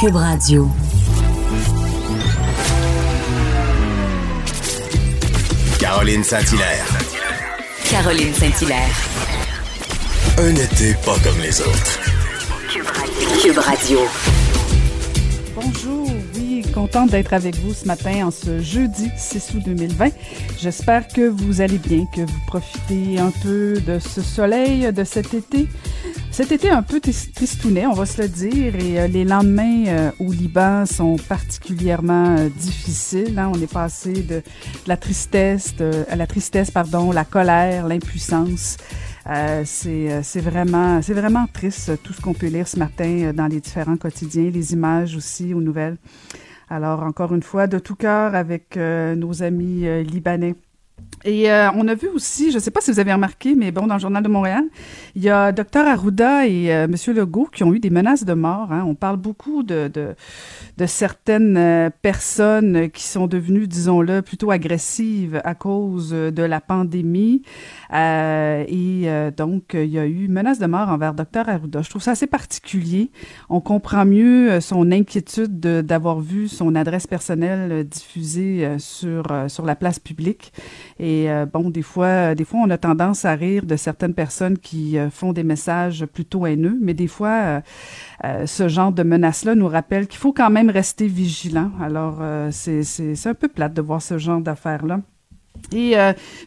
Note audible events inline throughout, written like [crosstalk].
Cube Radio. Caroline Saint-Hilaire. Caroline Saint-Hilaire. Un été pas comme les autres. Cube Radio. Bonjour, oui, contente d'être avec vous ce matin en ce jeudi 6 août 2020. J'espère que vous allez bien, que vous profitez un peu de ce soleil de cet été. Cet été un peu tristounet, on va se le dire, et euh, les lendemains euh, au Liban sont particulièrement euh, difficiles. Hein. On est passé de, la tristesse, de, à la tristesse, pardon, la colère, l'impuissance. C'est vraiment c'est vraiment triste tout ce qu'on peut lire ce matin dans les différents quotidiens, les images aussi aux nouvelles. Alors encore une fois, de tout cœur avec nos amis libanais. Et euh, on a vu aussi, je ne sais pas si vous avez remarqué, mais bon, dans le Journal de Montréal, il y a Dr Arruda et euh, M. Legault qui ont eu des menaces de mort. Hein. On parle beaucoup de, certaines euh, personnes qui sont devenues, disons-le, plutôt agressives à cause de la pandémie. Et donc, il y a eu menaces de mort envers Dr Arruda. Je trouve ça assez particulier. On comprend mieux son inquiétude d'avoir vu son adresse personnelle diffusée sur, sur la place publique. Et euh, bon, des fois, des fois, on a tendance à rire de certaines personnes qui euh, font des messages plutôt haineux, mais des fois, euh, ce genre de menaces-là nous rappelle qu'il faut quand même rester vigilant. Alors, c'est un peu plate de voir ce genre d'affaires-là. Et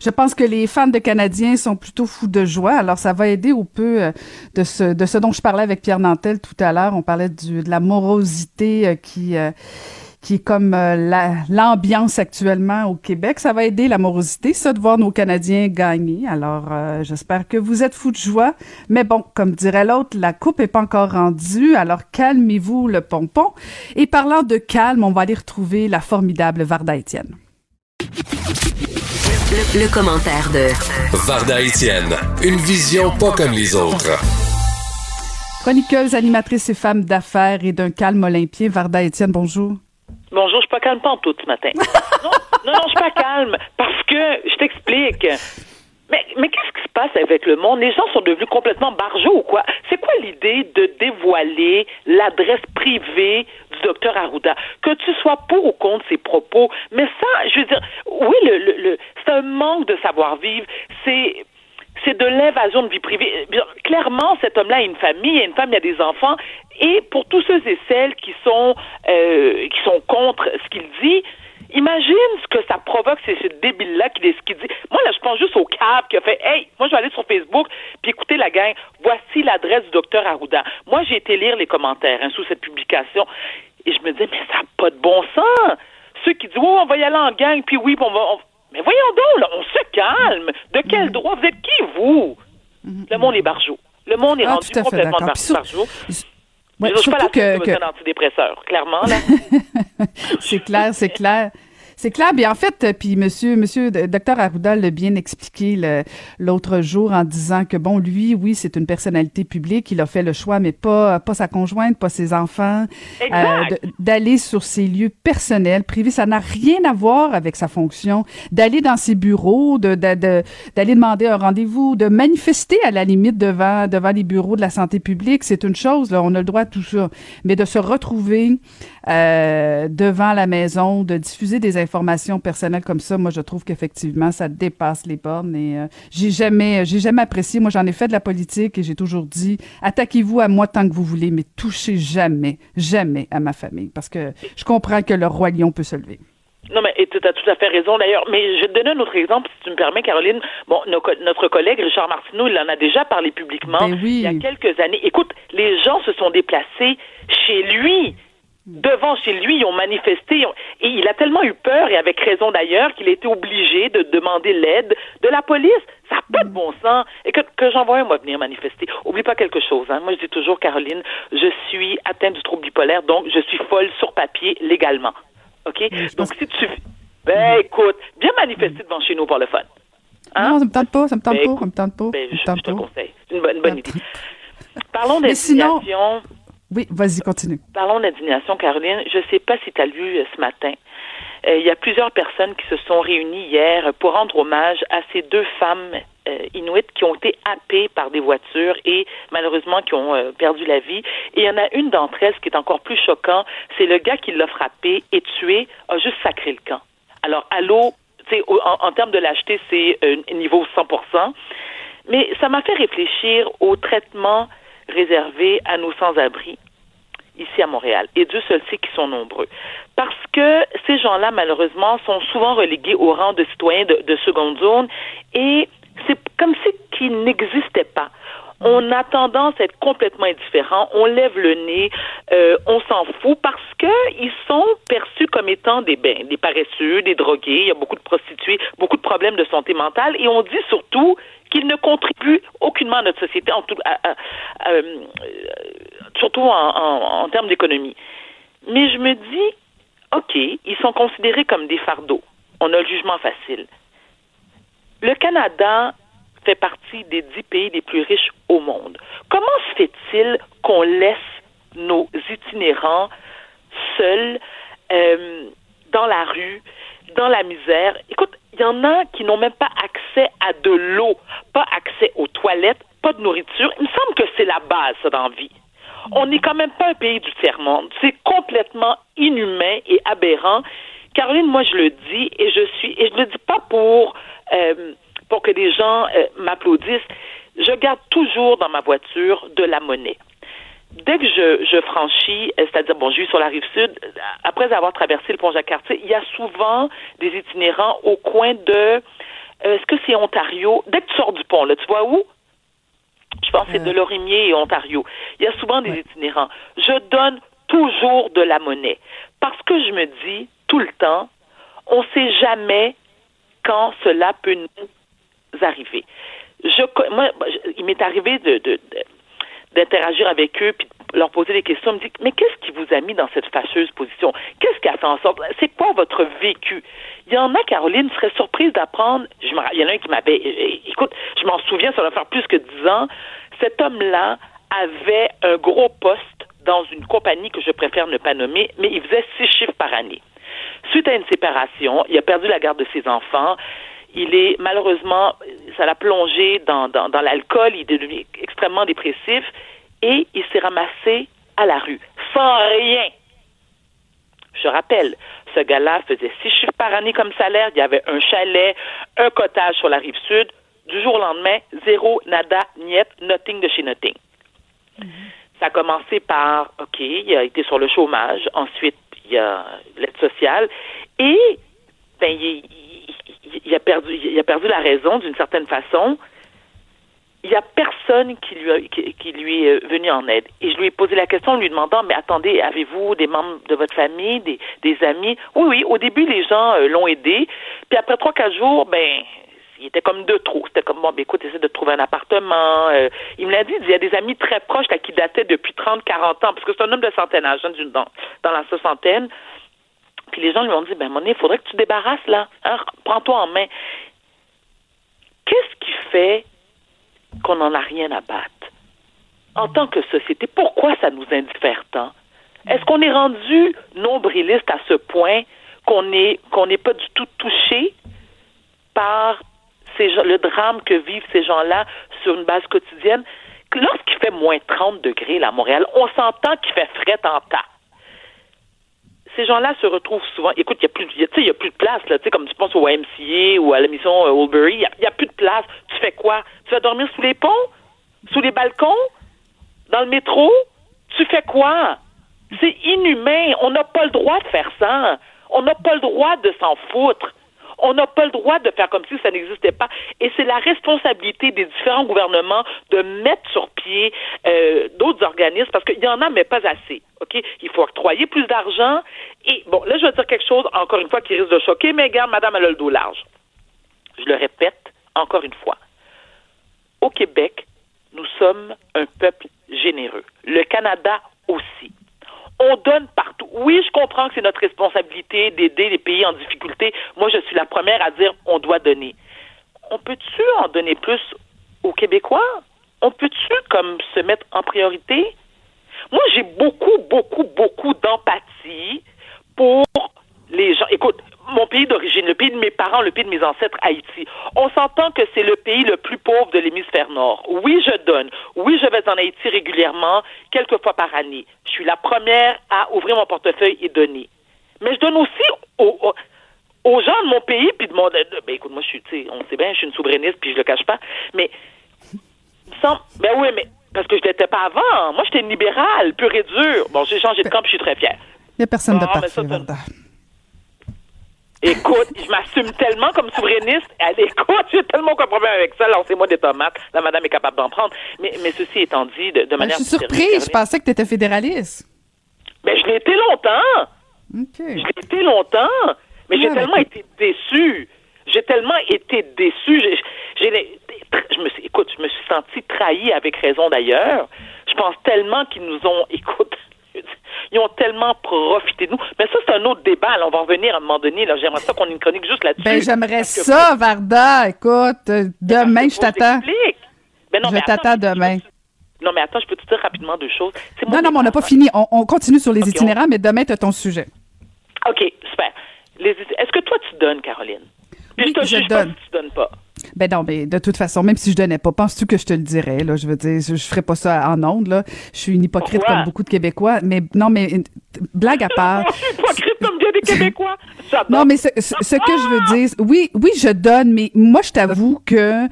je pense que les fans de Canadiens sont plutôt fous de joie. Alors, ça va aider au peu de, ce, de ce dont je parlais avec Pierre Nantel tout à l'heure. On parlait du, de la morosité qui qui est comme euh, l'ambiance actuellement au Québec. Ça va aider l'amorosité, ça, de voir nos Canadiens gagner. Alors, euh, j'espère que vous êtes fous de joie. Mais bon, comme dirait l'autre, la coupe est pas encore rendue. Alors, calmez-vous le pompon. Et parlant de calme, on va aller retrouver la formidable Varda Étienne. Le, commentaire de Varda Étienne, une vision pas comme les autres. Chroniqueuse, animatrice et femme d'affaires et d'un calme olympien, Varda Étienne, bonjour. Bonjour, je suis pas calme pas en tout ce matin. [laughs] non, non, non, je suis pas calme parce que je t'explique. Mais, mais qu'est-ce qui se passe avec le monde? Les gens sont devenus complètement barjots ou quoi? C'est quoi l'idée de dévoiler l'adresse privée du docteur Arruda? Que tu sois pour ou contre ses propos, mais ça, je veux dire, oui, le, le, le c'est un manque de savoir-vivre. C'est c'est de l'invasion de vie privée. clairement, cet homme-là a une famille, il a une femme, il a des enfants, et pour tous ceux et celles qui sont euh, qui sont contre ce qu'il dit, imagine ce que ça provoque, c'est ce débile-là qui, qui dit. Moi, là, je pense juste au cap qui a fait Hey, moi, je vais aller sur Facebook, puis écoutez la gang, voici l'adresse du docteur Arruda. Moi, j'ai été lire les commentaires hein, sous cette publication, et je me disais, mais ça n'a pas de bon sens. Ceux qui disent, oh, on va y aller en gang, puis oui, on va. Mais voyons donc, là, on se calme. De quel mm. droit? Vous êtes qui, vous? Mm-hmm. Le monde est barjot. Le monde est ah, rendu complètement barjot. Ouais, je ne suis pas la que, que... un antidépresseur, clairement. là. [laughs] c'est clair, c'est clair. C'est clair. Bien, en fait, puis monsieur, monsieur, docteur Arruda l'a bien expliqué l'autre jour en disant que bon, lui, oui, c'est une personnalité publique. Il a fait le choix, mais pas, pas sa conjointe, pas ses enfants, euh, d'aller sur ses lieux personnels, privés. Ça n'a rien à voir avec sa fonction. D'aller dans ses bureaux, de, d'aller demander un rendez-vous, de manifester à la limite devant, devant les bureaux de la santé publique, c'est une chose. Là, on a le droit à tout ça. Mais de se retrouver euh, devant la maison, de diffuser des informations personnelles comme ça, moi je trouve qu'effectivement ça dépasse les bornes et euh, j'ai jamais j'ai jamais apprécié. Moi j'en ai fait de la politique et j'ai toujours dit attaquez-vous à moi tant que vous voulez, mais touchez jamais, jamais à ma famille parce que je comprends que le roi lion peut se lever. Non, mais tu as tout à fait raison d'ailleurs. Mais je vais te donner un autre exemple, si tu me permets, Caroline. Bon, notre collègue Richard Martineau, il en a déjà parlé publiquement ben il y a quelques années. Écoute, les gens se sont déplacés chez lui devant chez lui, ils ont manifesté et il a tellement eu peur, et avec raison d'ailleurs, qu'il a été obligé de demander l'aide de la police. Ça n'a pas de bon sens. Et que, que j'envoie un moi venir manifester. Oublie pas quelque chose. Hein. Moi, je dis toujours, Caroline, je suis atteinte du trouble bipolaire, donc je suis folle sur papier légalement. OK? Donc, si tu... Ben, écoute, viens manifester devant chez nous pour le fun. Hein? Non, ça me tente pas, ça me tente ben, pas, ça me tente pas. Ben, je, te conseille. C'est une bonne, bonne idée. Parlons d'indignation. Oui, vas-y, continue. Parlons d'indignation, Caroline. Je ne sais pas si tu as lu euh, ce matin Euh, il y a plusieurs personnes qui se sont réunies hier pour rendre hommage à ces deux femmes euh, inuites qui ont été happées par des voitures et malheureusement qui ont perdu la vie. Et il y en a une d'entre elles, qui est encore plus choquant, c'est le gars qui l'a frappé et tué, a juste sacré le camp. Alors, allô, en, en termes de lâcheté, c'est niveau 100%. Mais ça m'a fait réfléchir au traitement réservé à nos sans-abri ici à Montréal. Et Dieu seul sait qu'ils sont nombreux. Parce que ces gens-là, malheureusement, sont souvent relégués au rang de citoyens de, de seconde zone et c'est comme si qu'ils n'existaient pas. On a tendance à être complètement indifférent, on lève le nez, euh, on s'en fout parce que ils sont perçus comme étant des ben, des paresseux, des drogués, il y a beaucoup de prostituées, beaucoup de problèmes de santé mentale et on dit surtout qu'ils ne contribuent aucunement à notre société, euh, surtout en, en termes d'économie. Mais je me dis, OK, ils sont considérés comme des fardeaux. On a le jugement facile. Le Canada fait partie des dix pays les plus riches au monde. Comment se fait-il qu'on laisse nos itinérants seuls euh, dans la rue, dans la misère? Écoute, il y en a qui n'ont même pas accès à de l'eau, pas accès aux toilettes, pas de nourriture. Il me semble que c'est la base, ça, dans la vie. On n'est quand même pas un pays du tiers-monde. C'est complètement inhumain et aberrant. Caroline, moi, je le dis, et je suis, et je le dis pas pour euh, pour que les gens euh, m'applaudissent, je garde toujours dans ma voiture de la monnaie. Dès que je, je franchis, euh, c'est-à-dire, bon, je vis sur la rive sud, après avoir traversé le pont Jacques-Cartier, il y a souvent des itinérants au coin de, euh, est-ce que c'est Ontario? Dès que tu sors du pont, là, tu vois où? Je pense que c'est de Lorimier et Ontario. Il y a souvent des itinérants. Je donne toujours de la monnaie. Parce que je me dis tout le temps, on ne sait jamais quand cela peut nous arriver. Je, moi, il m'est arrivé de, d'interagir avec eux puis leur poser des questions, me dit mais qu'est-ce qui vous a mis dans cette fâcheuse position? Qu'est-ce qui a fait en sorte C'est quoi votre vécu? Il y en a, Caroline, serait surprise d'apprendre. Il y en a un qui m'avait, écoute, je m'en souviens, ça va faire plus que dix ans. Cet homme-là avait un gros poste dans une compagnie que je préfère ne pas nommer, mais il faisait six chiffres par année. Suite à une séparation, il a perdu la garde de ses enfants il est malheureusement, ça l'a plongé dans, dans, dans l'alcool, il est devenu extrêmement dépressif et il s'est ramassé à la rue, sans rien. Je rappelle, ce gars-là faisait six chiffres par année comme salaire, il y avait un chalet, un cottage sur la rive sud. Du jour au lendemain, zéro, nada, niet, nothing de chez nothing. Mm-hmm. Ça a commencé par, OK, il a été sur le chômage, ensuite, il y a l'aide sociale, et ben, il, il a perdu, il a perdu la raison d'une certaine façon. Il n'y a personne qui lui, qui, lui est venu en aide. Et je lui ai posé la question en lui demandant, mais attendez, avez-vous des membres de votre famille, des, amis? Oui, oui, au début, les gens euh, l'ont aidé. Puis après trois, quatre jours, ben, il était comme de trop. C'était comme, bon, ben, écoute, essaie de trouver un appartement. Euh, il me l'a dit, il y a des amis très proches qui dataient depuis 30, 40 ans, parce que c'est un homme de centennage, hein, dans, dans la soixantaine. Puis les gens lui ont dit, ben, Monet, il faudrait que tu débarrasses, là. Hein, prends-toi en main. Qu'est-ce qui fait qu'on n'en a rien à battre? En tant que société, pourquoi ça nous indiffère tant? Est-ce qu'on est rendu nombriliste à ce point qu'on n'est qu'on n'est pas du tout touché par le drame que vivent ces gens-là sur une base quotidienne? Lorsqu'il fait moins 30 degrés là, à Montréal, on s'entend qu'il fait fret en tas ces gens-là se retrouvent souvent. Écoute, il y a plus, y a plus de place là. Tu sais, comme tu penses au YMCA ou à la mission euh, Oldbury, il y, a plus de place. Tu fais quoi? Tu vas dormir sous les ponts, sous les balcons, dans le métro? Tu fais quoi? C'est inhumain. On n'a pas le droit de faire ça. On n'a pas le droit de s'en foutre. On n'a pas le droit de faire comme si ça n'existait pas. Et c'est la responsabilité des différents gouvernements de mettre sur pied euh, d'autres organismes parce qu'il y en a, mais pas assez. Il faut octroyer plus d'argent. Et bon, là, je vais dire quelque chose, encore une fois, qui risque de choquer, mais regarde, madame, elle a le dos large. Je le répète encore une fois. Au Québec, nous sommes un peuple généreux. Le Canada aussi on donne partout. Oui, je comprends que c'est notre responsabilité d'aider les pays en difficulté. Moi, je suis la première à dire on doit donner. On peut-tu en donner plus aux Québécois? On peut-tu comme se mettre en priorité? Moi, j'ai beaucoup, beaucoup, beaucoup d'empathie pour les gens. Écoute, mon pays d'origine, le pays de mes parents, le pays de mes ancêtres, Haïti. On s'entend que c'est le pays le plus pauvre de l'hémisphère nord. Oui, je donne. Oui, je vais en Haïti régulièrement, quelques fois par année. Je suis la première à ouvrir mon portefeuille et donner. Mais je donne aussi aux, aux, gens de mon pays, puis de mon... Ben écoute, moi, je suis, on sait bien, je suis une souverainiste, puis je le cache pas, mais... Sans, ben oui, mais parce que je l'étais pas avant. Moi, j'étais une libérale, pure et dure. Bon, j'ai changé de camp, puis je suis très fière. Il n'y a personne de Ah, parfait, Varda. Écoute, je m'assume tellement comme souverainiste. Elle, écoute, [laughs] j'ai tellement aucun problème avec ça. Lancez-moi des tomates. La madame est capable d'en prendre. Mais, mais ceci étant dit, de, de Ben, manière. je suis surprise. Je pensais que tu étais fédéraliste. Ben, je l'ai été longtemps. OK. Je l'ai été longtemps. Mais j'ai tellement été déçue. J'ai tellement été. J'ai, j'ai- je me suis, écoute, je me suis sentie trahie avec raison d'ailleurs. Je pense tellement qu'ils nous ont, [laughs] écoute, ils ont tellement profité de nous. Mais ça, c'est un autre débat. là. on va revenir à un moment donné. Là. J'aimerais ça qu'on ait une chronique juste là-dessus. Ben, j'aimerais que- ça, Varda. Écoute, euh, demain, je t'attends. Ben non, Je t'attends demain. Non, mais attends, je peux te dire rapidement deux choses? Non, non, mais on n'a pas fini. On, on continue sur les Ok, itinérants, mais demain, tu as ton sujet. OK, super. Les- Est-ce que toi, tu donnes, Caroline? Puis Oui, je te je juge pas donne. si tu donnes pas. Ben non, mais de toute façon, même si je donnais pas, penses-tu que je te le dirais, là? Je veux dire, je, je ferais pas ça en ondes, là. Je suis une hypocrite Pourquoi? comme beaucoup de Québécois. Mais non, mais blague à [laughs] part. Je suis hypocrite comme bien des Québécois. Non, mais ce, ce- ce que je veux dire, oui, oui, je donne, mais moi, je t'avoue que euh,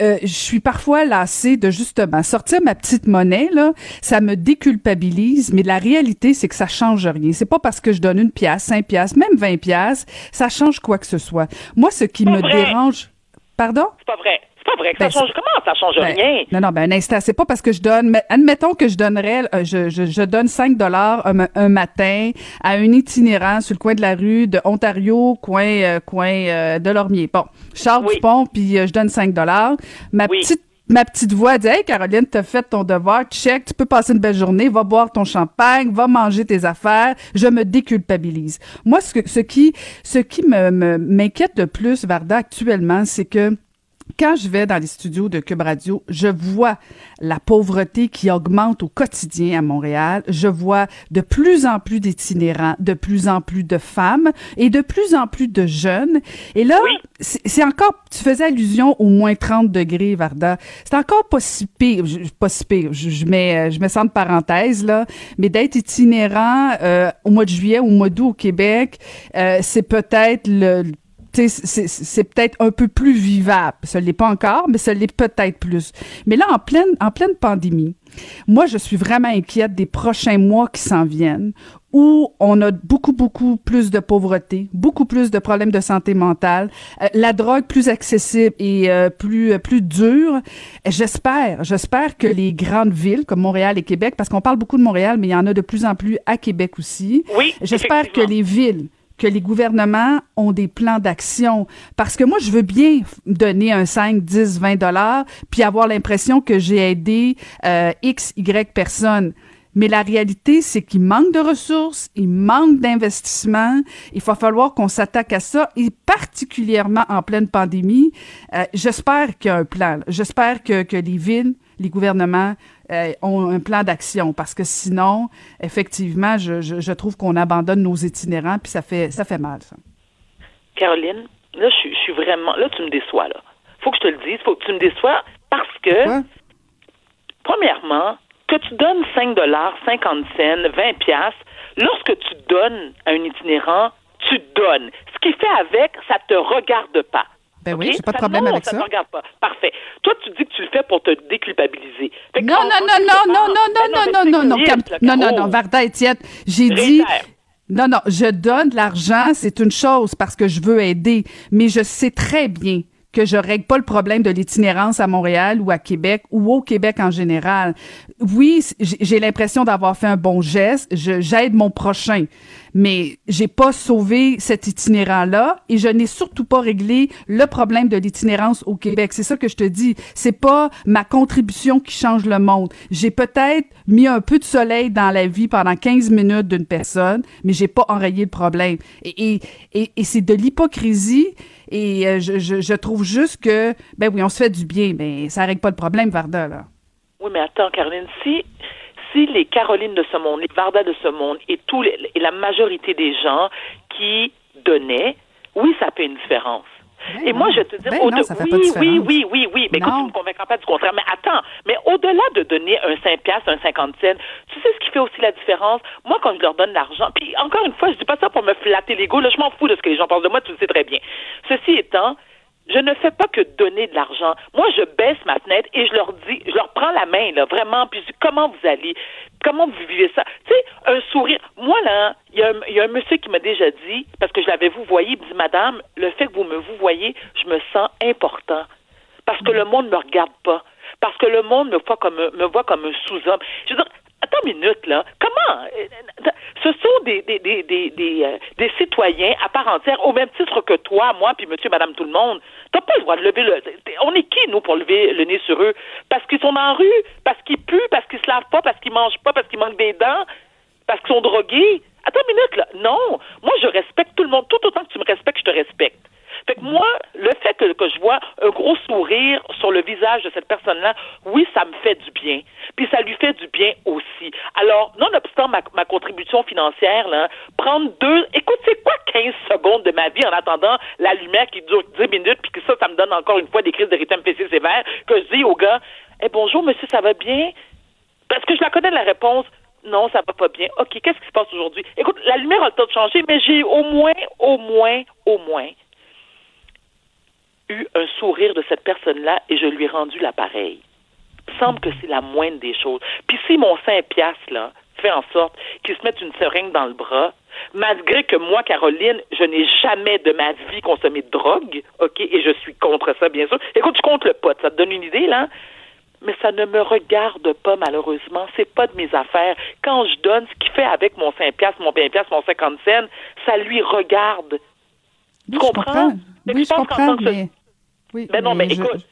euh, je suis parfois lassée de justement sortir ma petite monnaie, là, ça me déculpabilise, mais la réalité, c'est que ça change rien. C'est pas parce que je donne une pièce, cinq pièces, même vingt pièces, ça change quoi que ce soit. Moi, ce qui me vrai. dérange... Pardon? C'est pas vrai. C'est pas vrai. que Ben, ça change. Comment? Ça change Ben, rien? Non, non, ben un instant. C'est pas parce que je donne. mais admettons que je donnerais, euh, je, je, je donne 5 dollars un, ma- un matin à un itinérant sur le coin de la rue de Ontario, coin, euh, coin euh, de Lormier. Bon, je sors Oui. du pont puis euh, je donne 5 dollars. Ma Oui. petite Ma petite voix dit Hey Caroline, t'as fait ton devoir, check, tu peux passer une belle journée, va boire ton champagne, va manger tes affaires. Je me déculpabilise. Moi, ce, que, ce qui, ce qui me, m'inquiète le plus, Varda, actuellement, c'est que quand je vais dans les studios de Cube Radio, je vois la pauvreté qui augmente au quotidien à Montréal. Je vois de plus en plus d'itinérants, de plus en plus de femmes et de plus en plus de jeunes. Et là, Oui. c'est encore, tu faisais allusion au moins 30 degrés, Varda. C'est encore pas si pire, pas si pire, je, je mets, euh, je mets ça en parenthèse, là, mais d'être itinérant euh, au mois de juillet, au mois d'août au Québec, euh, c'est peut-être le, c'est peut-être un peu plus vivable. Ça l'est pas encore, mais ça l'est peut-être plus. Mais là, en pleine, en pleine pandémie, moi, je suis vraiment inquiète des prochains mois qui s'en viennent où on a beaucoup, beaucoup plus de pauvreté, beaucoup plus de problèmes de santé mentale, euh, la drogue plus accessible et euh, plus, euh, plus dure. J'espère, j'espère que les grandes villes comme Montréal et Québec, parce qu'on parle beaucoup de Montréal, mais il y en a de plus en plus à Québec aussi. Oui, J'espère que les villes, que les gouvernements ont des plans d'action. Parce que moi, je veux bien donner un 5, 10, 20 dollars, puis avoir l'impression que j'ai aidé euh, X, Y personnes. Mais la réalité, c'est qu'il manque de ressources, il manque d'investissement. Il va falloir qu'on s'attaque à ça, et particulièrement en pleine pandémie. Euh, J'espère qu'il y a un plan. J'espère que, que les villes, les gouvernements euh, ont un plan d'action parce que sinon, effectivement, je, je, je trouve qu'on abandonne nos itinérants puis ça fait ça fait mal ça. Caroline, là, je, suis- je suis vraiment. Là, tu me déçois, là. Faut que je te le dise. Faut que tu me déçois parce que, premièrement, que tu donnes 5 dollars, 50 cents, 20 piastres, lorsque tu donnes à un itinérant, tu donnes. Ce qui est fait avec, ça te regarde pas. Ben oui, OK? j'ai pas de problème non, avec ça. ça. te regarde pas. Parfait. Toi, tu dis que tu le fais pour te déculpabiliser. Que Non, non, non, non, non, non, Ben non, non, non, non, là, non, non, Caro. non, Varda Étienne, j'ai dit, non, non, je donne de l'argent, c'est une chose parce que je veux aider, mais je sais très bien que je règle pas le problème de l'itinérance à Montréal ou à Québec ou au Québec en général. Oui, j'ai l'impression d'avoir fait un bon geste, je- j'aide mon prochain, mais j'ai pas sauvé cet itinérant-là et je n'ai surtout pas réglé le problème de l'itinérance au Québec. C'est ça que je te dis. C'est pas ma contribution qui change le monde. J'ai peut-être mis un peu de soleil dans la vie pendant 15 minutes d'une personne, mais j'ai pas enrayé le problème. Et, et, et, et c'est de l'hypocrisie et euh, je, je, je trouve juste que, ben oui, on se fait du bien, mais ça règle pas le problème, Varda, là. Oui, mais attends, Caroline, si, si les Carolines de ce monde, les Varda de ce monde et, tous les, et la majorité des gens qui donnaient oui, ça fait une différence. Ben Et non. moi, je te dis, Ben au non, ça fait pas de oui, oui, oui, oui, oui. Mais écoute, Non. tu me convaincras pas du contraire. Mais attends, mais au-delà de donner un 5 piastres, un 50 cents, tu sais ce qui fait aussi la différence? Moi, quand je leur donne l'argent, puis encore une fois, je dis pas ça pour me flatter l'ego, là, je m'en fous de ce que les gens pensent de moi, tu le sais très bien. Ceci étant, je ne fais pas que donner de l'argent. Moi, je baisse ma fenêtre et je leur dis, je leur prends la main, là, vraiment, puis je dis, comment vous allez? Comment vous vivez ça? Tu sais, un sourire. Moi, là, il y, a un- monsieur qui m'a déjà dit, parce que je l'avais vous voyé, il me dit, Madame, le fait que vous me vous voyez, je me sens important. Parce que le monde ne me regarde pas. Parce que le monde me voit comme me voit comme un sous-homme. Je veux dire, attends une minute, là. Comment? euh, Ce sont des, des, des, des, euh, des citoyens à part entière, au même titre que toi, moi, puis monsieur, madame, tout le monde? T'as pas le droit de lever le... On est qui, nous, pour lever le nez sur eux? Parce qu'ils sont en rue? Parce qu'ils puent? Parce qu'ils se lavent pas? Parce qu'ils mangent pas? Parce qu'ils manquent des dents? Parce qu'ils sont drogués? Attends une minute, là. Non. Moi, je respecte tout le monde. Tout autant que tu me respectes, je te respecte. Fait que moi, le fait que, que je vois un gros sourire sur le visage de cette personne-là, oui, ça me fait du bien. Puis ça lui fait du bien aussi. Alors, nonobstant ma, ma contribution financière, là, prendre deux, écoute, c'est quoi 15 secondes de ma vie en attendant la lumière qui dure 10 minutes, puis que ça, ça me donne encore une fois des crises de rythme PC sévère, que je dis au gars, eh bonjour, monsieur, ça va bien? Parce que je la connais la réponse. Non, ça va pas bien. OK, qu'est-ce qui se passe aujourd'hui? Écoute, la lumière a le temps de changer, mais j'ai au moins, au moins, au moins eu un sourire de cette personne-là et je lui ai rendu l'appareil. Il me semble que c'est la moindre des choses. Puis si mon 5 piastres, là, fait en sorte qu'il se mette une seringue dans le bras, malgré que moi, Caroline, je n'ai jamais de ma vie consommé de drogue, OK, et je suis contre ça, bien sûr. Écoute, je compte le pot, ça te donne une idée, là? mais ça ne me regarde pas, malheureusement. C'est pas de mes affaires. Quand je donne ce qu'il fait avec mon 5 piastres, mon 20 piastres, mon 50 cents, ça lui regarde. Oui, je comprends? comprends? Mais Oui, je je pense comprends, mais... Oui, Ben non, mais je- écoute.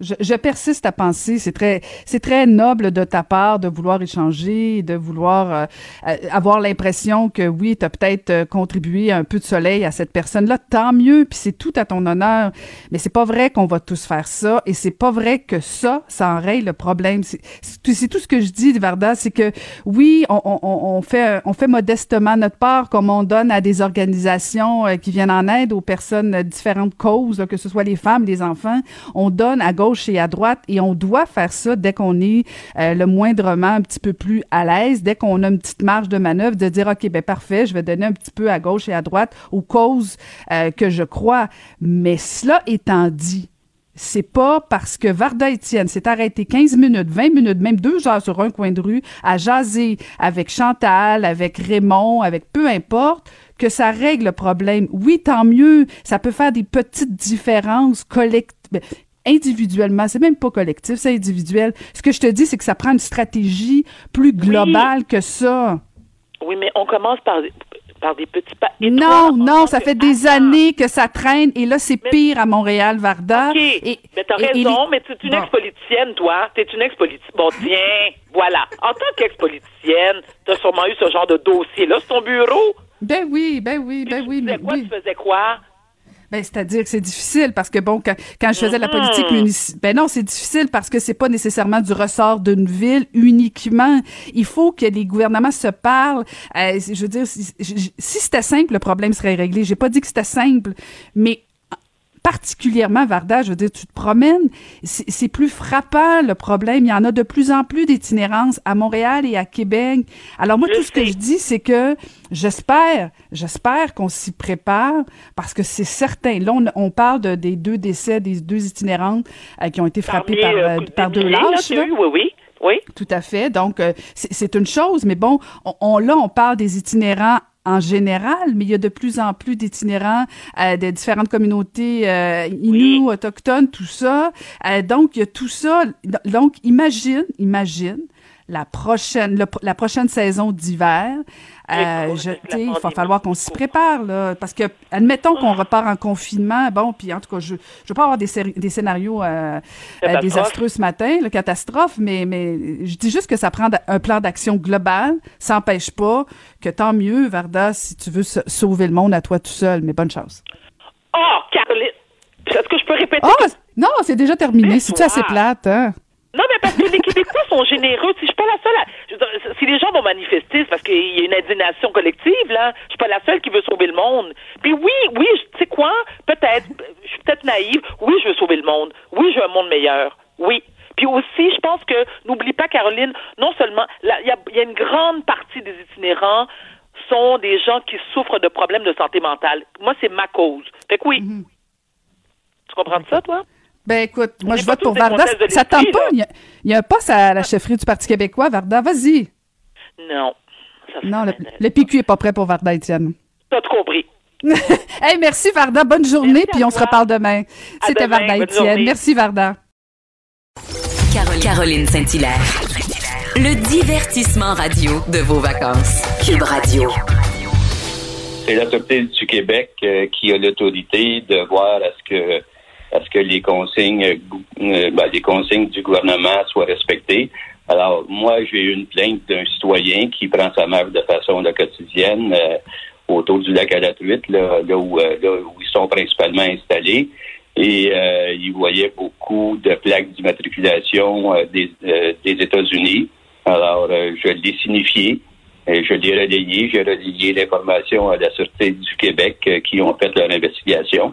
Je, je persiste à penser, c'est très, c'est très noble de ta part de vouloir échanger, de vouloir euh, euh, avoir l'impression que oui, tu as peut-être euh, contribué un peu de soleil à cette personne-là. Tant mieux, puis c'est tout à ton honneur. Mais c'est pas vrai qu'on va tous faire ça, et c'est pas vrai que ça, ça enraye le problème. C'est, c'est tout ce que je dis, Varda, c'est que oui, on, on, on fait, on fait modestement notre part, comme on donne à des organisations euh, qui viennent en aide aux personnes différentes causes, là, que ce soit les femmes, les enfants. On donne à gauche et à droite et on doit faire ça dès qu'on est euh, le moindrement un petit peu plus à l'aise, dès qu'on a une petite marge de manœuvre, de dire OK, ben parfait, je vais donner un petit peu à gauche et à droite aux causes euh, que je crois. Mais cela étant dit, c'est pas parce que Varda Étienne s'est arrêté 15 minutes, 20 minutes, même deux heures sur un coin de rue à jaser avec Chantal, avec Raymond, avec peu importe, que ça règle le problème. Oui, tant mieux, ça peut faire des petites différences collectives. Individuellement, c'est même pas collectif, c'est individuel. Ce que je te dis, c'est que ça prend une stratégie plus globale que ça. Oui, mais on commence par, par des petits pas. Non, non, ça fait des Attends. années que ça traîne et là, c'est pire à Montréal, Varda. OK, Et, mais t'as et- et raison, les- mais tu es une Bon. ex-politicienne, toi. T'es une ex-politicienne. Bon, tiens, voilà. En tant qu'ex-politicienne, t'as sûrement eu ce genre de dossier-là sur ton bureau. Ben oui, ben oui, Puis ben tu oui, faisais mais quoi? oui. Tu faisais quoi? Ben, c'est-à-dire que c'est difficile parce que bon, quand, quand je faisais de la politique municipale, ben non, c'est difficile parce que c'est pas nécessairement du ressort d'une ville uniquement. Il faut que les gouvernements se parlent. Euh, je veux dire, si, si c'était simple, le problème serait réglé. J'ai pas dit que c'était simple, mais particulièrement Varda, je veux dire, tu te promènes, c'est plus frappant le problème. Il y en a de plus en plus d'itinérance à Montréal et à Québec. Alors moi, Je tout ce que je dis, c'est que j'espère, j'espère qu'on s'y prépare parce que c'est certain. Là, on, on parle de, des deux décès, des deux itinérantes euh, qui ont été frappées Parmi, par, euh, euh, par deux là, lâches. là. Oui, oui. Oui. Tout à fait. Donc, euh, c'est c'est une chose, mais bon, on, on- là, on parle des itinérants en général, mais il y a de plus en plus d'itinérants euh, de différentes communautés euh, autochtones, tout ça. Euh, donc, il y a tout ça. Donc, imagine, imagine la prochaine, le- la prochaine saison d'hiver. Euh, je, il va falloir qu'on s'y prépare, là, parce que, admettons qu'on repart en confinement, bon, puis en tout cas, je ne veux pas avoir des, scénarios euh, euh, désastreux ce matin, le catastrophe, mais, mais je dis juste que ça prend un plan d'action global. Ça n'empêche pas que tant mieux, Varda, si tu veux sa- sauver le monde à toi tout seul, mais bonne chance. Oh, Caroline! Est-ce que je peux répéter? Oh, non, c'est déjà terminé. C'est-tu assez plate, hein? Non, mais parce que les Québécois sont généreux. Si je suis pas la seule à... je veux dire, si les gens vont manifester, c'est parce qu'il y a une indignation collective, là. Je suis pas la seule qui veut sauver le monde. Puis oui, oui, tu sais quoi? Peut-être, je suis peut-être naïve. Oui, je veux sauver le monde. Oui, je veux un monde meilleur. Oui. Puis aussi, je pense que, n'oublie pas, Caroline, non seulement, il y a, y a une grande partie des itinérants sont des gens qui souffrent de problèmes de santé mentale. Moi, c'est ma cause. Fait que oui. Tu comprends ça, toi? Ben écoute, moi je vote pour Varda. Ça tente pas. Il y, a, un poste à la chefferie du Parti québécois, Varda. Vas-y. Non. Ça, Non, le, le PQ est pas prêt pour Varda, Étienne. pas. T'as tout compris. [laughs] hey, merci Varda. Bonne journée, Merci puis on se reparle demain. À C'était demain. Varda Étienne. Merci Varda. Caroline, Caroline Saint-Hilaire. Le divertissement radio de vos vacances. Cube Radio. c'est l'autorité du Québec euh, qui a l'autorité de voir à ce que à ce que les consignes euh, ben, les consignes du gouvernement soient respectées. Alors moi j'ai eu une plainte d'un citoyen qui prend sa marche de façon là, quotidienne euh, autour du lac à la truite, là, là où euh, là où ils sont principalement installés. Et euh, il voyait beaucoup de plaques d'immatriculation euh, des, euh, États-Unis. Alors, je l'ai signifié. Et je l'ai relayé, j'ai relayé l'information à la Sûreté du Québec qui ont fait leur investigation.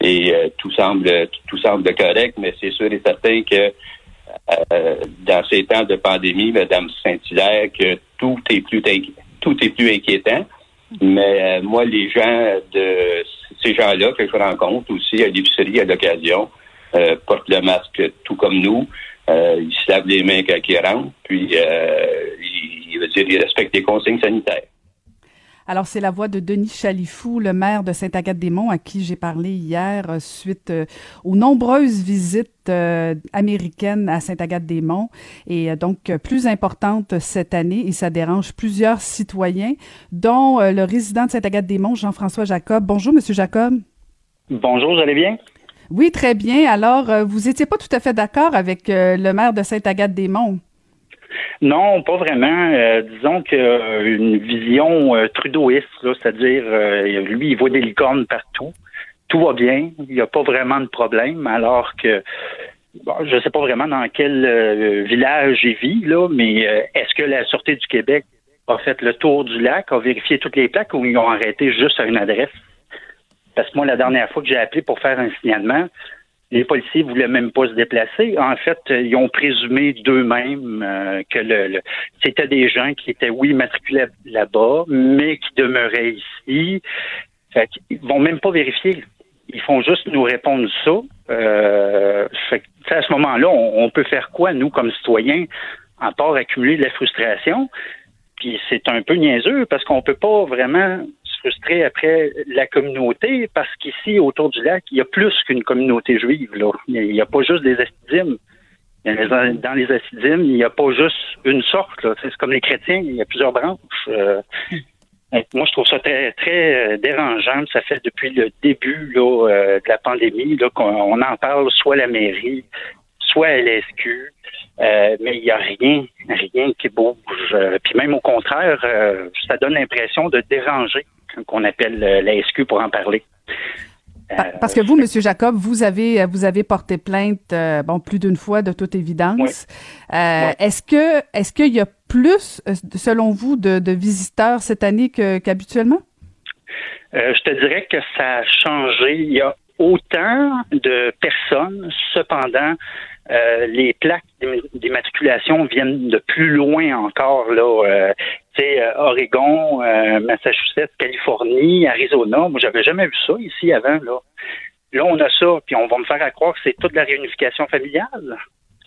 Et euh, tout semble tout semble correct, mais c'est sûr et certain que euh, dans ces temps de pandémie, Madame Saint-Hilaire, que tout est plus tout est plus inquiétant. Mais euh, moi, les gens de ces gens-là que je rencontre aussi à l'épicerie à l'occasion euh, portent le masque tout comme nous. Euh, ils se lavent les mains quand ils rentrent, puis euh, ils, ils respectent les consignes sanitaires. Alors, c'est la voix de Denis Chalifou, le maire de Sainte-Agathe-des-Monts, à qui j'ai parlé hier euh, suite euh, aux nombreuses visites euh, américaines à Sainte-Agathe-des-Monts et donc plus importantes cette année et ça dérange plusieurs citoyens, dont le résident de Sainte-Agathe-des-Monts, Jean-François Jacob. Bonjour, Monsieur Jacob. Bonjour, vous allez bien? Oui, très bien. Alors, vous étiez pas tout à fait d'accord avec le maire de Sainte-Agathe-des-Monts. Non, pas vraiment. Euh, disons que euh, vision euh, trudeauiste, c'est-à-dire euh, lui, il voit des licornes partout. Tout va bien, il n'y a pas vraiment de problème, alors que bon, je ne sais pas vraiment dans quel euh, village il vit, là, mais est-ce que la Sûreté du Québec a fait le tour du lac, a vérifié toutes les plaques ou ils ont arrêté juste à une adresse? Parce que moi, la dernière fois que j'ai appelé pour faire un signalement, les policiers voulaient même pas se déplacer. En fait, ils ont présumé d'eux-mêmes euh, que le, le- c'était des gens qui étaient, oui, matriculés là-bas, mais qui demeuraient ici. Fait qu'ils vont même pas vérifier. Ils font juste nous répondre ça. Euh, fait à ce moment-là, on, peut faire quoi, nous, comme citoyens, à part accumuler de la frustration? Puis c'est un peu niaiseux parce qu'on peut pas vraiment frustrer après la communauté parce qu'ici, autour du lac, il y a plus qu'une communauté juive. Là. Il n'y a, pas juste des assidimes. Il y a les- dans les assidimes, il n'y a pas juste une sorte. C'est comme les chrétiens, il y a plusieurs branches. Euh, moi, je trouve ça très, très euh, dérangeant. Ça fait depuis le début là, euh, de la pandémie qu'on on en parle soit la mairie, soit à l'SQ, euh, mais il n'y a rien, rien qui bouge. Euh, puis même au contraire, euh, ça donne l'impression de déranger quand on appelle euh, la SQ pour en parler. Pa- Parce que vous, Monsieur Jacob, vous avez vous avez porté plainte bon plus d'une fois de toute évidence. Est-ce que est-ce qu'il y a plus, selon vous, de, de visiteurs cette année qu'habituellement? Je te dirais que ça a changé. Il y a autant de personnes, cependant, euh, les plaques d'im- d'immatriculation viennent de plus loin encore. Là, euh, tu sais, euh, Oregon, euh, Massachusetts, Californie, Arizona. Moi, j'avais jamais vu ça ici avant. Là, là on a ça, puis on va me faire à croire que c'est toute la réunification familiale.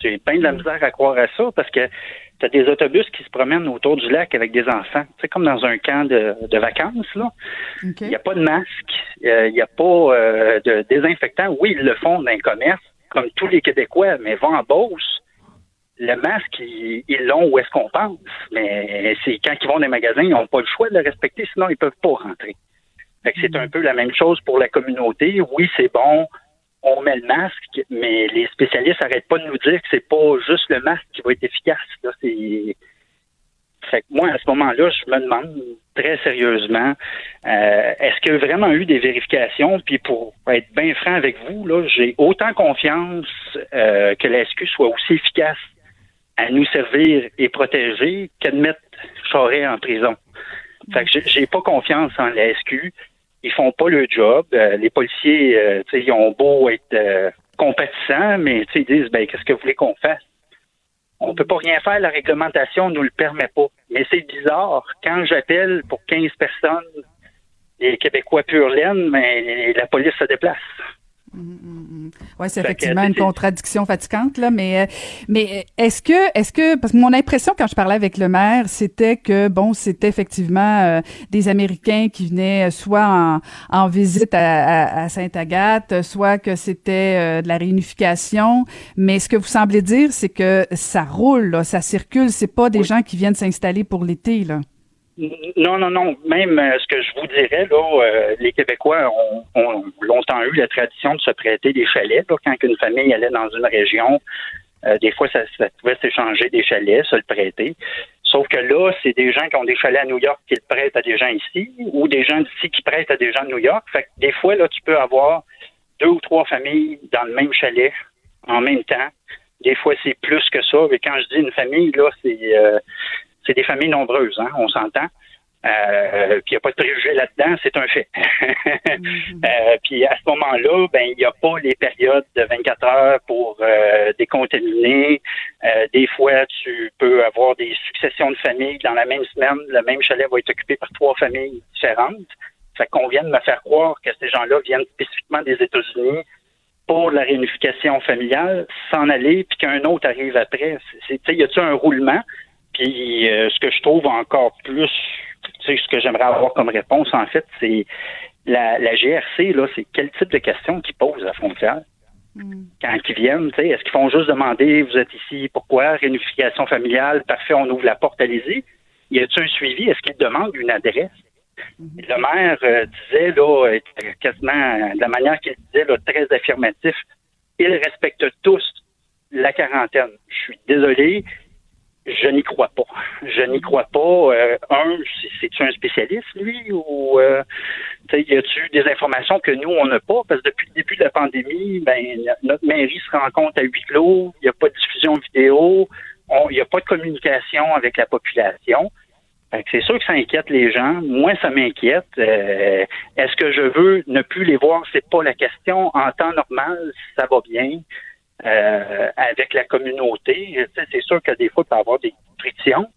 J'ai plein de la misère à croire à ça parce que tu as des autobus qui se promènent autour du lac avec des enfants. C'est comme dans un camp de, de vacances, là. Il n'y a pas de masque, euh, il n'y a pas euh, de désinfectant. Oui, ils le font dans les commerces, comme tous les Québécois, mais vont en Beauce. Le masque, ils l'ont où est-ce qu'on pense. Mais c'est quand ils vont dans les magasins, ils n'ont pas le choix de le respecter, sinon ils peuvent pas rentrer. Fait que c'est un peu la même chose pour la communauté. Oui, c'est bon, on met le masque, mais les spécialistes n'arrêtent pas de nous dire que c'est pas juste le masque qui va être efficace. Là. C'est... Fait que moi, à ce moment-là, je me demande très sérieusement. Euh, est-ce qu'il y a vraiment eu des vérifications? Puis pour être bien franc avec vous, là, j'ai autant confiance euh, que la SQ soit aussi efficace à nous servir et protéger qu'à mettre Charest en prison. Fait que j'ai pas confiance en la. Ils font pas le job. Euh, les policiers, euh, ils ont beau être compatissants, mais ils disent ben qu'est-ce que vous voulez qu'on fasse? On peut pas rien faire, la réglementation nous le permet pas. Mais c'est bizarre. Quand j'appelle pour 15 personnes, les Québécois pur laine, mais la police se déplace. Mm, mm, mm. Oui, c'est effectivement une contradiction fatigante là, mais euh, mais est-ce que est-ce que parce que mon impression quand je parlais avec le maire, c'était que bon, c'était effectivement euh, des Américains qui venaient soit en, en visite à, à, Sainte-Agathe, soit que c'était euh, de la réunification, mais ce que vous semblez dire, c'est que ça roule, là, ça circule, c'est pas des gens qui viennent s'installer pour l'été là. Non, non, non. Même euh, ce que je vous dirais, là, euh, les Québécois ont, longtemps eu la tradition de se prêter des chalets. quand une famille allait dans une région, euh, des fois, ça, pouvait s'échanger des chalets, se le prêter. Sauf que là, c'est des gens qui ont des chalets à New York qui le prêtent à des gens ici, ou des gens d'ici qui prêtent à des gens de New York. Fait que des fois, là, tu peux avoir deux ou trois familles dans le même chalet en même temps. Des fois, c'est plus que ça. Mais quand je dis une famille, là, c'est c'est des familles nombreuses, hein, on s'entend. Euh, puis il n'y a pas de préjugés là-dedans, c'est un fait. [laughs] Mhm. euh, puis à ce moment-là, ben il n'y a pas les périodes de 24 heures pour euh, décontaminer. Euh, des fois, tu peux avoir des successions de familles dans la même semaine. Le même chalet va être occupé par trois familles différentes. Fait qu'on vient de me faire croire que ces gens-là viennent spécifiquement des États-Unis pour la réunification familiale, s'en aller, puis qu'un autre arrive après. C'est, y a-t-il un roulement? Puis euh, ce que je trouve encore plus, tu sais, ce que j'aimerais avoir comme réponse, en fait, c'est la, la GRC, là, c'est quel type de questions qu'ils posent à la frontière? Hmm. Quand ils viennent, tu sais, est-ce qu'ils font juste demander vous êtes ici, pourquoi? Réunification familiale, parfait, on ouvre la porte, allez-y. Y a-t-il un suivi? Est-ce qu'ils demandent une adresse? Hmm. Le maire euh, disait, là, euh, quasiment de la manière qu'il disait, là, très affirmatif, ils respectent tous la quarantaine. Je suis désolé, je n'y crois pas. Je n'y crois pas. Euh, un, c'est-tu un spécialiste, lui, ou euh, y a-tu des informations que nous, on n'a pas? Parce que depuis le début de la pandémie, ben, notre mairie se rend compte à huis clos, il n'y a pas de diffusion vidéo, il n'y a pas de communication avec la population. C'est sûr que ça inquiète les gens. Moi, ça m'inquiète. Euh, est-ce que je veux ne plus les voir? C'est pas la question. En temps normal, ça va bien. Euh, avec la communauté. C'est sûr que des fois, il peut y avoir des frictions.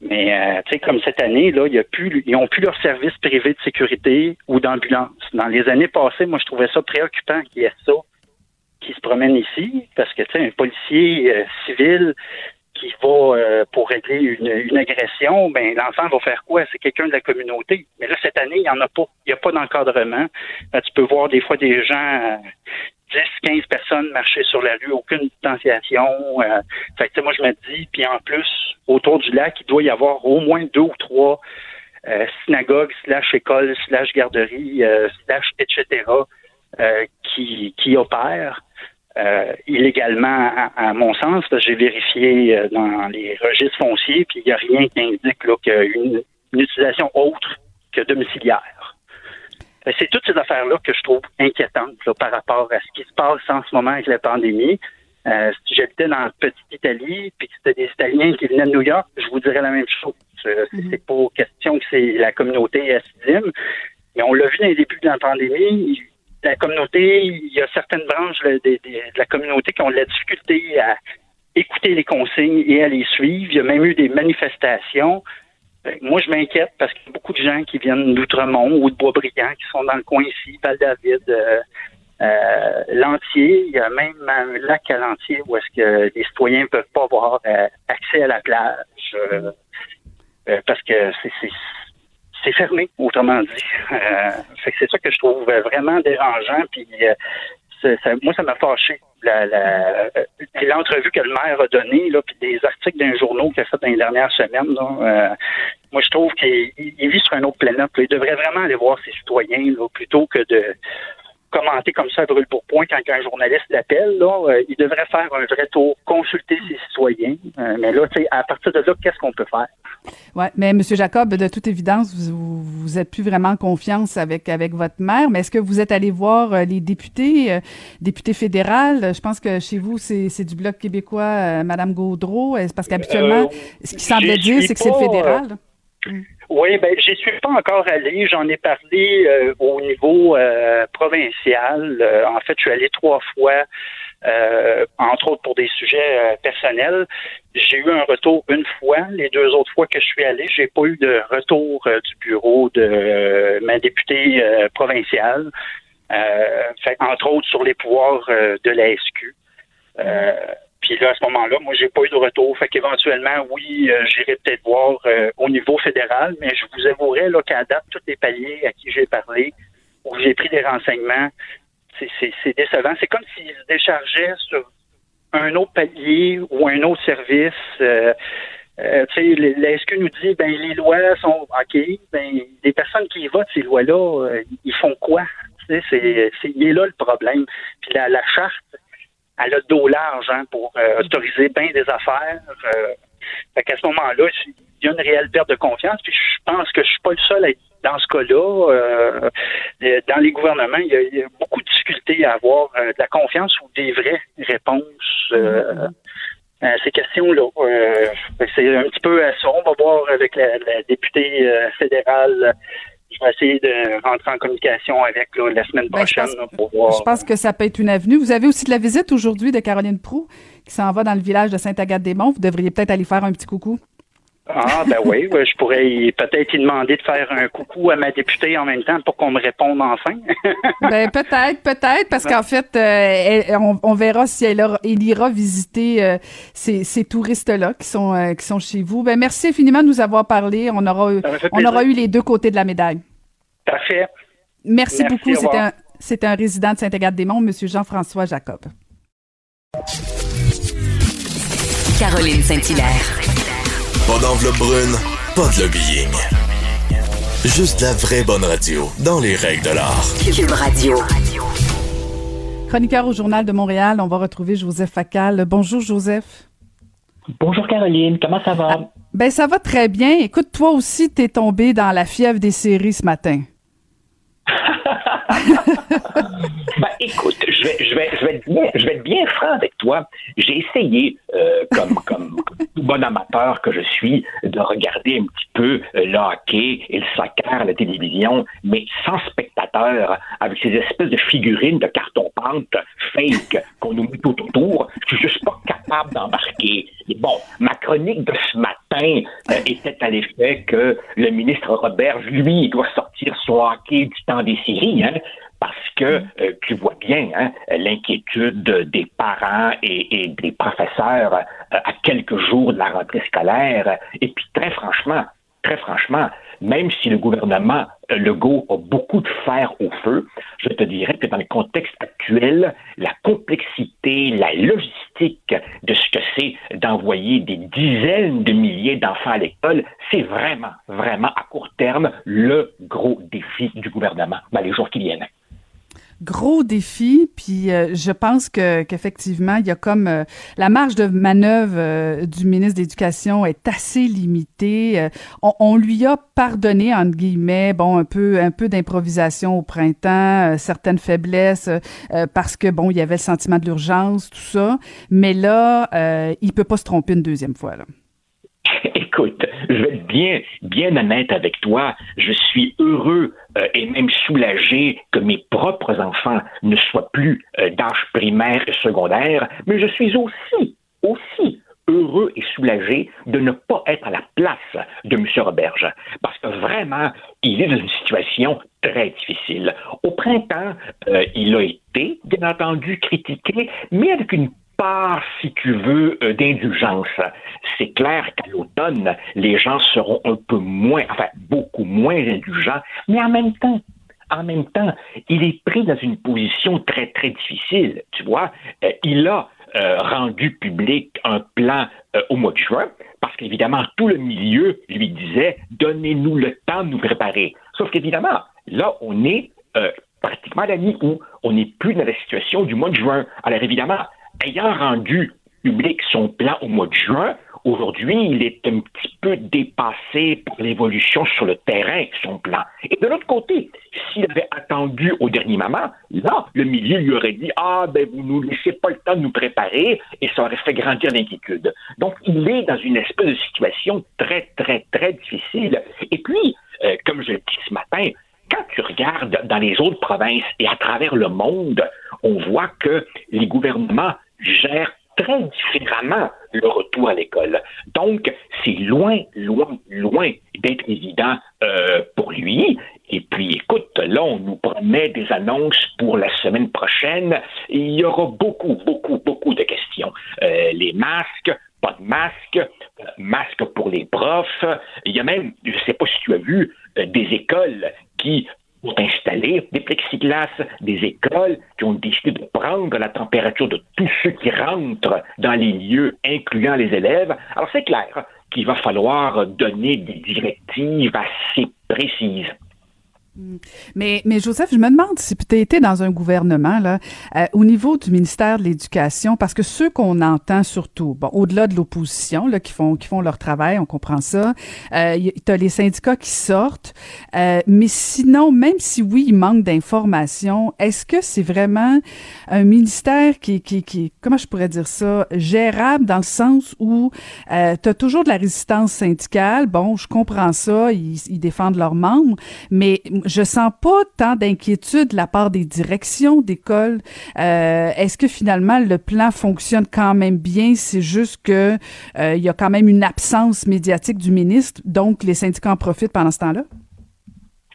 Mais euh, tu sais, comme cette année, là, y a plus, ils n'ont plus leur service privé de sécurité ou d'ambulance. Dans les années passées, moi, je trouvais ça préoccupant qu'il y ait ça qui se promène ici, parce que tu sais, un policier euh, civil qui va pour régler une, agression, ben l'enfant va faire quoi? C'est quelqu'un de la communauté. Mais là, cette année, il n'y en a pas. Il n'y a pas d'encadrement. tu peux voir des fois des gens 10, 15 personnes marcher sur la rue, aucune distanciation. Euh, fait que, moi, je me dis, puis en plus, autour du lac, il doit y avoir au moins deux ou trois euh, synagogues, slash écoles, slash garderies, euh, slash etc., euh, qui, qui opèrent. illégalement, à, mon sens, j'ai vérifié dans les registres fonciers, puis il n'y a rien qui indique qu'une une utilisation autre que domiciliaire. Ben, c'est toutes ces affaires-là que je trouve inquiétantes par rapport à ce qui se passe en ce moment avec la pandémie. Euh, si j'habitais dans la petite Italie, puis que c'était des Italiens qui venaient de New York, je vous dirais la même chose. Euh, mhm. C'est pas question que c'est la communauté assidim, mais on l'a vu dans les débuts de la pandémie. La communauté, il y a certaines branches de, de la communauté qui ont de la difficulté à écouter les consignes et à les suivre. Il y a même eu des manifestations. Ben, moi, je m'inquiète parce qu'il y a beaucoup de gens qui viennent d'Outremont ou de Boisbriand qui sont dans le coin ici, Val-David, euh, euh, L'Entier. Il y a même un lac à L'Entier où est-ce que les citoyens ne peuvent pas avoir euh, accès à la plage parce que c'est fermé, autrement dit. c'est ça que je trouve vraiment dérangeant. Puis moi, ça m'a fâché. L'entrevue que le maire a donnée, là, puis des articles d'un journaux qu'il a fait dans les dernières semaines, euh, moi, je trouve qu'il vit sur un autre planète. Il devrait vraiment aller voir ses citoyens plutôt que de commenter comme ça brûle pour point quand un journaliste l'appelle. Là, euh, il devrait faire un vrai tour, consulter ses citoyens. Euh, mais là, à partir de là, qu'est-ce qu'on peut faire? Oui, mais M. Jacob, de toute évidence, vous, vous êtes plus vraiment en confiance avec, avec votre maire, mais est-ce que vous êtes allé voir euh, les députés, députés fédérales? Je pense que chez vous, c'est du Bloc québécois, Mme Gaudreau, parce qu'habituellement, ce qui semble dire, c'est que c'est le fédéral. Oui, ben j'y suis pas encore allé. J'en ai parlé euh, au niveau euh, provincial. Euh, en fait, je suis allé trois fois, entre autres pour des sujets personnels. J'ai eu un retour une fois. Les deux autres fois que je suis allé, j'ai pas eu de retour du bureau de ma députée provinciale. fait, entre autres sur les pouvoirs de la SQ. Puis là, à ce moment-là, moi, j'ai pas eu de retour. Fait qu'éventuellement, oui, euh, j'irai peut-être voir euh, au niveau fédéral, mais je vous avouerai qu'à date, tous les paliers à qui j'ai parlé, où j'ai pris des renseignements, c'est décevant. C'est comme s'ils se déchargeaient sur un autre palier ou un autre service. Euh, euh la SQ nous dit, ben les lois sont OK, ben les personnes qui votent ces lois-là, ils font quoi? C'est, il est là le problème. Puis la charte elle a dos large hein, pour euh, autoriser bien des affaires. Euh, fait qu'à ce moment-là, il y a une réelle perte de confiance. Puis je pense que je suis pas le seul à être dans ce cas-là. Euh, dans les gouvernements, il y, a, beaucoup de difficultés à avoir de la confiance ou des vraies réponses. à ces questions-là. c'est un petit peu à ça. On va voir avec la, la députée fédérale je vais essayer de rentrer en communication avec la semaine ben, prochaine pour voir. Je pense que ça peut être une avenue. Vous avez aussi de la visite aujourd'hui de Caroline Prou qui s'en va dans le village de Sainte-Agathe-des-Monts. Vous devriez peut-être aller faire un petit coucou. Ah, ben oui, je pourrais peut-être lui demander de faire un coucou à ma députée en même temps pour qu'on me réponde enfin. [laughs] ben peut-être, peut-être, parce qu'en fait, euh, on, verra si elle, ira visiter euh, ces, touristes-là qui sont euh, qui sont chez vous. Ben merci infiniment de nous avoir parlé. On aura on aura eu les deux côtés de la médaille. Parfait. Merci, beaucoup. C'était un, c'était un résident de Saint-Agathe-des-Monts, M. Jean-François Jacob. Caroline Saint-Hilaire. Pas d'enveloppe brune, pas de lobbying. Juste la vraie bonne radio, dans les règles de l'art. Cube Radio. Chroniqueur au Journal de Montréal, on va retrouver Joseph Facal. Bonjour Joseph. Bonjour Caroline, comment ça va? Ah, ben ça va très bien. Écoute, toi aussi, t'es tombé dans la fièvre des séries ce matin. [laughs] ben, écoute, je vais, je, vais, je, vais être bien, je vais être bien franc avec toi. J'ai essayé, euh, comme, comme, tout bon amateur que je suis, de regarder un petit peu euh, le hockey et le soccer à la télévision, mais sans spectateur, avec ces espèces de figurines de carton-pente fake qu'on nous met tout autour. Je suis juste pas capable d'embarquer. Et bon, ma chronique de ce matin euh, était à l'effet que le ministre Robert, lui, doit sortir son hockey du temps des séries, hein, parce que euh, tu vois bien hein, l'inquiétude des parents et, des professeurs euh, à quelques jours de la rentrée scolaire. Et puis très franchement, très franchement, même si le gouvernement euh, Legault a beaucoup de fer au feu, je te dirais que dans le contexte actuel, la complexité, la logistique de ce que c'est d'envoyer des dizaines de milliers d'enfants à l'école, c'est vraiment, vraiment à court terme le gros défi du gouvernement dans les jours qui viennent gros défi. Puis euh, je pense que qu'effectivement, il y a comme euh, la marge de manœuvre euh, du ministre de l'Éducation est assez limitée. On, on, lui a pardonné entre guillemets, bon, un peu un peu d'improvisation au printemps, certaines faiblesses parce que bon, il y avait le sentiment de l'urgence, tout ça. Mais là, il peut pas se tromper une deuxième fois là. [laughs] Écoute, je vais être bien, bien honnête avec toi. Je suis heureux euh, et même soulagé que mes propres enfants ne soient plus euh, d'âge primaire et secondaire, mais je suis aussi, aussi heureux et soulagé de ne pas être à la place de M. Roberge, parce que vraiment, il est dans une situation très difficile. Au printemps, euh, il a été, bien entendu, critiqué, mais avec une part, si tu veux, euh, d'indulgence. C'est clair qu'à l'automne, les gens seront un peu moins, enfin, beaucoup moins indulgents, mais en même temps, en même temps, il est pris dans une position très, très difficile. Tu vois, euh, il a euh, rendu public un plan au mois de juin, parce qu'évidemment, tout le milieu lui disait donnez-nous le temps de nous préparer. Sauf qu'évidemment, là, on est pratiquement à la mi où on n'est plus dans la situation du mois de juin. Alors évidemment, ayant rendu public son plan au mois de juin, Aujourd'hui, il est un petit peu dépassé par l'évolution sur le terrain, son plan. Et de l'autre côté, s'il avait attendu au dernier moment, là, le milieu lui aurait dit Ah, ben, vous nous laissez pas le temps de nous préparer, et ça aurait fait grandir l'inquiétude. Donc, il est dans une espèce de situation très, très, très difficile. Et puis, euh, comme je le dis ce matin, quand tu regardes dans les autres provinces et à travers le monde, on voit que les gouvernements gèrent très différemment le retour à l'école. Donc, c'est loin, loin, loin d'être évident euh, pour lui. Et puis, écoute, là, on nous promet des annonces pour la semaine prochaine. Il y aura beaucoup, beaucoup, beaucoup de questions. Euh, les masques, pas de masques, euh, masques pour les profs. Il y a même, je ne sais pas si tu as vu, des écoles qui ont installé des plexiglas, des écoles qui ont décidé de prendre la température de tous ceux qui rentrent dans les lieux, incluant les élèves. Alors c'est clair qu'il va falloir donner des directives assez précises. Mm. Mais, mais Joseph, je me demande si tu été dans un gouvernement, là, euh, au niveau du ministère de l'Éducation, parce que ceux qu'on entend surtout, bon, au-delà de l'opposition, là, qui font, qui font leur travail, on comprend ça, euh, tu as les syndicats qui sortent, euh, mais sinon, même si oui, il manque d'informations, est-ce que c'est vraiment un ministère qui, qui, qui, comment je pourrais dire ça, gérable dans le sens où euh, tu as toujours de la résistance syndicale, bon, je comprends ça, ils, ils défendent leurs membres, mais je sens pas tant d'inquiétude de la part des directions d'école. Euh, Est-ce que finalement le plan fonctionne quand même bien? C'est juste que euh, il y a quand même une absence médiatique du ministre, donc les syndicats en profitent pendant ce temps-là?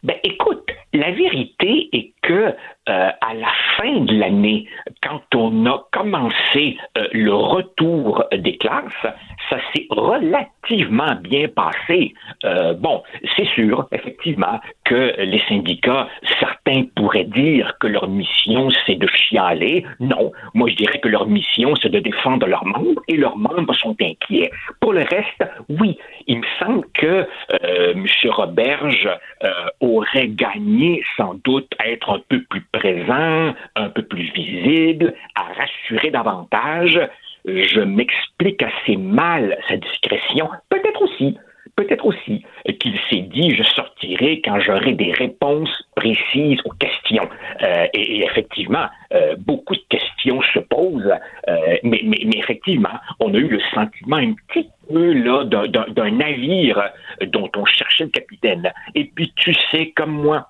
Ben écoute, la vérité est que euh, à la fin de l'année, quand on a commencé le retour des classes, ça s'est relativement bien passé. Euh, bon, c'est sûr, effectivement, que les syndicats, certains pourraient dire que leur mission, c'est de chialer. Non, moi je dirais que leur mission, c'est de défendre leurs membres et leurs membres sont inquiets. Pour le reste, oui, il me semble que euh, M. Roberge euh, aurait gagné sans doute à être un peu plus présent, un peu plus visible, à rassurer davantage je m'explique assez mal sa discrétion. Peut-être aussi, peut-être aussi qu'il s'est dit je sortirai quand j'aurai des réponses précises aux questions. Euh, et, effectivement, euh, beaucoup de questions se posent, euh, mais, mais, effectivement, on a eu le sentiment un petit peu là d'un navire dont on cherchait le capitaine. Et puis tu sais comme moi,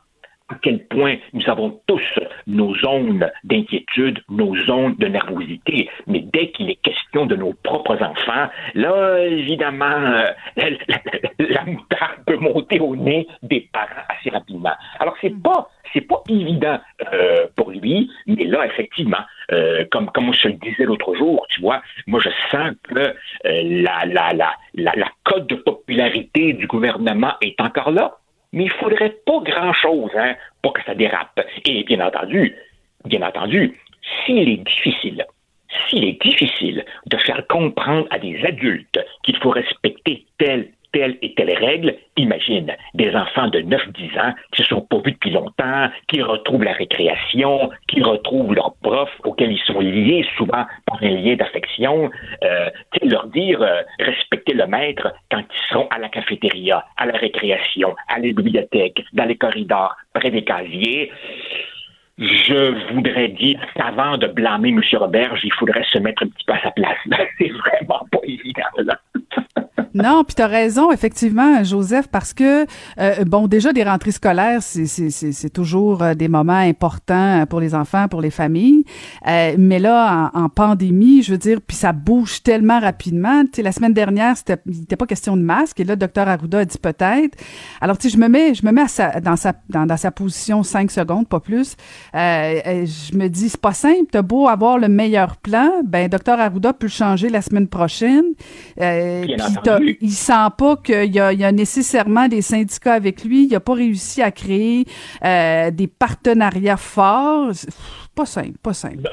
à quel point nous avons tous nos zones d'inquiétude, nos zones de nervosité. Mais dès qu'il est question de nos propres enfants, là, évidemment, euh, la, moutarde peut monter au nez des parents assez rapidement. Alors, c'est pas, c'est pas évident euh, pour lui, mais là, effectivement, euh, comme, comme je le disais l'autre jour, tu vois, moi, je sens que la, la, la, la, la cote de popularité du gouvernement est encore là mais il faudrait pas grand-chose hein, pour que ça dérape. Et bien entendu, bien entendu, s'il est difficile, s'il est difficile de faire comprendre à des adultes qu'il faut respecter tel telle et telle règle, imagine des enfants de 9-10 ans qui se sont pas vus depuis longtemps, qui retrouvent la récréation, qui retrouvent leurs profs auxquels ils sont liés souvent par un lien d'affection, euh, leur dire euh, respecter le maître quand ils seront à la cafétéria, à la récréation, à la bibliothèque, dans les corridors, près des casiers. Je voudrais dire qu'avant de blâmer M. Robert, il faudrait se mettre un petit peu à sa place. [laughs] C'est vraiment pas évident, là. [laughs] Non, puis tu as raison, effectivement, Joseph, parce que, euh, bon, déjà, des rentrées scolaires, c'est toujours euh, des moments importants pour les enfants, pour les familles. Euh, mais là, en, pandémie, je veux dire, puis ça bouge tellement rapidement. Tu sais, la semaine dernière, c'était n'était pas question de masque, et là, le docteur Arruda a dit peut-être. Alors, tu sais, je me mets, je me mets à sa, dans, sa, dans, sa position cinq secondes, pas plus. Je me dis, c'est pas simple, t'as beau avoir le meilleur plan, ben, docteur Arruda peut le changer la semaine prochaine. Bien il sent pas qu'il y, a, nécessairement des syndicats avec lui. Il a pas réussi à créer euh, des partenariats forts. Pas simple, pas simple.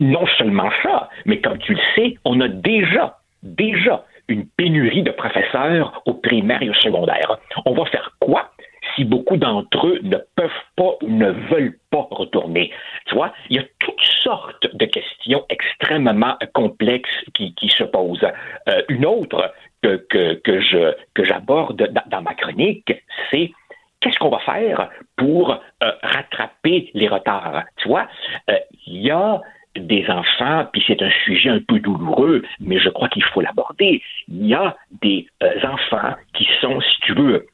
Non seulement ça, mais comme tu le sais, on a déjà, déjà une pénurie de professeurs au primaire et au secondaire. On va faire quoi? Si beaucoup d'entre eux ne peuvent pas ou ne veulent pas retourner. Tu vois, il y a toutes sortes de questions extrêmement complexes qui, se posent. Euh, une autre que, que, que je que j'aborde dans, ma chronique, c'est qu'est-ce qu'on va faire pour euh, rattraper les retards? Tu vois, euh, il y a des enfants, puis c'est un sujet un peu douloureux, mais je crois qu'il faut l'aborder. Il y a des enfants qui sont, si tu veux,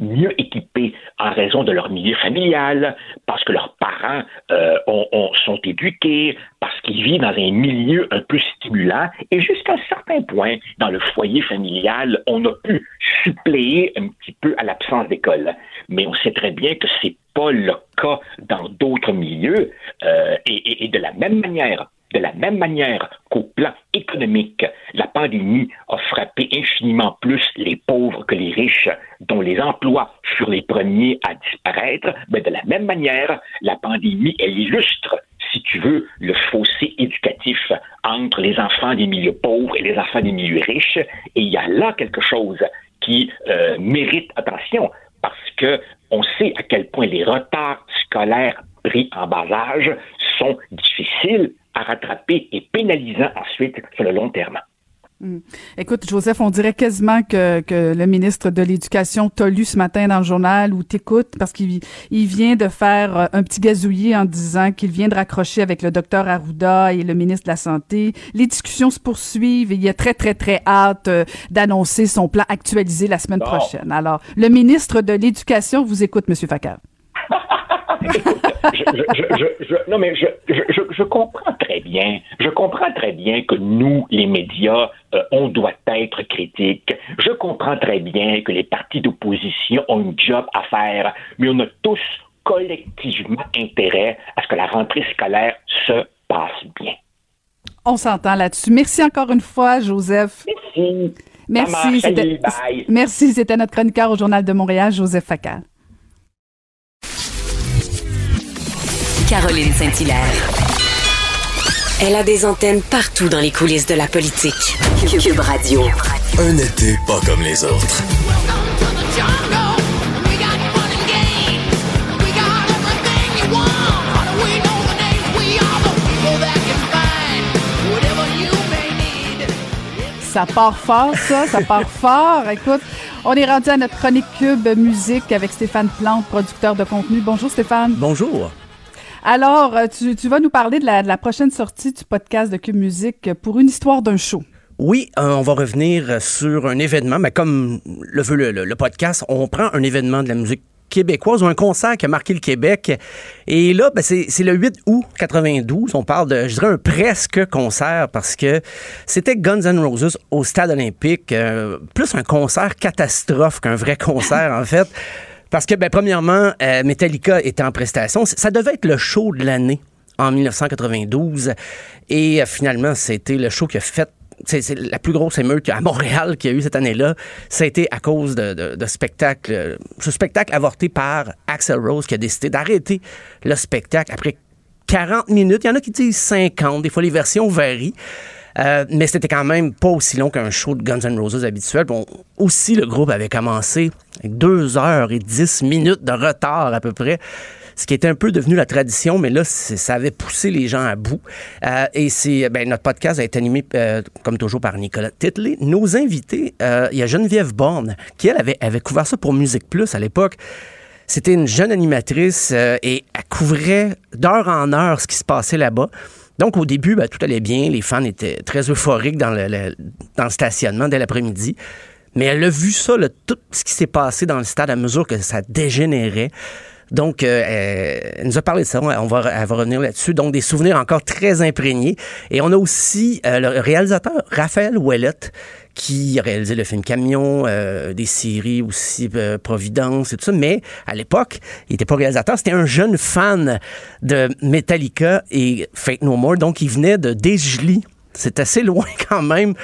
mieux équipés en raison de leur milieu familial, parce que leurs parents euh, ont, sont éduqués, parce qu'ils vivent dans un milieu un peu stimulant, et jusqu'à un certain point, dans le foyer familial, on a pu suppléer un petit peu à l'absence d'école. Mais on sait très bien que c'est pas le cas dans d'autres milieux, euh, et, et de la même manière, de la même manière qu'au plan économique, la pandémie a frappé infiniment plus les pauvres que les riches, dont les emplois furent les premiers à disparaître, mais de la même manière, la pandémie, illustre si tu veux, le fossé éducatif entre les enfants des milieux pauvres et les enfants des milieux riches. Et il y a là quelque chose qui euh, mérite attention parce que on sait à quel point les retards scolaires pris en bas âge sont difficiles rattraper et pénalisant ensuite sur le long terme. Hmm. Écoute, Joseph, on dirait quasiment que, que le ministre de l'Éducation t'a lu ce matin dans le journal ou t'écoute parce qu'il il vient de faire euh, un petit gazouillis en disant qu'il vient de raccrocher avec le docteur Arruda et le ministre de la Santé. Les discussions se poursuivent et il a très, très, très hâte euh, d'annoncer son plan actualisé la semaine prochaine. Alors, le ministre de l'Éducation vous écoute, Monsieur Je, non, mais je, je, comprends très bien. Je comprends très bien que nous, les médias, euh, on doit être critiques. Je comprends très bien que les partis d'opposition ont un job à faire, mais on a tous collectivement intérêt à ce que la rentrée scolaire se passe bien. On s'entend là-dessus. Merci encore une fois, Joseph. Merci. Merci. C'était, merci. C'était notre chroniqueur au Journal de Montréal, Joseph Facal. Caroline Saint-Hilaire. Elle a des antennes partout dans les coulisses de la politique. Cube Radio. Un été pas comme les autres. Ça part fort, ça, ça part [laughs] fort. Écoute, on est rendu à notre chronique Cube Musique avec Stéphane Plante, producteur de contenu. Bonjour Stéphane. Bonjour. Alors, euh, tu, vas nous parler de la, prochaine sortie du podcast de Cube Musique pour une histoire d'un show. Oui, euh, on va revenir sur un événement, mais comme le veut le, podcast, on prend un événement de la musique québécoise ou un concert qui a marqué le Québec. Et là, ben, c'est le 8 août 92. On parle de, je dirais, un presque concert parce que c'était Guns N' Roses au Stade olympique. Euh, plus un concert catastrophe qu'un vrai concert, en fait. Parce que, ben, premièrement, euh, Metallica était en prestation. Ça devait être le show de l'année en 1992. Et euh, finalement, c'était le show qui a fait c'est la plus grosse émeute à Montréal qu'il y a eu cette année-là. Ça a été à cause de, spectacle, ce spectacle avorté par Axel Rose qui a décidé d'arrêter le spectacle après 40 minutes. Il y en a qui disent 50. Des fois, les versions varient. Euh, mais c'était quand même pas aussi long qu'un show de Guns N' Roses habituel. Bon, aussi, le groupe avait commencé avec deux heures et dix minutes de retard à peu près ce qui était un peu devenu la tradition, mais là, ça avait poussé les gens à bout. Euh, et c'est, ben, notre podcast a été animé, euh, comme toujours, par Nicolas Titley. Nos invités, il y a Geneviève Borne, qui, elle, avait, avait couvert ça pour Musique Plus à l'époque. C'était une jeune animatrice et elle couvrait d'heure en heure ce qui se passait là-bas. Donc, au début, ben, tout allait bien. Les fans étaient très euphoriques dans le, stationnement dès l'après-midi. Mais elle a vu ça, tout ce qui s'est passé dans le stade à mesure que ça dégénérait. Donc, euh, elle nous a parlé de ça. On va revenir là-dessus. Donc, des souvenirs encore très imprégnés. Et on a aussi euh, le réalisateur Raphaël Ouellette qui a réalisé le film Camion, euh, des séries aussi Providence et tout ça. Mais à l'époque, il n'était pas réalisateur. C'était un jeune fan de Metallica et Fate No More. Donc, il venait de Desjely. C'est assez [laughs] loin quand même,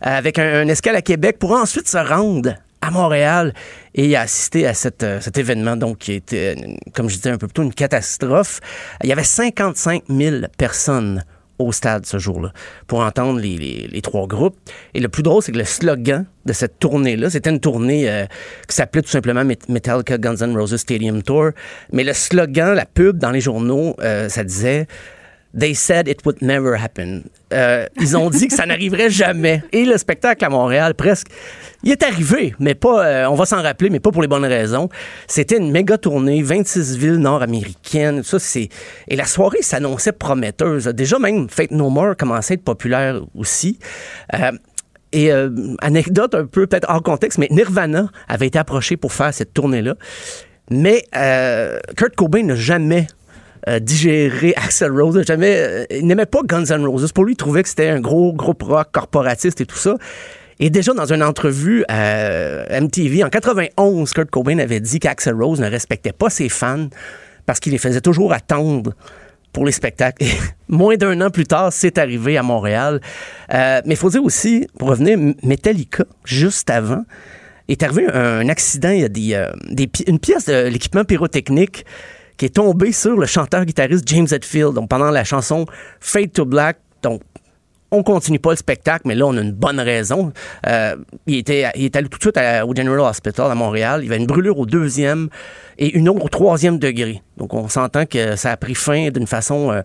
avec un, escale à Québec pour ensuite se rendre à Montréal et a assisté à euh, cet événement, donc qui était, comme je disais un peu plus tôt, une catastrophe. Il y avait 55 000 personnes au stade ce jour-là pour entendre les, trois groupes. Et le plus drôle, c'est que le slogan de cette tournée-là, c'était une tournée euh, qui s'appelait tout simplement Metallica Guns N' Roses Stadium Tour. Mais le slogan, la pub dans les journaux, euh, ça disait They said it would never happen. Euh, ils ont dit que ça n'arriverait jamais. Et le spectacle à Montréal, presque, il est arrivé, mais pas, euh, on va s'en rappeler, mais pas pour les bonnes raisons. C'était une méga tournée, 26 villes nord-américaines, ça, c'est, et la soirée s'annonçait prometteuse. Déjà, même Fate No More commençait à être populaire aussi. Euh, et anecdote un peu peut-être hors contexte, mais Nirvana avait été approché pour faire cette tournée-là. Mais Kurt Cobain n'a jamais euh, digérer Axel Rose. Jamais, euh, il n'aimait pas Guns N' Roses. Pour lui, il trouvait que c'était un gros groupe rock corporatiste et tout ça. Et déjà dans une entrevue à MTV en 91, Kurt Cobain avait dit qu'Axel Rose ne respectait pas ses fans parce qu'il les faisait toujours attendre pour les spectacles. Et [laughs] moins d'un an plus tard, c'est arrivé à Montréal. Euh, mais il faut dire aussi, pour revenir, Metallica, juste avant, est arrivé un, accident. Il y a des une pièce de l'équipement pyrotechnique qui est tombé sur le chanteur-guitariste James Hetfield. Donc, pendant la chanson Fade to Black, donc, on continue pas le spectacle, mais là, on a une bonne raison. Euh, il, était, il est allé tout de suite au General Hospital à Montréal. Il y avait une brûlure au deuxième et une autre au troisième degré. Donc, on s'entend que ça a pris fin d'une façon euh,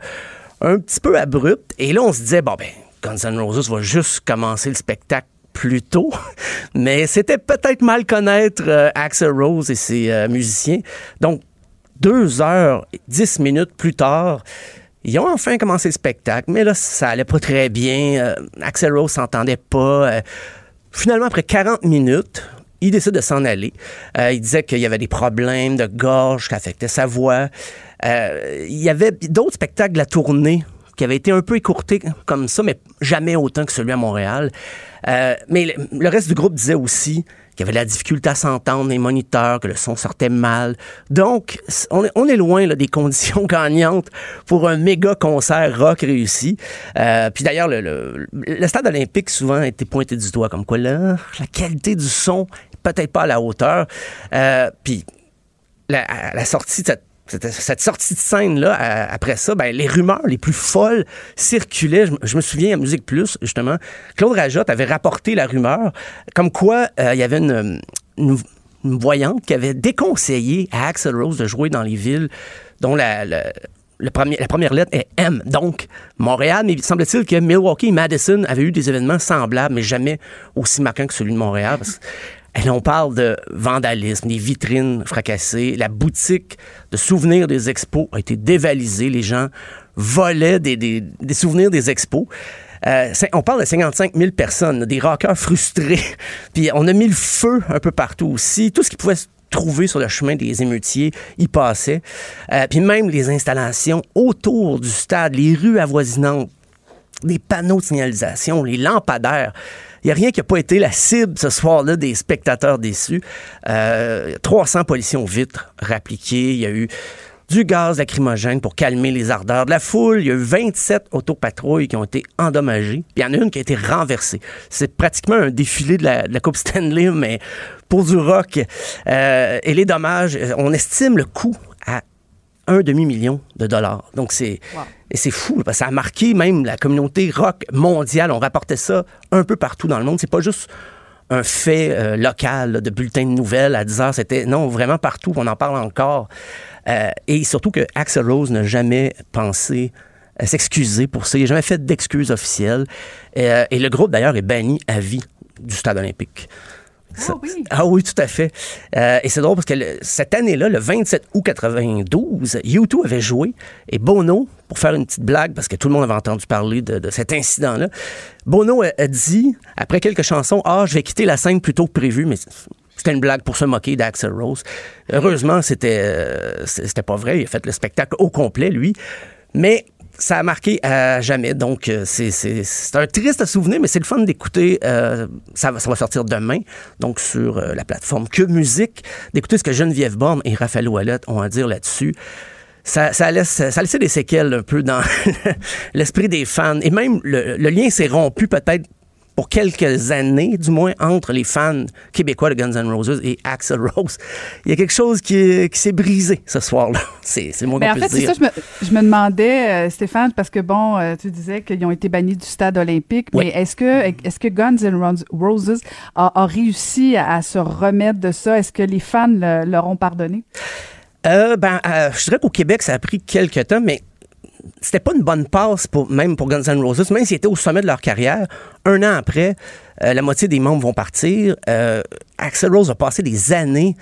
un petit peu abrupte. Et là, on se disait, bon, ben, Guns N' Roses va juste commencer le spectacle plus tôt, [laughs] mais c'était peut-être mal connaître euh, Axel Rose et ses musiciens. Donc, deux heures, dix minutes plus tard, ils ont enfin commencé le spectacle, mais là, ça allait pas très bien. Euh, Axel Rose s'entendait pas. Euh, finalement, après 40 minutes, il décide de s'en aller. Euh, il disait qu'il y avait des problèmes de gorge qui affectaient sa voix. il y avait d'autres spectacles de la tournée qui avaient été un peu écourtés comme ça, mais jamais autant que celui à Montréal. Mais le reste du groupe disait aussi qu'il y avait la difficulté à s'entendre, les moniteurs, que le son sortait mal. Donc, on est, loin des [laughs] conditions gagnantes pour un méga concert rock réussi. Euh, puis d'ailleurs, le, le, stade olympique souvent a été pointé du doigt, comme quoi là, la qualité du son peut-être pas à la hauteur. Euh, puis la, la sortie de cette cette, sortie de scène-là, après ça, ben, les rumeurs les plus folles circulaient. Je, me souviens à Musique Plus, justement, Claude Rajotte avait rapporté la rumeur comme quoi euh, il y avait une, voyante qui avait déconseillé à Axel Rose de jouer dans les villes dont la, première lettre est M. Donc, Montréal, mais semble-t-il que Milwaukee et Madison avaient eu des événements semblables, mais jamais aussi marquants que celui de Montréal. On parle de vandalisme, des vitrines fracassées. La boutique de souvenirs des expos a été dévalisée. Les gens volaient des, souvenirs des expos. Euh, on parle de 55 000 personnes, des rockers frustrés. [laughs] Puis on a mis le feu un peu partout aussi. Tout ce qui pouvait se trouver sur le chemin des émeutiers y passait. Euh, puis même les installations autour du stade, les rues avoisinantes, des panneaux de signalisation, les lampadaires. Il n'y a rien qui n'a pas été la cible ce soir-là des spectateurs déçus. 300 euh, policiers ont vitres rappliquées. Il y a eu du gaz lacrymogène pour calmer les ardeurs de la foule. Il y a eu 27 autopatrouilles qui ont été endommagées. Puis il y en a une qui a été renversée. C'est pratiquement un défilé de la, Coupe Stanley, mais pour du rock. Euh, et les dommages, on estime le coût un demi-million de dollars. Donc, c'est et c'est fou, parce que ça a marqué même la communauté rock mondiale. On rapportait ça un peu partout dans le monde. C'est pas juste un fait euh, local de bulletin de nouvelles à 10 heures. C'était, non, vraiment partout. On en parle encore. Euh, et surtout que Axel Rose n'a jamais pensé s'excuser pour ça. Il n'a jamais fait d'excuses officielles. Euh, et le groupe, d'ailleurs, est banni à vie du stade olympique. Ah oui. ah oui, tout à fait. Euh, et c'est drôle parce que cette année-là, le 27 août 92, U2 avait joué et Bono, pour faire une petite blague, parce que tout le monde avait entendu parler de, cet incident-là, Bono a, dit, après quelques chansons, Ah, je vais quitter la scène plus tôt que prévu, mais c'était une blague pour se moquer d'Axel Rose. Heureusement, c'était euh, c'était pas vrai. Il a fait le spectacle au complet, lui. Mais ça a marqué à jamais. Donc, euh, c'est un triste souvenir, mais c'est le fun d'écouter. Euh, ça, va, sortir demain, donc sur euh, la plateforme Que Musique, d'écouter ce que Geneviève Borne et Raphaël Ouellette ont à dire là-dessus. Ça, ça, laisse, ça laissait des séquelles un peu dans [laughs] l'esprit des fans. Et même, le, lien s'est rompu peut-être pour quelques années, du moins, entre les fans québécois de Guns N' Roses et Axel Rose. Il y a quelque chose qui, qui s'est brisé ce soir-là. [laughs] C'est, c'est le Mais en fait, c'est ça, je me, je me demandais, euh, Stéphane, parce que bon, euh, tu disais qu'ils ont été bannis du stade olympique, Oui. mais est-ce que, Guns N' Roses- a, a réussi à, à se remettre de ça? Est-ce que les fans le- leur ont pardonné? Euh, ben, je dirais qu'au Québec, ça a pris quelques temps, mais c'était pas une bonne passe même pour Guns N' Roses, même s'ils étaient au sommet de leur carrière. Un an après, euh, la moitié des membres vont partir. Euh, Axel Rose a passé des années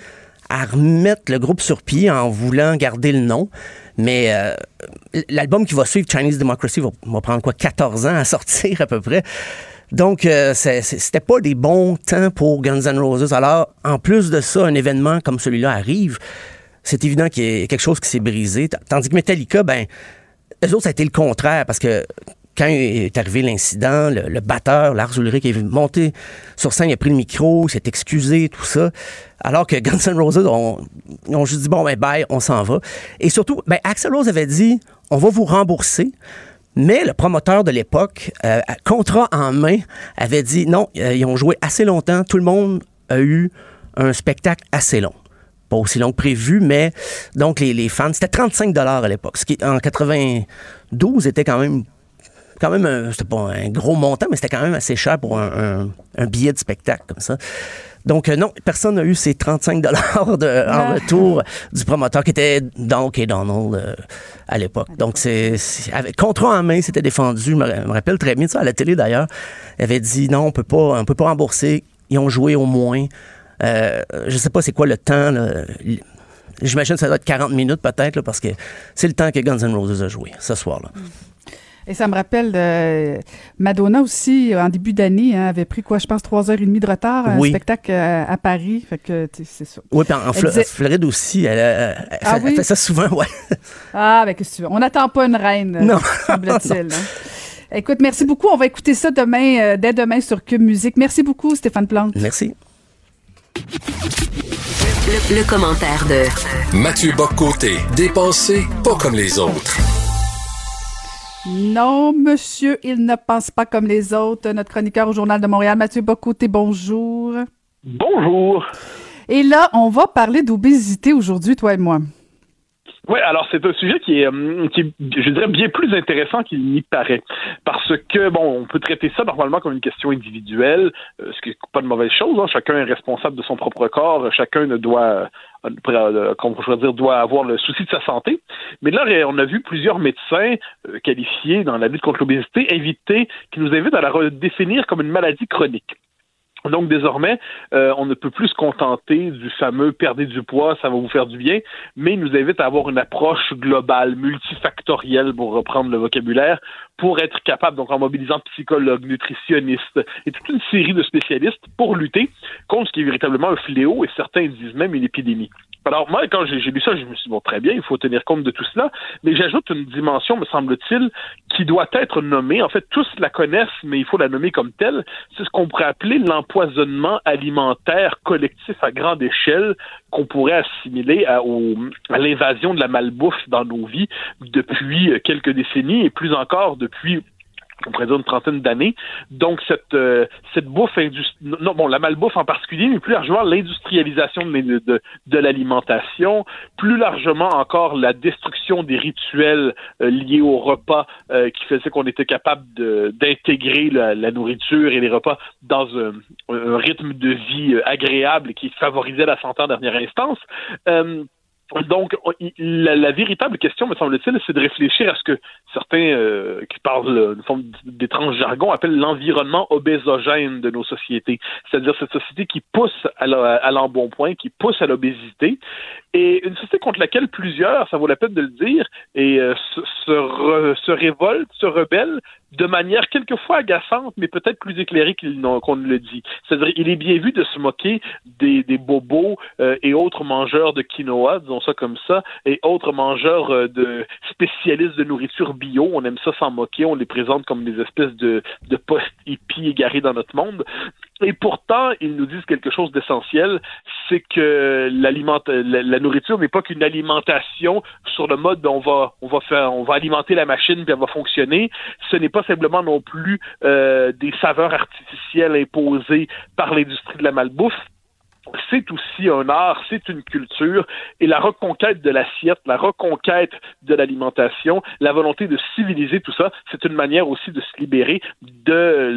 à remettre le groupe sur pied en voulant garder le nom. Mais euh, l'album qui va suivre, Chinese Democracy, va, prendre quoi, 14 ans à sortir à peu près. Donc, c'était pas des bons temps pour Guns N' Roses. Alors, en plus de ça, un événement comme celui-là arrive, c'est évident qu'il y a quelque chose qui s'est brisé. Tandis que Metallica, ben, eux autres, ça a été le contraire parce que quand est arrivé l'incident, le, le batteur, Lars Ulrich, est monté sur scène, il a pris le micro, il s'est excusé, tout ça. Alors que Guns N' Roses ont, ont juste dit, bon, ben, bye, on s'en va. Et surtout, ben, Axel Rose avait dit, on va vous rembourser. Mais le promoteur de l'époque, euh, contrat en main, avait dit non, euh, ils ont joué assez longtemps, tout le monde a eu un spectacle assez long. Pas aussi long que prévu, mais donc les, les fans, c'était 35 dollars à l'époque, ce qui en 92 était quand même quand même un- c'était pas un gros montant, mais c'était quand même assez cher pour un, un- un billet de spectacle comme ça. Donc euh, non, personne n'a eu ces 35 dollars en retour du promoteur qui était dans OK Donald euh, à l'époque. Donc c'est avec contrat en main, c'était défendu. Je me, me rappelle très bien ça à la télé d'ailleurs. Il avait dit non, on peut pas, on peut pas rembourser. Ils ont joué au moins. Euh, je sais pas c'est quoi le temps. là. J'imagine que ça doit être 40 minutes peut-être parce que c'est le temps que Guns N' Roses a joué ce soir-là. Et ça me rappelle, euh, Madonna aussi, en début d'année, hein, avait pris quoi, je pense, trois heures et demie de retard, un Oui. spectacle euh, à Paris. Fait que, c'est ça. Oui, puis en, disait- Floride aussi, elle, elle- elle Ah fait, oui? elle fait ça souvent, ouais. [laughs] Ah, ben, qu'est-ce que tu veux? On n'attend pas une reine, Non. semble-t-il. [laughs] hein. Écoute, merci beaucoup. On va écouter ça demain, euh, dès demain sur Cube Musique. Merci beaucoup, Stéphane Plante. Merci. Le, le commentaire de Mathieu Boccoté, dépensé pas comme les autres. Non, monsieur, il ne pense pas comme les autres. Notre chroniqueur au Journal de Montréal, Mathieu Bocoté, bonjour. Bonjour. Et là, on va parler d'obésité aujourd'hui, toi et moi. Oui, alors c'est un sujet qui est, hum, qui est, je dirais, bien plus intéressant qu'il n'y paraît. Parce que, bon, on peut traiter ça normalement comme une question individuelle, euh, ce qui n'est pas de mauvaise chose. hein. Chacun est responsable de son propre corps. Chacun ne doit, euh, euh, comment je dire, doit avoir le souci de sa santé. Mais là, on a vu plusieurs médecins qualifiés dans la lutte contre l'obésité invités, qui nous invitent à la redéfinir comme une maladie chronique. Donc désormais, euh, on ne peut plus se contenter du fameux perdez du poids, ça va vous faire du bien, mais il nous invite à avoir une approche globale, multifactorielle, pour reprendre le vocabulaire, pour être capable, donc en mobilisant psychologues, nutritionnistes et toute une série de spécialistes pour lutter contre ce qui est véritablement un fléau et certains disent même une épidémie. Alors moi, quand j'ai lu ça, je me suis dit, bon, très bien, il faut tenir compte de tout cela, mais j'ajoute une dimension, me semble-t-il, qui doit être nommée. En fait, tous la connaissent, mais il faut la nommer comme telle. C'est ce qu'on pourrait appeler l'empoisonnement alimentaire collectif à grande échelle qu'on pourrait assimiler à, à l'invasion de la malbouffe dans nos vies depuis quelques décennies et plus encore depuis on une trentaine d'années. Donc cette euh, cette bouffe non bon la malbouffe en particulier, mais plus largement l'industrialisation de, de, l'alimentation, plus largement encore la destruction des rituels euh, liés au repas euh, qui faisait qu'on était capable d'intégrer la, nourriture et les repas dans un, un rythme de vie euh, agréable et qui favorisait la santé en dernière instance. Donc, la, véritable question, me semble-t-il, c'est de réfléchir à ce que certains euh, qui parlent une forme d'étrange jargon appellent l'environnement obésogène de nos sociétés. C'est-à-dire cette société qui pousse à l'embonpoint, qui pousse à l'obésité, et une société contre laquelle plusieurs, ça vaut la peine de le dire, et euh, se, se, révoltent, se rebellent de manière quelquefois agaçante, mais peut-être plus éclairée qu'on ne le dit. C'est-à-dire, il est bien vu de se moquer des, des bobos euh, et autres mangeurs de quinoa, disons ça comme ça, et autres mangeurs euh, de spécialistes de nourriture bio. On aime ça s'en moquer, on les présente comme des espèces de, de post-hippies égarés dans notre monde. Et pourtant, ils nous disent quelque chose d'essentiel, c'est que l'aliment, la, nourriture n'est pas qu'une alimentation sur le mode on va, on va faire, on va alimenter la machine puis elle va fonctionner. Ce n'est pas simplement non plus euh, des saveurs artificielles imposées par l'industrie de la malbouffe c'est aussi un art, c'est une culture, et la reconquête de l'assiette, la reconquête de l'alimentation, la volonté de civiliser tout ça, c'est une manière aussi de se libérer de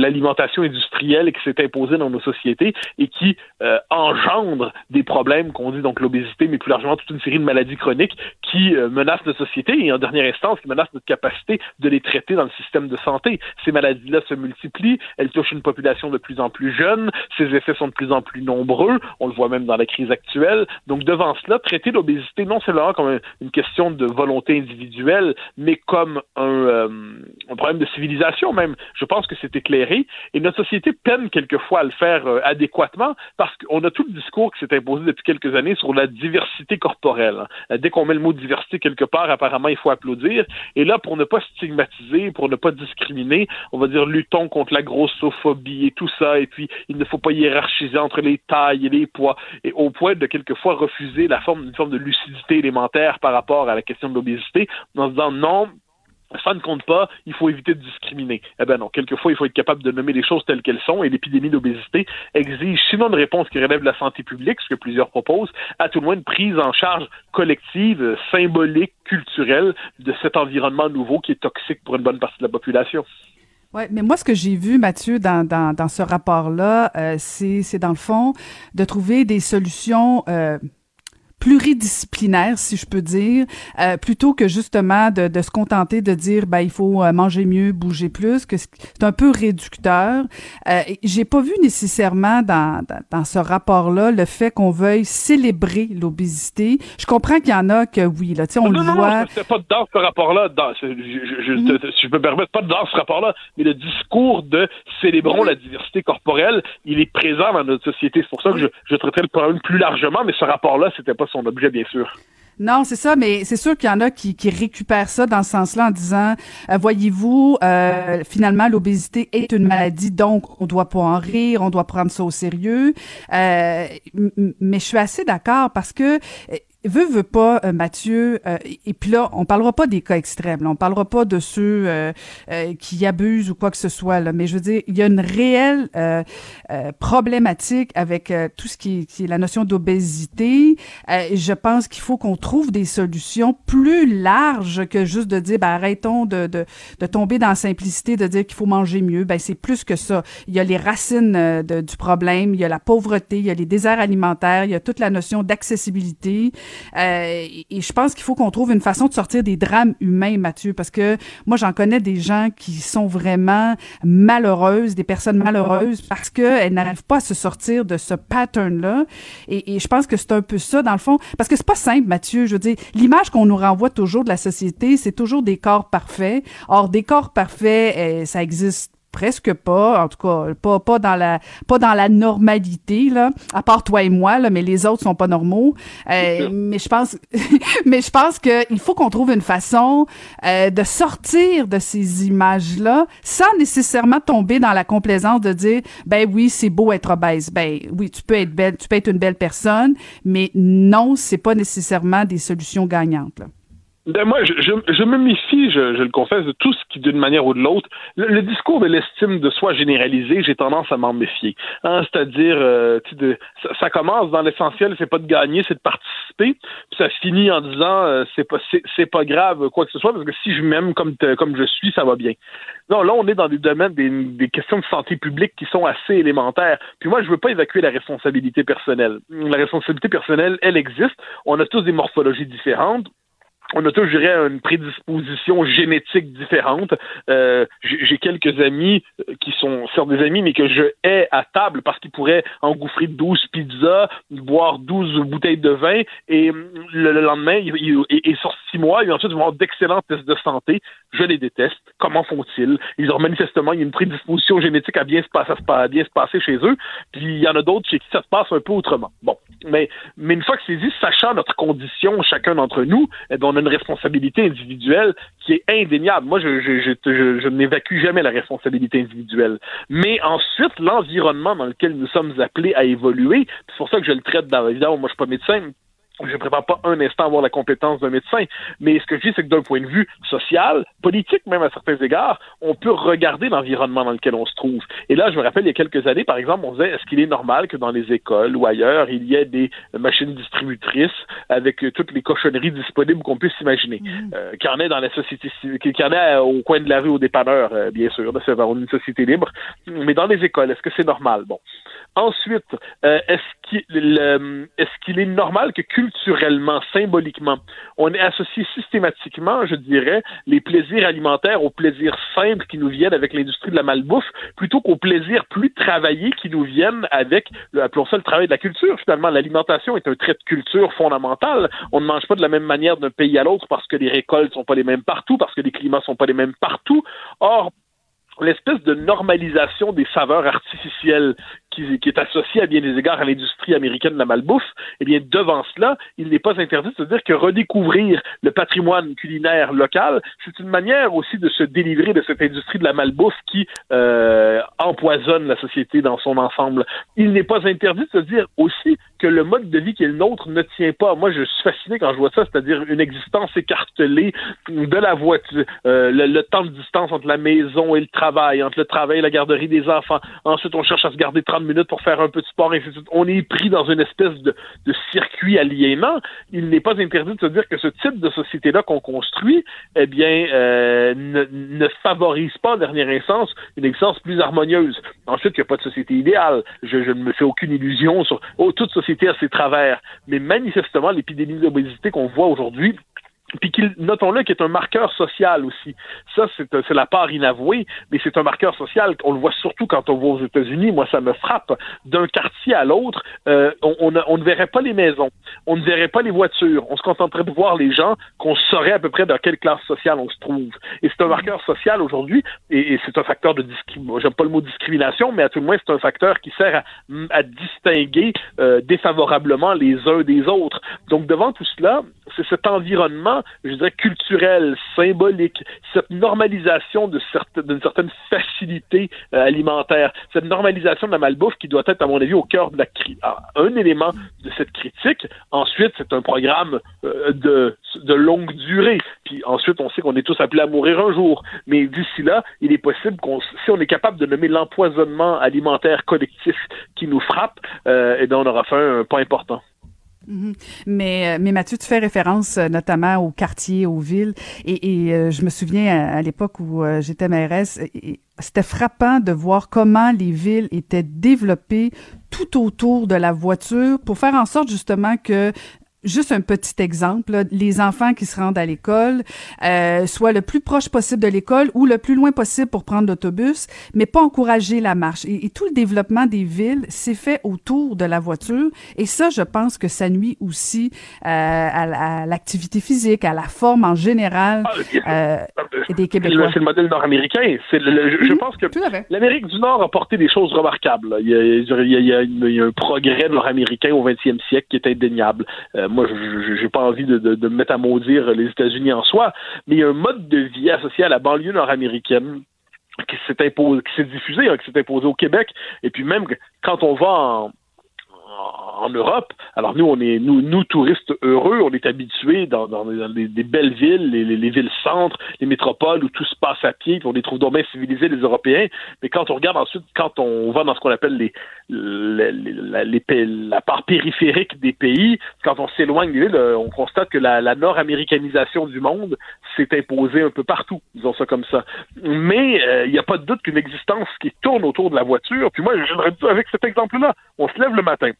l'alimentation industrielle qui s'est imposée dans nos sociétés et qui euh, engendre des problèmes qu'on dit donc l'obésité, mais plus largement toute une série de maladies chroniques qui euh, menacent notre société et en dernière instance qui menacent notre capacité de les traiter dans le système de santé. Ces maladies-là se multiplient, elles touchent une population de plus en plus jeune, ces effets sont de plus en plus nombreux on le voit même dans la crise actuelle. Donc devant cela, traiter l'obésité non seulement comme une question de volonté individuelle, mais comme euh, un, problème de civilisation même. Je pense que c'est éclairé. Et notre société peine quelquefois à le faire euh, adéquatement parce qu'on a tout le discours qui s'est imposé depuis quelques années sur la diversité corporelle. Euh, dès qu'on met le mot diversité quelque part, apparemment, il faut applaudir. Et là, pour ne pas stigmatiser, pour ne pas discriminer, on va dire luttons contre la grossophobie et tout ça. Et puis, il ne faut pas hiérarchiser entre les tailles et les poids, et au point de quelquefois refuser la forme, une forme de lucidité élémentaire par rapport à la question de l'obésité, en se disant non, ça ne compte pas, il faut éviter de discriminer. Eh ben non, quelquefois, il faut être capable de nommer les choses telles qu'elles sont, et l'épidémie d'obésité exige, sinon une réponse qui relève de la santé publique, ce que plusieurs proposent, à tout le moins une prise en charge collective, symbolique, culturelle de cet environnement nouveau qui est toxique pour une bonne partie de la population. Oui, mais moi, ce que j'ai vu, Mathieu, dans, dans, dans ce rapport-là, euh, c'est dans le fond de trouver des solutions euh, pluridisciplinaire, si je peux dire, euh, plutôt que justement de, de, se contenter de dire ben il faut euh, manger mieux, bouger plus, que c'est un peu réducteur. Euh, J'ai pas vu nécessairement dans, dans, ce rapport-là le fait qu'on veuille célébrer l'obésité. Je comprends qu'il y en a que oui, là, tu sais, on non, le non, voit. Non, c'était pas dans ce rapport-là, dans, je, je, je, mhm. je, me permettre pas dans ce rapport-là, mais le discours de célébrons la diversité corporelle, il est présent dans notre société. C'est pour ça que je, je traiterais le problème plus largement, mais ce rapport-là, c'était pas Non, c'est ça, mais c'est sûr qu'il y en a qui, qui récupèrent ça dans ce sens-là en disant, euh, voyez-vous, euh, finalement, l'obésité est une maladie, donc on doit pas en rire, on doit prendre ça au sérieux. Euh, mais je suis assez d'accord parce que Veux, veut pas, euh, Mathieu, euh, et puis là, on parlera pas des cas extrêmes, là, on parlera pas de ceux euh, qui abusent ou quoi que ce soit, là, mais je veux dire, il y a une réelle problématique avec tout ce qui est, qui est, la notion d'obésité. je pense qu'il faut qu'on trouve des solutions plus larges que juste de dire, ben, arrêtons de, de, de tomber dans la simplicité de dire qu'il faut manger mieux. Ben, c'est plus que ça. Il y a les racines de, du problème, il y a la pauvreté, il y a les déserts alimentaires, il y a toute la notion d'accessibilité. Euh, et je pense qu'il faut qu'on trouve une façon de sortir des drames humains, Mathieu, parce que moi, j'en connais des gens qui sont vraiment malheureuses, des personnes malheureuses, parce qu'elles n'arrivent pas à se sortir de ce pattern-là. Et, et, je pense que c'est un peu ça, dans le fond, parce que c'est pas simple, Mathieu. Je veux dire, l'image qu'on nous renvoie toujours de la société, c'est toujours des corps parfaits. Or, des corps parfaits, eh, ça existe presque pas, en tout cas pas pas dans la pas dans la normalité là, à part toi et moi là, mais les autres sont pas normaux. Euh, mais je pense [laughs] mais je pense que il faut qu'on trouve une façon euh, de sortir de ces images là sans nécessairement tomber dans la complaisance de dire ben oui c'est beau être obèse, ben oui tu peux être belle, tu peux être une belle personne, mais non c'est pas nécessairement des solutions gagnantes. Là. Ben moi, je, je, me méfie, je, je, le confesse, de tout ce qui, d'une manière ou de l'autre, le, discours de l'estime de soi généralisé, j'ai tendance à m'en méfier. Hein, C'est-à-dire, euh, de, ça, commence dans l'essentiel, c'est pas de gagner, c'est de participer. Puis ça finit en disant, euh, c'est pas, c'est, pas grave quoi que ce soit, parce que si je m'aime comme comme je suis, ça va bien. Non, là, on est dans des domaines, des, des questions de santé publique qui sont assez élémentaires. Puis moi, je veux pas évacuer la responsabilité personnelle. La responsabilité personnelle, elle existe. On a tous des morphologies différentes on a tous, je dirais, une prédisposition génétique différente. Euh, j'ai quelques amis euh, qui sont certes des amis, mais que je hais à table parce qu'ils pourraient engouffrer 12 pizzas, boire 12 bouteilles de vin, et le, lendemain, ils, ils, sortent six mois, et ensuite ils vont avoir d'excellents tests de santé. Je les déteste. Comment font-ils? Ils ont manifestement une prédisposition génétique à bien se passer, à bien se passer chez eux, puis il y en a d'autres chez qui ça se passe un peu autrement. Bon, mais, mais une fois que c'est dit, sachant notre condition, chacun d'entre nous, eh bien, on a une responsabilité individuelle qui est indéniable. Moi, je, n'évacue jamais la responsabilité individuelle. Mais ensuite, l'environnement dans lequel nous sommes appelés à évoluer, c'est pour ça que je le traite dans, évidemment, moi je suis pas médecin, je ne prétends pas un instant avoir la compétence d'un médecin, mais ce que je dis, c'est que d'un point de vue social, politique même à certains égards, on peut regarder l'environnement dans lequel on se trouve. Et là, je me rappelle, il y a quelques années, par exemple, on disait, est-ce qu'il est normal que dans les écoles ou ailleurs, il y ait des machines distributrices avec toutes les cochonneries disponibles qu'on puisse imaginer, mmh. euh, qu'il y en ait dans la société, qu'il y en ait au coin de la rue au dépanneur, euh, bien sûr, c'est une société libre, mais dans les écoles, est-ce que c'est normal? Bon. Ensuite, euh, est-ce qu'il est, normal que culturellement, symboliquement, on est associé systématiquement, je dirais, les plaisirs alimentaires aux plaisirs simples qui nous viennent avec l'industrie de la malbouffe, plutôt qu'aux plaisirs plus travaillés qui nous viennent avec, le, appelons ça le travail de la culture. Finalement, l'alimentation est un trait de culture fondamental. On ne mange pas de la même manière d'un pays à l'autre parce que les récoltes sont pas les mêmes partout, parce que les climats sont pas les mêmes partout. Or, l'espèce de normalisation des saveurs artificielles qui, est associée à bien des égards à l'industrie américaine de la malbouffe, eh bien, devant cela, il n'est pas interdit de se dire que redécouvrir le patrimoine culinaire local, c'est une manière aussi de se délivrer de cette industrie de la malbouffe qui euh, empoisonne la société dans son ensemble. Il n'est pas interdit de se dire aussi que le mode de vie qui est le nôtre ne tient pas. Moi, je suis fasciné quand je vois ça, c'est-à-dire une existence écartelée de la voiture, euh, le, temps de distance entre la maison et le travail, entre le travail et la garderie des enfants. Ensuite, on cherche à se garder 30 minutes pour faire un peu de sport, et On est pris dans une espèce de, de circuit aliénant. Il n'est pas interdit de se dire que ce type de société-là qu'on construit, eh bien, euh, ne, ne, favorise pas, en dernière instance, une existence plus harmonieuse. Ensuite, il n'y a pas de société idéale. Je, je, ne me fais aucune illusion sur oh, toute société a ses travers. Mais manifestement, l'épidémie d'obésité qu'on voit aujourd'hui puis qu'il, notons-le, qui est un marqueur social aussi. Ça, c'est, c'est la part inavouée, mais c'est un marqueur social. On le voit surtout quand on va aux États-Unis. Moi, ça me frappe. D'un quartier à l'autre, euh, on, on, ne verrait pas les maisons, on ne verrait pas les voitures. On se contenterait de voir les gens, qu'on saurait à peu près dans quelle classe sociale on se trouve. Et c'est un mm. marqueur social aujourd'hui, et, c'est un facteur de discrimination. J'aime pas le mot discrimination, mais à tout le moins, c'est un facteur qui sert à, à distinguer euh, défavorablement les uns des autres. Donc, devant tout cela, c'est cet environnement, je dirais, culturel, symbolique, cette normalisation d'une certaine facilité euh, alimentaire, cette normalisation de la malbouffe qui doit être, à mon avis, au cœur de un élément de cette critique. Ensuite, c'est un programme euh, de, de longue durée. Puis ensuite, on sait qu'on est tous appelés à mourir un jour. Mais d'ici là, il est possible qu'on, si on est capable de nommer l'empoisonnement alimentaire collectif qui nous frappe, euh, eh bien, on aura fait un pas important. Mhm. Mais, euh, mais Mathieu, tu fais référence euh, notamment aux quartiers, aux villes. Et, et euh, je me souviens à, l'époque où j'étais mairesse, c'était frappant de voir comment les villes étaient développées tout autour de la voiture pour faire en sorte justement que Juste un petit exemple, les enfants qui se rendent à l'école, euh, soit le plus proche possible de l'école ou le plus loin possible pour prendre l'autobus, mais pas encourager la marche. Et, tout le développement des villes s'est fait autour de la voiture. Et ça, je pense que ça nuit aussi euh, à, l'activité physique, à la forme en général ah, euh, des Québécois. C'est le modèle nord-américain. je, je, pense que l'Amérique du Nord a porté des choses remarquables. Il y a, il y a, il y a un progrès nord-américain au 20e siècle qui est indéniable. Moi, je n'ai pas envie de, de, me mettre à maudire les États-Unis en soi, mais il y a un mode de vie associé à la banlieue nord-américaine qui s'est imposé, qui s'est diffusé, hein, qui s'est imposé au Québec. Et puis même quand on va en, en Europe. Alors nous, on est nous, nous touristes heureux, on est habitués dans, dans, des, belles villes, les, les, villes centres, les métropoles où tout se passe à pied, on les trouve donc bien civilisés les Européens. Mais quand on regarde ensuite, quand on va dans ce qu'on appelle les, les, la, la part périphérique des pays, quand on s'éloigne des villes, on constate que la, la nord-américanisation du monde s'est imposée un peu partout, disons ça comme ça. Mais euh, il n'y a pas de doute qu'une existence qui tourne autour de la voiture. Puis moi, j'aimerais dire avec cet exemple-là, on se lève le matin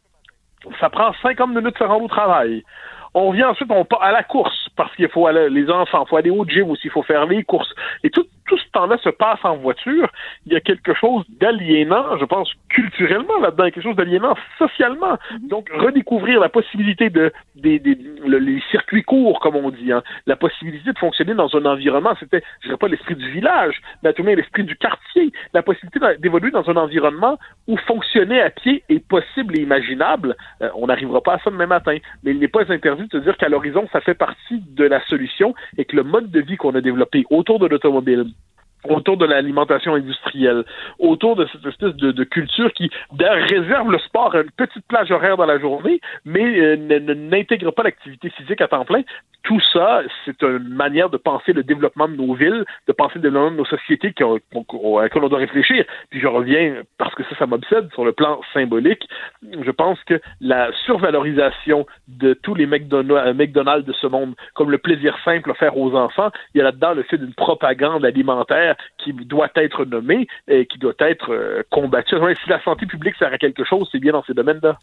ça prend 50 minutes de se rendre au travail. On vient ensuite, on part à la course, parce qu'il faut aller, les enfants, il faut aller au gym aussi, il faut faire les courses. Et tout, tout ce temps-là se passe en voiture. Il y a quelque chose d'aliénant, je pense, culturellement là-dedans, quelque chose d'aliénant socialement. Donc, redécouvrir la possibilité de, des, des les circuits courts, comme on dit, hein, la possibilité de fonctionner dans un environnement, c'était, je dirais pas l'esprit du village, mais à tout l'esprit du quartier, la possibilité d'évoluer dans un environnement où fonctionner à pied est possible et imaginable. Euh, on n'arrivera pas à ça demain matin, mais il n'est pas interdit de se dire qu'à l'horizon, ça fait partie de la solution et que le mode de vie qu'on a développé autour de l'automobile, autour de l'alimentation industrielle, autour de cette espèce de, culture qui réserve le sport à une petite plage horaire dans la journée, mais euh, n'intègre pas l'activité physique à temps plein. Tout ça, c'est une manière de penser le développement de nos villes, de penser le développement de nos sociétés qui, à laquelle on doit réfléchir. Puis je reviens, parce que ça, ça m'obsède sur le plan symbolique, je pense que la survalorisation de tous les euh, McDonald's de ce monde, comme le plaisir simple offert aux enfants, il y a là-dedans le fait d'une propagande alimentaire qui doit être nommé et qui doit être euh, combattu. si la santé publique sert à quelque chose, c'est bien dans ces domaines-là?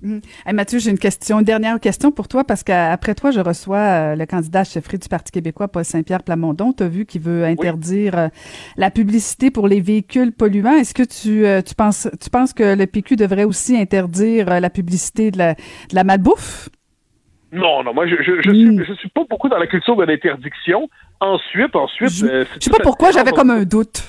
Mmh. Mathieu, j'ai une question, une dernière question pour toi, parce qu'après toi, je reçois euh, le candidat à chefferie du Parti québécois, Paul Saint-Pierre Plamondon. Tu as vu qu'il veut interdire euh, la publicité pour les véhicules polluants. Est-ce que tu, tu, penses, tu penses que le PQ devrait aussi interdire la publicité de la, de la malbouffe? Non, non, moi je je, je, suis, mmh. je suis pas beaucoup dans la culture de l'interdiction. Ensuite, ensuite. Je, euh, sais pas pourquoi j'avais comme un doute.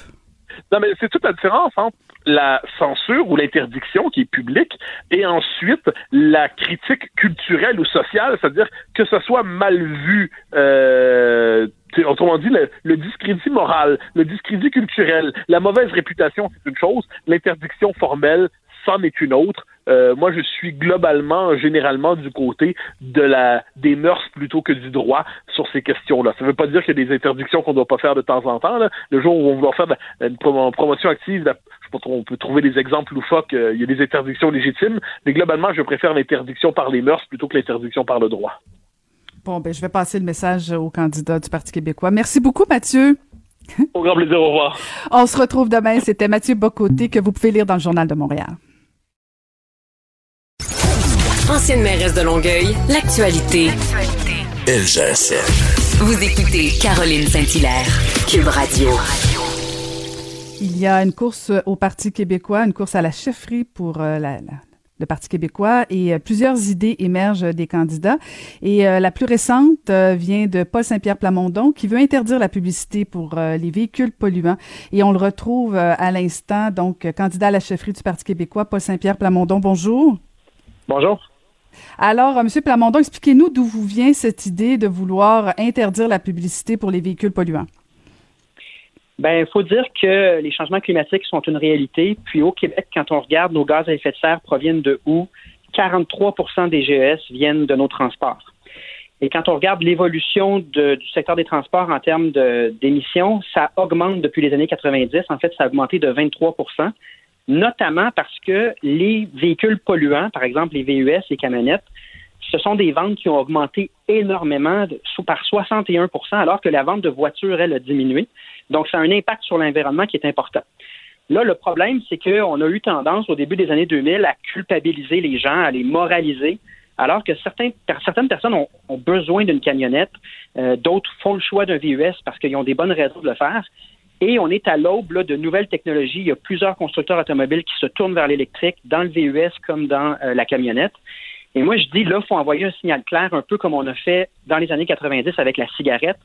Non, mais c'est toute la différence entre la censure ou l'interdiction qui est publique et ensuite la critique culturelle ou sociale, c'est-à-dire que ce soit mal vu, euh, autrement dit, le, le, discrédit moral, le discrédit culturel, la mauvaise réputation, c'est une chose, l'interdiction formelle, c'en est une autre. Euh, moi, je suis globalement, généralement, du côté de la des mœurs plutôt que du droit sur ces questions-là. Ça ne veut pas dire qu'il y a des interdictions qu'on ne doit pas faire de temps en temps. Là. Le jour où on va faire une promotion active, je sais pas, on peut trouver des exemples loufoques, euh, il y a des interdictions légitimes, mais globalement, je préfère l'interdiction par les mœurs plutôt que l'interdiction par le droit. Bon, ben, je vais passer le message au candidat du Parti québécois. Merci beaucoup, Mathieu. Au grand plaisir, au revoir. On se retrouve demain. C'était Mathieu Bocoté que vous pouvez lire dans le Journal de Montréal. Ancienne mairesse de Longueuil, l'actualité. LGSN. Vous écoutez Caroline Saint-Hilaire, Cube Radio. Il y a une course au Parti québécois, une course à la chefferie pour euh, la, le Parti québécois et euh, plusieurs idées émergent des candidats. Et euh, la plus récente vient de Paul Saint-Pierre Plamondon qui veut interdire la publicité pour les véhicules polluants. Et on le retrouve à l'instant, donc candidat à la chefferie du Parti québécois, Paul Saint-Pierre Plamondon. Bonjour. Bonjour. Alors, euh, M. Plamondon, expliquez-nous d'où vous vient cette idée de vouloir interdire la publicité pour les véhicules polluants? Ben, il faut dire que les changements climatiques sont une réalité. Puis au Québec, quand on regarde nos gaz à effet de serre proviennent de où? 43% des GES viennent de nos transports. Et quand on regarde l'évolution du secteur des transports en termes d'émissions, ça augmente depuis les années 90. En fait, ça a augmenté de 23 notamment parce que les véhicules polluants, par exemple les VUS, les camionnettes, ce sont des ventes qui ont augmenté énormément par 61% alors que la vente de voitures, elle, a diminué. Donc, ça a un impact sur l'environnement qui est important. Là, le problème, c'est qu'on a eu tendance au début des années 2000 à culpabiliser les gens, à les moraliser, alors que certaines personnes ont, besoin d'une camionnette, euh, d'autres font le choix d'un VUS parce qu'ils ont des bonnes raisons de le faire. Et on est à l'aube de nouvelles technologies. Il y a plusieurs constructeurs automobiles qui se tournent vers l'électrique dans le VUS comme dans euh, la camionnette. Et moi, je dis, là, il faut envoyer un signal clair, un peu comme on a fait dans les années 90 avec la cigarette.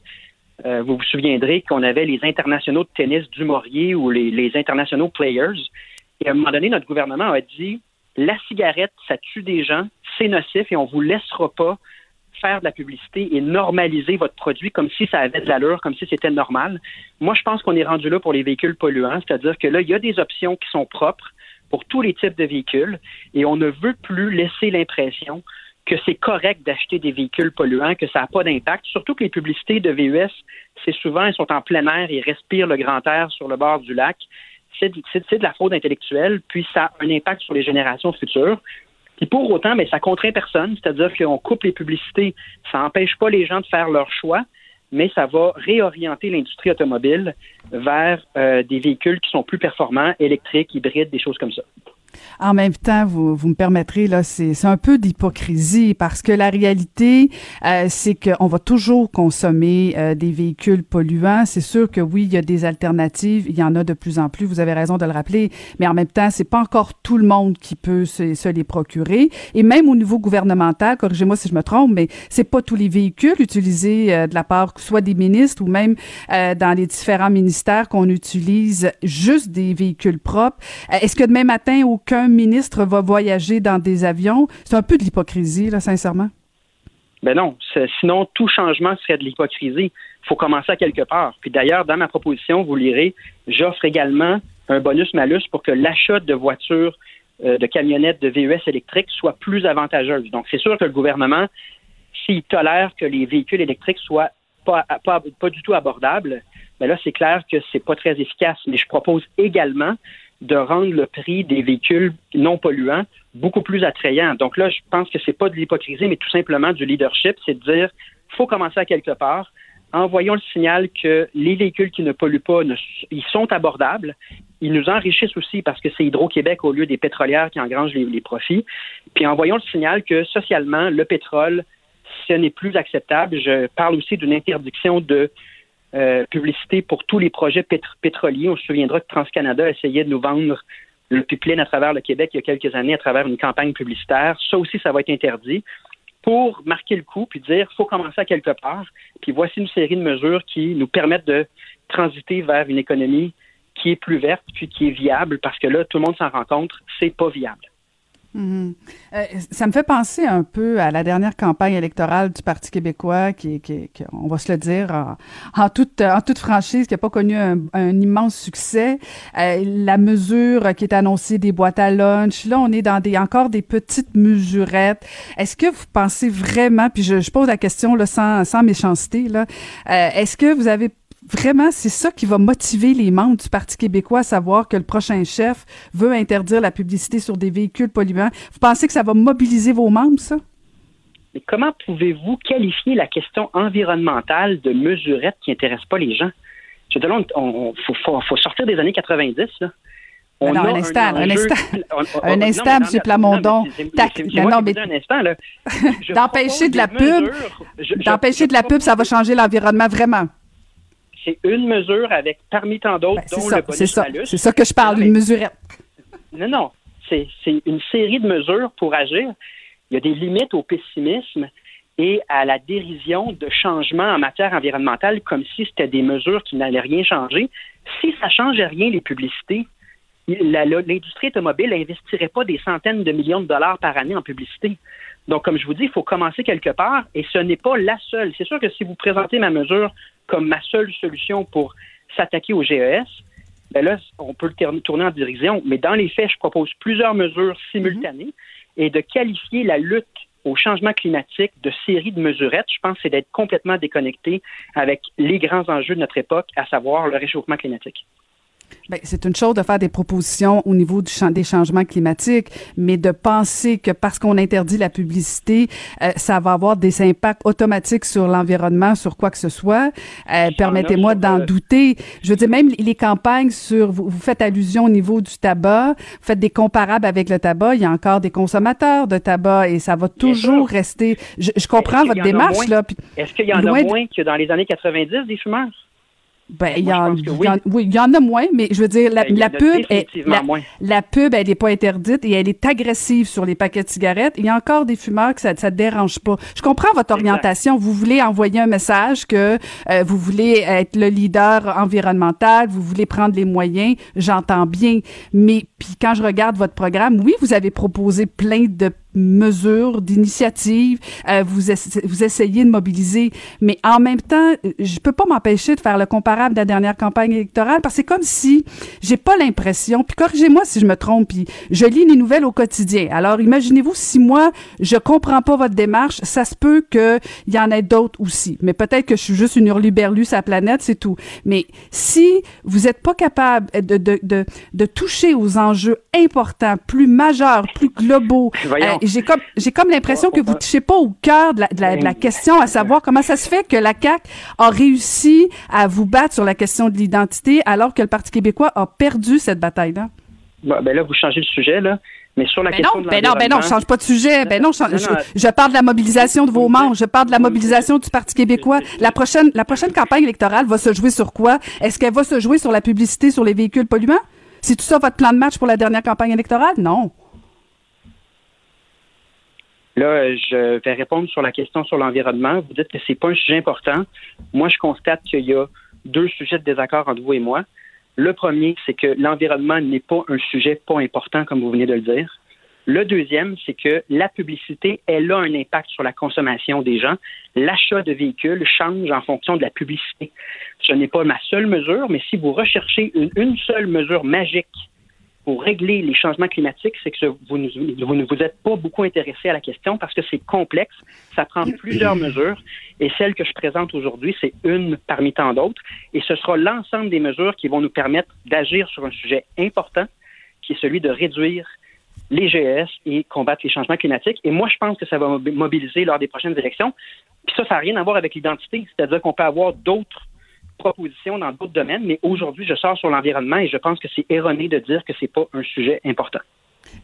Euh, vous vous souviendrez qu'on avait les internationaux de tennis du Maurier ou les, les internationaux players. Et à un moment donné, notre gouvernement a dit, la cigarette, ça tue des gens, c'est nocif et on vous laissera pas faire de la publicité et normaliser votre produit comme si ça avait de l'allure, comme si c'était normal. Moi, je pense qu'on est rendu là pour les véhicules polluants, c'est-à-dire que là, il y a des options qui sont propres pour tous les types de véhicules et on ne veut plus laisser l'impression que c'est correct d'acheter des véhicules polluants, que ça n'a pas d'impact. Surtout que les publicités de VUS, c'est souvent, elles sont en plein air, ils respirent le grand air sur le bord du lac. C'est de, de la fraude intellectuelle, puis ça a un impact sur les générations futures. Pour autant, mais ça contraint personne, c'est-à-dire qu'on coupe les publicités, ça n'empêche pas les gens de faire leur choix, mais ça va réorienter l'industrie automobile vers euh, des véhicules qui sont plus performants, électriques, hybrides, des choses comme ça. En même temps, vous, vous me permettrez, là, c'est un peu d'hypocrisie parce que la réalité, euh, c'est qu'on va toujours consommer euh, des véhicules polluants. C'est sûr que oui, il y a des alternatives, il y en a de plus en plus, vous avez raison de le rappeler, mais en même temps, c'est pas encore tout le monde qui peut se, se les procurer. Et même au niveau gouvernemental, corrigez-moi si je me trompe, mais c'est pas tous les véhicules utilisés euh, de la part soit des ministres ou même euh, dans les différents ministères qu'on utilise juste des véhicules propres. Est-ce que demain matin, aucun ministre va voyager dans des avions. C'est un peu de l'hypocrisie, là, sincèrement. Ben non. Sinon, tout changement serait de l'hypocrisie. Il faut commencer à quelque part. Puis d'ailleurs, dans ma proposition, vous lirez, j'offre également un bonus-malus pour que l'achat de voitures, euh, de camionnettes, de VUS électriques soit plus avantageuse. Donc, c'est sûr que le gouvernement, s'il tolère que les véhicules électriques soient pas, pas, pas du tout abordables, mais ben là, c'est clair que c'est pas très efficace. Mais je propose également de rendre le prix des véhicules non polluants beaucoup plus attrayant. Donc là, je pense que c'est pas de l'hypocrisie, mais tout simplement du leadership, c'est de dire faut commencer à quelque part. Envoyons le signal que les véhicules qui ne polluent pas, ils sont abordables. Ils nous enrichissent aussi parce que c'est Hydro-Québec au lieu des pétrolières qui engrangent les, les profits. Puis envoyons le signal que socialement, le pétrole, ce n'est plus acceptable. Je parle aussi d'une interdiction de euh, publicité pour tous les projets pétroliers. On se souviendra que TransCanada essayait de nous vendre le pipeline à travers le Québec il y a quelques années à travers une campagne publicitaire. Ça aussi, ça va être interdit pour marquer le coup puis dire faut commencer à quelque part. Puis voici une série de mesures qui nous permettent de transiter vers une économie qui est plus verte puis qui est viable parce que là, tout le monde s'en rend compte, c'est pas viable. Mhm. Euh, ça me fait penser un peu à la dernière campagne électorale du Parti québécois, qui, qui, on va se le dire en, toute, en toute franchise, qui n'a pas connu un, immense succès. Euh, la mesure qui est annoncée des boîtes à lunch, là, on est dans des encore des petites mesurettes. Est-ce que vous pensez vraiment, puis je, pose la question là, sans, sans méchanceté, euh, est-ce que vous avez vraiment, c'est ça qui va motiver les membres du Parti québécois à savoir que le prochain chef veut interdire la publicité sur des véhicules polluants. Vous pensez que ça va mobiliser vos membres, ça? Mais comment pouvez-vous qualifier la question environnementale de mesurette qui n'intéresse pas les gens? Je veux dire, on, faut, sortir des années 90, là. On non, un instant, un, instant, un instant, M. Plamondon. Non, mais. [laughs] D'empêcher de la pub, d'empêcher de la pub, ça va changer l'environnement vraiment c'est une mesure avec parmi tant d'autres, ben, dont le bonus C'est ça, c'est ça que je parle, une mesurette. Non, non, c'est une série de mesures pour agir. Il y a des limites au pessimisme et à la dérision de changements en matière environnementale comme si c'était des mesures qui n'allaient rien changer. Si ça ne changeait rien, les publicités, l'industrie automobile n'investirait pas des centaines de millions de dollars par année en publicité. Donc, comme je vous dis, il faut commencer quelque part et ce n'est pas la seule. C'est sûr que si vous présentez ma mesure comme ma seule solution pour s'attaquer au GES, ben là, on peut le tourner en dérision. Mais dans les faits, je propose plusieurs mesures simultanées et de qualifier la lutte au changement climatique de série de mesurettes, je pense, c'est d'être complètement déconnecté avec les grands enjeux de notre époque, à savoir le réchauffement climatique. Ben, c'est une chose de faire des propositions au niveau du champ des changements climatiques, mais de penser que parce qu'on interdit la publicité, euh, ça va avoir des impacts automatiques sur l'environnement, sur quoi que ce soit. Euh, permettez-moi d'en douter. Je veux dire, même les campagnes sur, vous, faites allusion au niveau du tabac, vous faites des comparables avec le tabac. Il y a encore des consommateurs de tabac et ça va toujours rester. Je, comprends votre démarche là. Est-ce qu'il y en a moins que dans les années 90 des fumeurs? Ben, il y, en, oui. il y en a moins, mais je veux dire, la, ben, pub, est, la, pub, elle n'est pas interdite et elle est agressive sur les paquets de cigarettes. Il y a encore des fumeurs que ça ne dérange pas. Je comprends votre orientation. Vous voulez envoyer un message que euh, vous voulez être le leader environnemental, vous voulez prendre les moyens. J'entends bien. Mais puis quand je regarde votre programme, oui, vous avez proposé plein de mesures, d'initiatives, euh, vous, vous essayez de mobiliser, mais en même temps, je peux pas m'empêcher de faire le comparable de la dernière campagne électorale parce que c'est comme si j'ai pas l'impression, puis corrigez-moi si je me trompe, puis je lis les nouvelles au quotidien. Alors imaginez-vous si moi je comprends pas votre démarche, ça se peut que il y en ait d'autres aussi, mais peut-être que je suis juste une hurluberlue sur la planète, c'est tout. Mais si vous êtes pas capable de, de, de, de toucher aux enjeux importants, plus majeurs, plus globaux, j'ai comme j'ai comme l'impression que vous touchez pas au cœur de la, de, la, question, à savoir comment ça se fait que la CAC a réussi à vous battre sur la question de l'identité alors que le Parti québécois a perdu cette bataille-là. ben là, vous changez le sujet, là. Mais sur la ben question non, de ben non, ben non, je change pas de sujet. Ben non, je, je, je, parle de la mobilisation de vos membres. Je parle de la mobilisation du Parti québécois. La prochaine, la prochaine campagne électorale va se jouer sur quoi? Est-ce qu'elle va se jouer sur la publicité sur les véhicules polluants? C'est tout ça votre plan de match pour la dernière campagne électorale? Non. Là, je vais répondre sur la question sur l'environnement. Vous dites que c'est pas un sujet important. Moi, je constate qu'il y a deux sujets de désaccord entre vous et moi. Le premier, c'est que l'environnement n'est pas un sujet pas important, comme vous venez de le dire. Le deuxième, c'est que la publicité, elle a un impact sur la consommation des gens. L'achat de véhicules change en fonction de la publicité. Ce n'est pas ma seule mesure, mais si vous recherchez une, une seule mesure magique pour régler les changements climatiques, c'est que vous, ne vous êtes pas beaucoup intéressé à la question parce que c'est complexe, ça prend plusieurs mesures et celle que je présente aujourd'hui, c'est une parmi tant d'autres et ce sera l'ensemble des mesures qui vont nous permettre d'agir sur un sujet important qui est celui de réduire les GES et combattre les changements climatiques. Et moi, je pense que ça va mobiliser lors des prochaines élections. Puis ça, ça n'a rien à voir avec l'identité, c'est-à-dire qu'on peut avoir d'autres propositions dans d'autres domaines, mais aujourd'hui, je sors sur l'environnement et je pense que c'est erroné de dire que c'est pas un sujet important.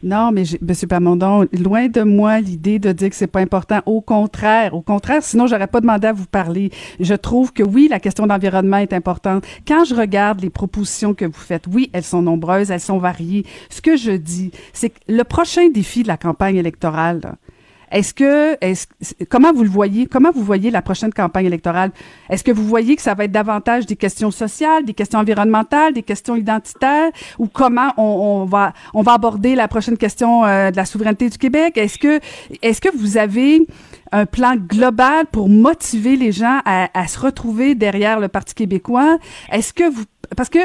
Non, mais M. Pamondon, loin de moi l'idée de dire que c'est pas important. Au contraire, au contraire, sinon j'aurais pas demandé à vous parler. Je trouve que oui, la question d'environnement est importante. Quand je regarde les propositions que vous faites, oui, elles sont nombreuses, elles sont variées. Ce que je dis, c'est que le prochain défi de la campagne électorale, est-ce que, comment vous le voyez? Comment vous voyez la prochaine campagne électorale? Est-ce que vous voyez que ça va être davantage des questions sociales, des questions environnementales, des questions identitaires, ou comment on, va, on va aborder la prochaine question euh, de la souveraineté du Québec? Est-ce que, est-ce que vous avez un plan global pour motiver les gens à, à se retrouver derrière le Parti québécois? Est-ce que vous, parce que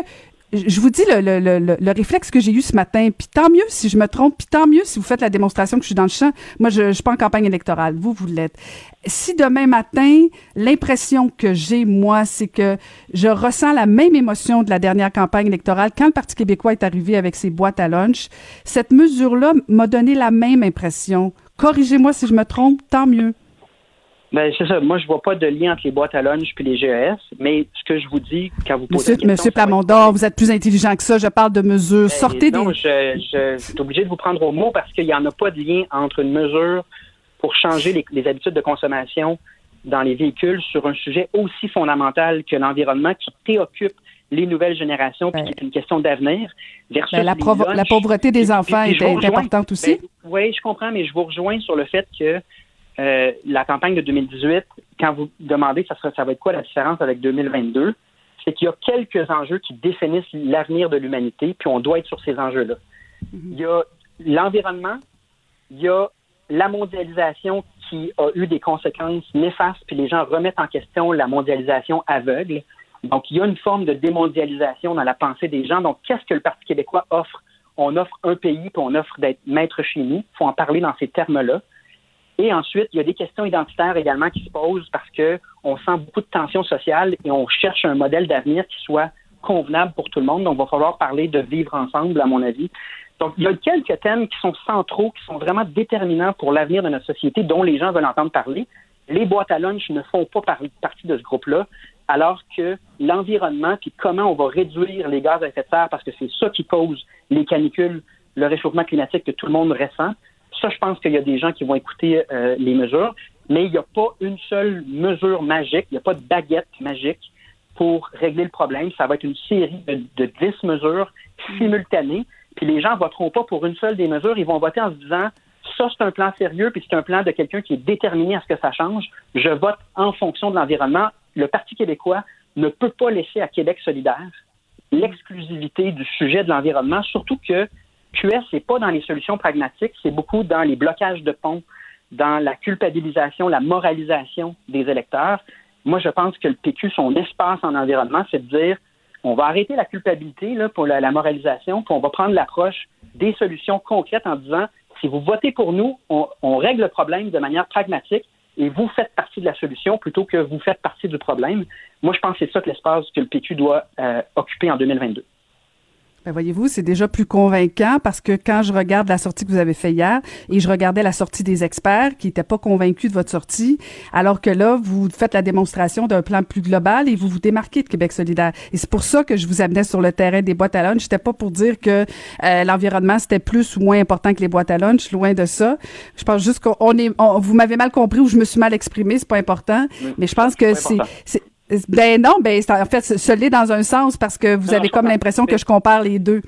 je vous dis le, le, le, le réflexe que j'ai eu ce matin, puis tant mieux si je me trompe, puis tant mieux si vous faites la démonstration que je suis dans le champ. Moi, je ne suis pas en campagne électorale, vous, vous l'êtes. Si demain matin, l'impression que j'ai, moi, c'est que je ressens la même émotion de la dernière campagne électorale quand le Parti québécois est arrivé avec ses boîtes à lunch, cette mesure-là m'a donné la même impression. Corrigez-moi si je me trompe, tant mieux. Ben, c'est ça. Moi, je vois pas de lien entre les boîtes à lunch puis les GES, mais ce que je vous dis quand vous posez Monsieur, Monsieur Plamondon, vous êtes plus intelligent que ça. Je parle de mesures. Ben, Sortez non, des... je, je, suis obligé de vous prendre au mot parce qu'il n'y en a pas de lien entre une mesure pour changer les, habitudes de consommation dans les véhicules sur un sujet aussi fondamental que l'environnement qui préoccupe les nouvelles générations, puis qui est une question d'avenir. Ben, la, la, pauvreté des enfants est, importante aussi. oui, je comprends, mais je vous rejoins sur le fait que euh, la campagne de 2018, quand vous demandez ça, ça va être quoi la différence avec 2022, c'est qu'il y a quelques enjeux qui définissent l'avenir de l'humanité, puis on doit être sur ces enjeux-là. Mm-hmm. Il y a l'environnement, il y a la mondialisation qui a eu des conséquences néfastes, puis les gens remettent en question la mondialisation aveugle. Donc, il y a une forme de démondialisation dans la pensée des gens. Donc, qu'est-ce que le Parti québécois offre? On offre un pays, puis on offre d'être maître chez nous. Il faut en parler dans ces termes-là. Et ensuite, il y a des questions identitaires également qui se posent parce que on sent beaucoup de tensions sociales et on cherche un modèle d'avenir qui soit convenable pour tout le monde. Donc, il va falloir parler de vivre ensemble, à mon avis. Donc, il y a quelques thèmes qui sont centraux, qui sont vraiment déterminants pour l'avenir de notre société, dont les gens veulent entendre parler. Les boîtes à lunch ne font pas partie de ce groupe-là, alors que l'environnement, puis comment on va réduire les gaz à effet de serre, parce que c'est ça qui cause les canicules, le réchauffement climatique que tout le monde ressent, ça, je pense qu'il y a des gens qui vont écouter euh, les mesures, mais il n'y a pas une seule mesure magique, il n'y a pas de baguette magique pour régler le problème. Ça va être une série de, de 10 mesures simultanées, puis les gens ne voteront pas pour une seule des mesures, ils vont voter en se disant ça, c'est un plan sérieux, puis c'est un plan de quelqu'un qui est déterminé à ce que ça change. Je vote en fonction de l'environnement. Le Parti québécois ne peut pas laisser à Québec solidaire l'exclusivité du sujet de l'environnement, surtout que QS, c'est pas dans les solutions pragmatiques, c'est beaucoup dans les blocages de ponts, dans la culpabilisation, la moralisation des électeurs. Moi, je pense que le PQ, son espace en environnement, c'est de dire on va arrêter la culpabilité pour la, moralisation, puis on va prendre l'approche des solutions concrètes en disant si vous votez pour nous, on, règle le problème de manière pragmatique et vous faites partie de la solution plutôt que vous faites partie du problème. Moi, je pense que c'est ça que l'espace que le PQ doit euh, occuper en 2022. Ben voyez-vous, c'est déjà plus convaincant parce que quand je regarde la sortie que vous avez fait hier et je regardais la sortie des experts qui n'étaient pas convaincus de votre sortie, alors que là, vous faites la démonstration d'un plan plus global et vous vous démarquez de Québec solidaire. Et c'est pour ça que je vous amenais sur le terrain des boîtes à lunch. C'était pas pour dire que euh, l'environnement c'était plus ou moins important que les boîtes à lunch, loin de ça. Je pense juste qu'on est, vous m'avez mal compris ou je me suis mal exprimé, c'est pas important. mais je pense que c'est ben non, ben en fait, l'est dans un sens parce que vous avez comme l'impression que je compare les deux.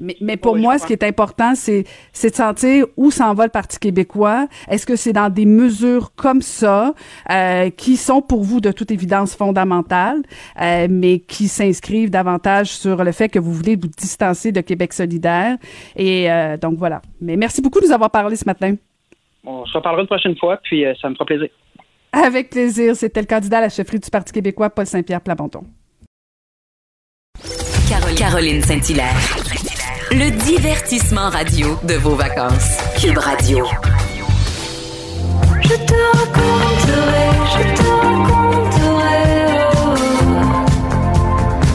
Mais, mais pour moi, ce qui est important, c'est c'est de sentir où s'en va le Parti québécois. Est-ce que c'est dans des mesures comme ça euh, qui sont pour vous de toute évidence fondamentales, euh, mais qui s'inscrivent davantage sur le fait que vous voulez vous distancer de Québec solidaire? Et euh, donc voilà. Mais merci beaucoup de nous avoir parlé ce matin. On se reparlera une prochaine fois, puis ça me fera plaisir. Avec plaisir. C'était le candidat à la chefferie du Parti québécois, Paul Saint-Pierre Plamondon. Caroline Saint-Hilaire. Le divertissement radio de vos vacances. Cube Radio. Je te raconterai, je te raconterai oh,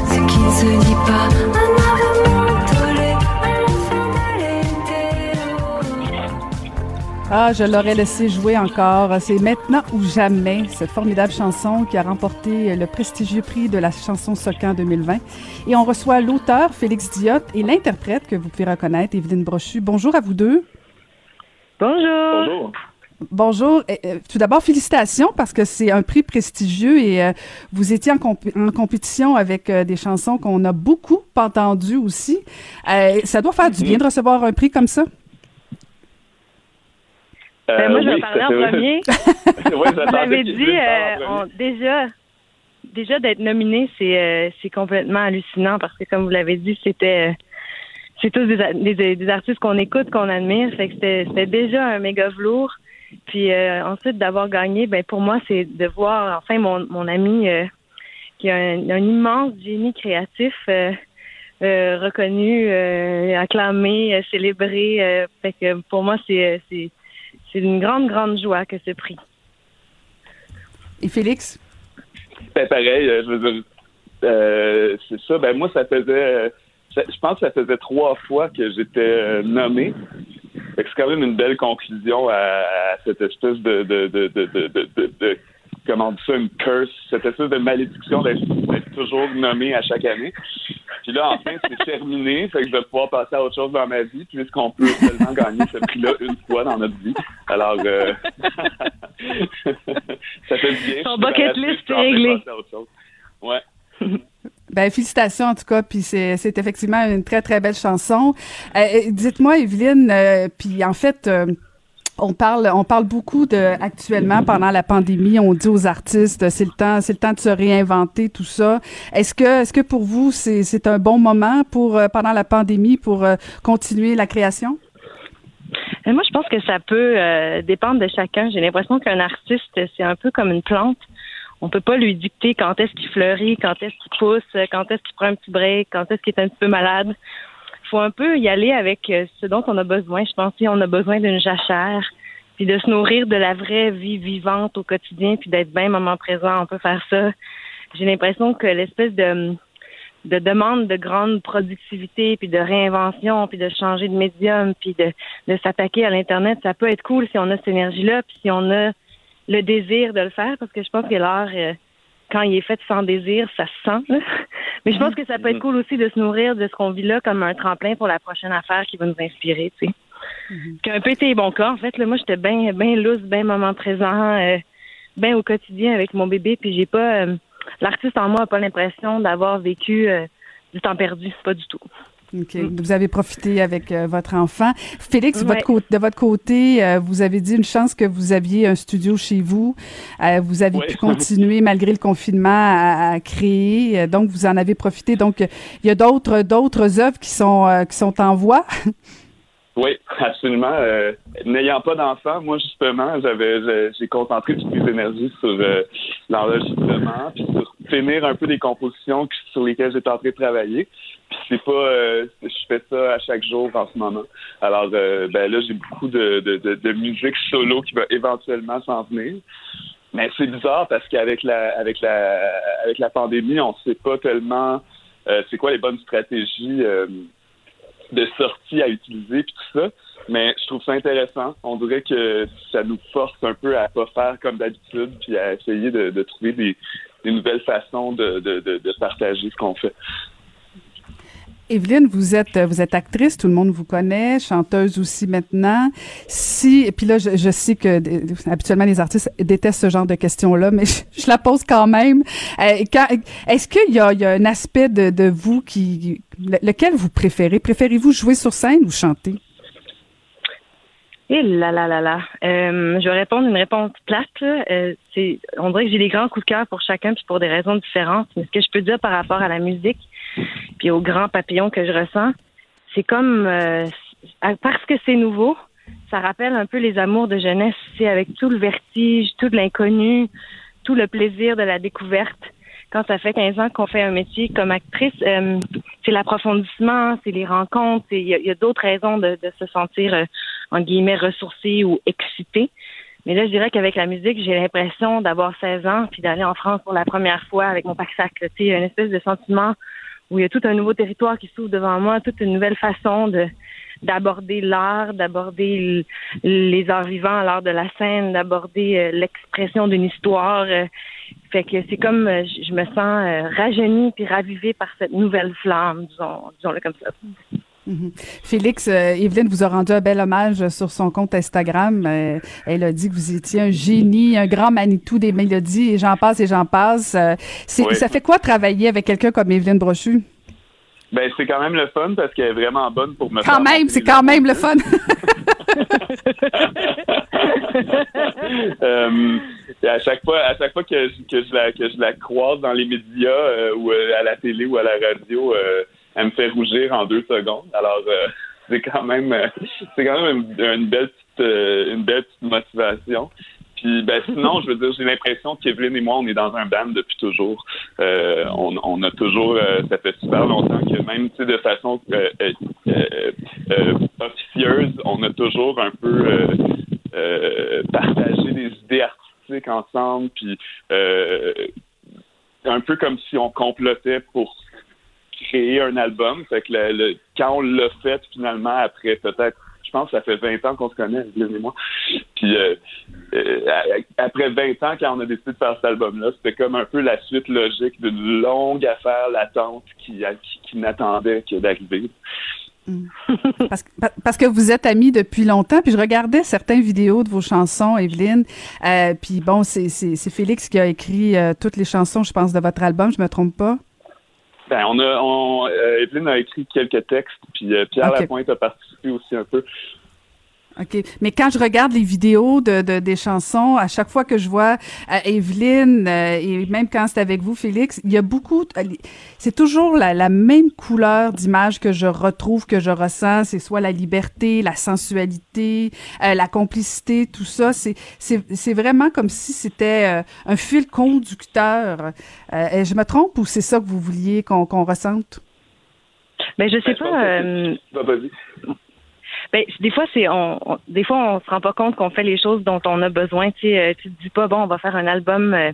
ce qui ne se dit pas. Ah, je l'aurais laissé jouer encore. C'est maintenant ou jamais cette formidable chanson qui a remporté le prestigieux prix de la chanson Socan 2020. Et on reçoit l'auteur Félix Diot et l'interprète que vous pouvez reconnaître, Evelyne Brochu. Bonjour à vous deux. Bonjour. Bonjour. Bonjour. Euh, tout d'abord, félicitations parce que c'est un prix prestigieux et euh, vous étiez en, en compétition avec euh, des chansons qu'on a beaucoup entendues aussi. ça doit faire du bien de recevoir un prix comme ça. Ben, moi, je vais parler en premier. [laughs] Vous m'avez dit, euh, déjà, déjà d'être nominé, c'est euh, c'est complètement hallucinant parce que, comme vous l'avez dit, c'était euh, c'est tous des, des, artistes qu'on écoute, qu'on admire. Fait que c'était déjà un méga velours. Puis ensuite d'avoir gagné, ben pour moi, c'est de voir enfin mon, mon ami qui a un, immense génie créatif. reconnu, acclamé, célébré. fait que pour moi, c'est c'est une grande, grande joie que ce prix. Et Félix? Ben, pareil, euh, je veux dire, euh, c'est ça. Ben, moi, ça faisait, euh, je pense que ça faisait trois fois que j'étais nommé. C'est quand même une belle conclusion à, cette espèce de, de, de, de comment on dit ça, une curse, cette espèce de malédiction d'être toujours nommé à chaque année. Puis là, enfin, c'est [laughs] terminé, fait que je vais pouvoir passer à autre chose dans ma vie, puisqu'on peut seulement gagner ce prix-là une fois dans notre vie. Alors, euh... [laughs] ça fait bien. Ton bucket list est réglé. Ouais. [laughs] Ben, félicitations en tout cas, puis c'est, effectivement une très très belle chanson. Euh, dites-moi, Evelyne, euh, puis en fait, euh, on parle, on parle beaucoup de actuellement pendant la pandémie. On dit aux artistes, c'est le temps, c'est le temps de se réinventer, tout ça. Est-ce que, est-ce que pour vous, c'est, un bon moment pour euh, pendant la pandémie pour euh, continuer la création? Euh, moi, je pense que ça peut dépendre de chacun. J'ai l'impression qu'un artiste, c'est un peu comme une plante. On peut pas lui dicter quand est-ce qu'il fleurit, quand est-ce qu'il pousse, quand est-ce qu'il prend un petit break, quand est-ce qu'il est un petit peu malade faut un peu y aller avec euh, ce dont on a besoin. Je pense qu'on a besoin d'une jachère, puis de se nourrir de la vraie vie vivante au quotidien, puis d'être bien moment présent. On peut faire ça. J'ai l'impression que l'espèce de de demande de grande productivité, puis de réinvention, puis de changer de médium, puis de, de s'attaquer à l'Internet, ça peut être cool si on a cette énergie-là, puis si on a le désir de le faire, parce que je pense que l'art, euh, quand il est fait sans désir, ça se sent. [laughs] Mais je pense que ça peut être cool aussi de se nourrir de ce qu'on vit là comme un tremplin pour la prochaine affaire qui va nous inspirer, tu sais. Mm-hmm. Qui a un peu été bon cas. En fait, là, moi, j'étais bien bien loose, bien moment présent, euh, bien au quotidien avec mon bébé, puis j'ai pas... Euh, l'artiste en moi n'a pas l'impression d'avoir vécu euh, du temps perdu, pas du tout. OK. Vous avez profité avec euh, votre enfant. Félix, votre de votre côté, euh, vous avez dit une chance que vous aviez un studio chez vous. Euh, vous avez pu continuer malgré le confinement à, créer. donc, vous en avez profité. Donc, il y a d'autres d'autres œuvres qui sont qui sont en voie. [laughs] Oui, absolument. N'ayant pas d'enfant, moi justement, j'avais j'ai concentré toutes mes énergies sur l'enregistrement, puis sur finir un peu des compositions sur lesquelles j'étais en train de travailler c'est pas euh, je fais ça à chaque jour en ce moment. Alors euh, ben là j'ai beaucoup de, de, de, musique solo qui va éventuellement s'en venir. Mais c'est bizarre parce qu'avec la avec la avec la pandémie, on sait pas tellement euh, c'est quoi les bonnes stratégies de sorties à utiliser puis tout ça. Mais je trouve ça intéressant. On dirait que ça nous force un peu à pas faire comme d'habitude puis à essayer de, de trouver des, des nouvelles façons de, de, de, de partager ce qu'on fait. Evelyne, vous êtes vous êtes actrice, tout le monde vous connaît, chanteuse aussi maintenant. Si et puis là, je, je sais que euh, habituellement les artistes détestent ce genre de questions-là, mais [laughs] je, je la pose quand même. Euh, Est-ce qu'il y a, il y a un aspect de, de vous qui le- lequel vous préférez? Préférez-vous jouer sur scène ou chanter? Et là là là là. Euh, je vais répondre une réponse plate. Euh, on dirait que j'ai des grands coups de cœur pour chacun, puis pour des raisons différentes. Mais ce que je peux dire par rapport à la musique, puis aux grands papillons que je ressens, c'est comme euh, parce que c'est nouveau, ça rappelle un peu les amours de jeunesse, c'est avec tout le vertige, tout l'inconnu, tout le plaisir de la découverte. Quand ça fait 15 ans qu'on fait un métier comme actrice, euh, c'est l'approfondissement, c'est les rencontres, c'est- il y a, d'autres raisons de, se sentir euh, en guillemets ressourcé ou excité. Mais là, je dirais qu'avec la musique, j'ai l'impression d'avoir 16 ans puis d'aller en France pour la première fois avec mon pack-sac. là. Tu sais, une espèce de sentiment où il y a tout un nouveau territoire qui s'ouvre devant moi, toute une nouvelle façon de d'aborder l'art, d'aborder les arts vivants, l'art de la scène, d'aborder euh, l'expression d'une histoire. euh. fait que c'est comme euh, je me sens rajeunie puis ravivée par cette nouvelle flamme, disons, disons-le comme ça. Mhm. Félix, euh, Evelyne vous a rendu un bel hommage sur son compte Instagram. Euh, elle a dit que vous étiez un génie, un grand Manitou des mélodies, et j'en passe et j'en passe. Euh, Oui. Ça fait quoi travailler avec quelqu'un comme Evelyne Brochu? Ben, c'est quand même le fun parce qu'elle est vraiment bonne pour me Quand même, c'est quand même le fun. [laughs] Euh, à chaque fois, à chaque fois que, je- que je la que je la croise dans les médias euh, ou à la télé ou à la radio, euh, elle me fait rougir en deux secondes. Alors euh, [laughs] c'est quand même euh, c'est quand même une, belle petite euh, une belle petite motivation. Puis ben sinon, je veux dire, j'ai l'impression qu'Evelyne et moi, on est dans un band depuis toujours. On, on a toujours, ça fait super longtemps que même de façon officieuse, on a toujours un peu partagé des idées artistiques ensemble, puis un peu comme si on complotait pour créer un album. Fait que le, quand on l'a fait finalement après peut-être je pense que ça fait 20 ans qu'on se connaît, et moi. Puis euh, euh, après 20 ans, quand on a décidé de faire cet album-là, c'était comme un peu la suite logique d'une longue affaire latente qui, qui, n'attendait que d'arriver. parce, que- pa- parce que vous êtes amis depuis longtemps, puis je regardais certaines vidéos de vos chansons, Evelyne. Euh, puis bon, c'est Félix qui a écrit toutes les chansons, je pense, de votre album, je me trompe pas. Ben, on a, on, euh, Evelyne a écrit quelques textes, puis euh, Pierre. Lapointe a participé aussi un peu. OK. Mais quand je regarde les vidéos de, de- des chansons, à chaque fois que je vois euh, Evelyne, euh, et même quand c'est avec vous, Félix, il y a beaucoup... euh, C'est toujours la, la même couleur d'image que je retrouve, que je ressens. C'est soit la liberté, la sensualité, euh, la complicité, tout ça. C'est c'est c'est vraiment comme si c'était euh, un fil conducteur. Euh, et je me trompe ou c'est ça que vous vouliez qu'on qu'on ressente? Ben je sais Ben, je pas. vas-y. Ben, des fois, c'est on, on- des fois on se rend pas compte qu'on fait les choses dont on a besoin. Tu sais, euh, tu te dis pas bon, on va faire un album euh,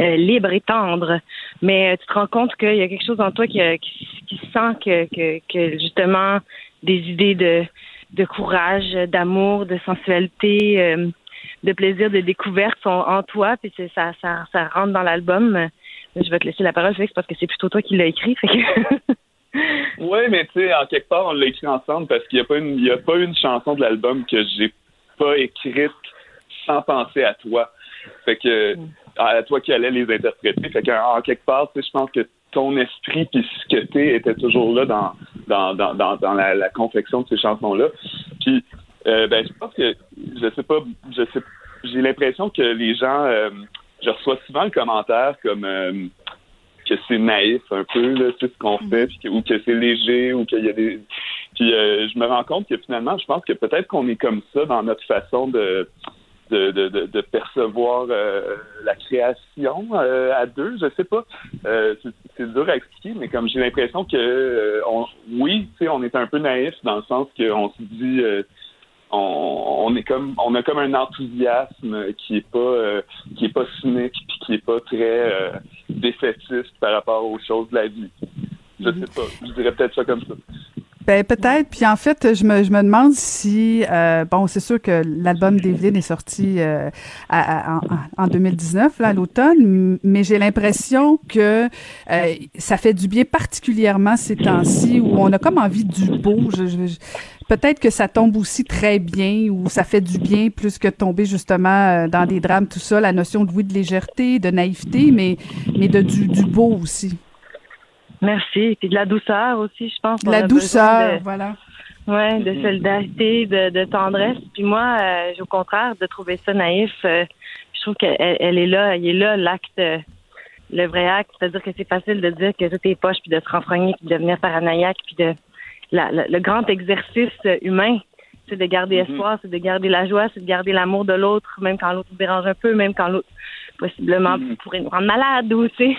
euh, libre et tendre, mais euh, tu te rends compte qu'il y a quelque chose en toi qui, euh, qui, qui sent que, que, que justement des idées de de courage, d'amour, de sensualité, euh, de plaisir, de découverte sont en toi, puis c'est- ça, ça, ça rentre dans l'album. Je vais te laisser la parole, Félix, parce que c'est plutôt toi qui l'as écrit. Fait que... [laughs] Oui, mais tu sais, en quelque part, on l'a écrit ensemble parce qu'il n'y a pas une, il y a pas une chanson de l'album que j'ai pas écrite sans penser à toi. Fait que, à toi qui allais les interpréter. Fait qu'en en quelque part, tu sais, je pense que ton esprit puis ce que t'es était toujours là dans, dans, dans, dans, dans la, la confection de ces chansons-là. Puis, euh, ben, je pense que, je sais pas, je sais, j'ai l'impression que les gens, euh, je reçois souvent le commentaire comme, euh, que c'est naïf un peu là, tu ce qu'on fait ou que c'est léger ou qu'il y a des puis euh, je me rends compte que finalement je pense que peut-être qu'on est comme ça dans notre façon de de, de, percevoir euh, la création euh, à deux, je sais pas. Euh, c'est- dur à expliquer, mais comme j'ai l'impression que on, oui, tu sais, on est un peu naïf dans le sens qu'on se dit on, on est comme on a comme un enthousiasme qui est pas qui est pas cynique puis qui est pas très défaitiste par rapport aux choses de la vie. Je sais pas. Je dirais peut-être ça comme ça. Ben peut-être. Puis en fait, je me, je me demande si euh, bon, c'est sûr que l'album d'Evelyne est sorti euh, à- à- en, en 2019, là, à l'automne, mais j'ai l'impression que euh, ça fait du bien, particulièrement ces temps-ci où on a comme envie du beau. Je- Peut-être que ça tombe aussi très bien ou ça fait du bien plus que de tomber justement euh, dans des drames, tout ça, la notion de oui, de légèreté, de naïveté, mais, mais de du, du beau aussi. Merci. Et puis de la douceur aussi, je pense. La douceur, de- voilà. Ouais, de solidarité, de, de tendresse. Puis moi, euh, au contraire de trouver ça naïf. euh, je trouve qu'elle elle est là, il est là l'acte, euh, le vrai acte. C'est-à-dire que c'est facile de dire que tout est poche, puis de se renfrogner, puis de devenir paranoïaque, puis de la- la- le grand exercice euh, humain, c'est de garder espoir, c'est de garder la joie, c'est de garder l'amour de l'autre, même quand l'autre nous dérange un peu, même quand l'autre possiblement pourrait nous rendre malade ou tu sais.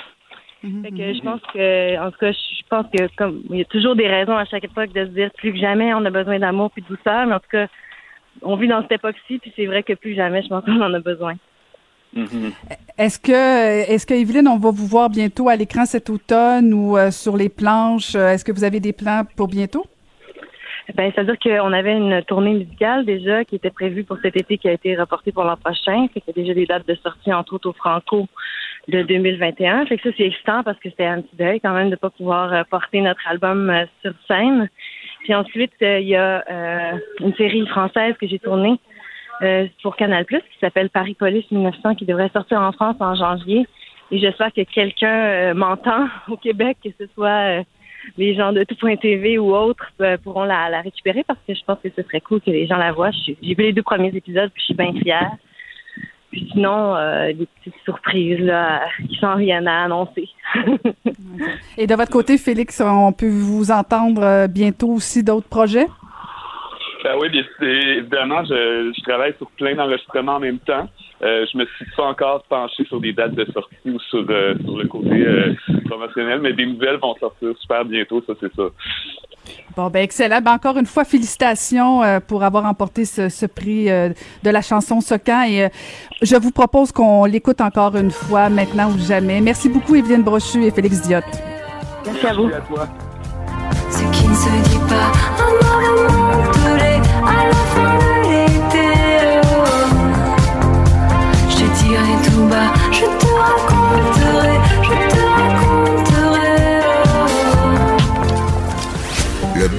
Fait que je pense que, en tout cas, je pense que comme il y a toujours des raisons à chaque époque de se dire plus que jamais on a besoin d'amour puis de douceur, mais en tout cas, on vit dans cette époque-ci, puis c'est vrai que plus jamais, je pense qu'on en a besoin. Est-ce que, est-ce que Evelyne, on va vous voir bientôt à l'écran cet automne ou euh, sur les planches? Euh, Est-ce que vous avez des plans pour bientôt? Ben, c'est-à-dire qu'on avait une tournée musicale déjà qui était prévue pour cet été qui a été reportée pour l'an prochain. Fait qu'il y a déjà des dates de sortie, entre autres au Franco de 2021. Fait que ça, c'est excitant parce que c'était un petit deuil quand même de pas pouvoir euh, porter notre album sur scène. Puis ensuite, il y a une série française que j'ai tournée euh, pour Canal+, qui s'appelle Paris Police 1900, qui devrait sortir en France en janvier. Et j'espère que quelqu'un euh, m'entend [laughs] au Québec, que ce soit euh, les gens de tout.tv ou autres euh, pourront la, la récupérer parce que je pense que ce serait cool que les gens la voient. J'ai vu les deux premiers épisodes, puis je suis bien fière. Puis sinon, euh, des petites surprises là, qui s'en viennent à annoncer. [laughs] Et de votre côté, Félix, on peut vous entendre bientôt aussi d'autres projets? Ben oui, bien, évidemment, je, je travaille sur plein d'enregistrements en même temps. Euh, je me suis pas encore penché sur des dates de sortie ou sur, euh, sur le côté euh, promotionnel, mais des nouvelles vont sortir super bientôt, ça c'est ça. Bon, ben excellent. Ben, encore une fois, félicitations euh, pour avoir remporté ce, ce prix euh, de la chanson Socan. Et euh, je vous propose qu'on l'écoute encore une fois, maintenant ou jamais. Merci beaucoup, Evelyne Brochu et Félix Diotte. Merci à vous. à toi. Ce qui ne se dit pas,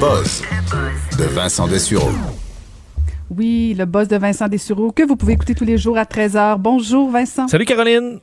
buzz de Vincent Dessureau. Oui, le boss de Vincent Dessureau, que vous pouvez écouter tous les jours à 13h. Bonjour, Vincent. Salut Caroline.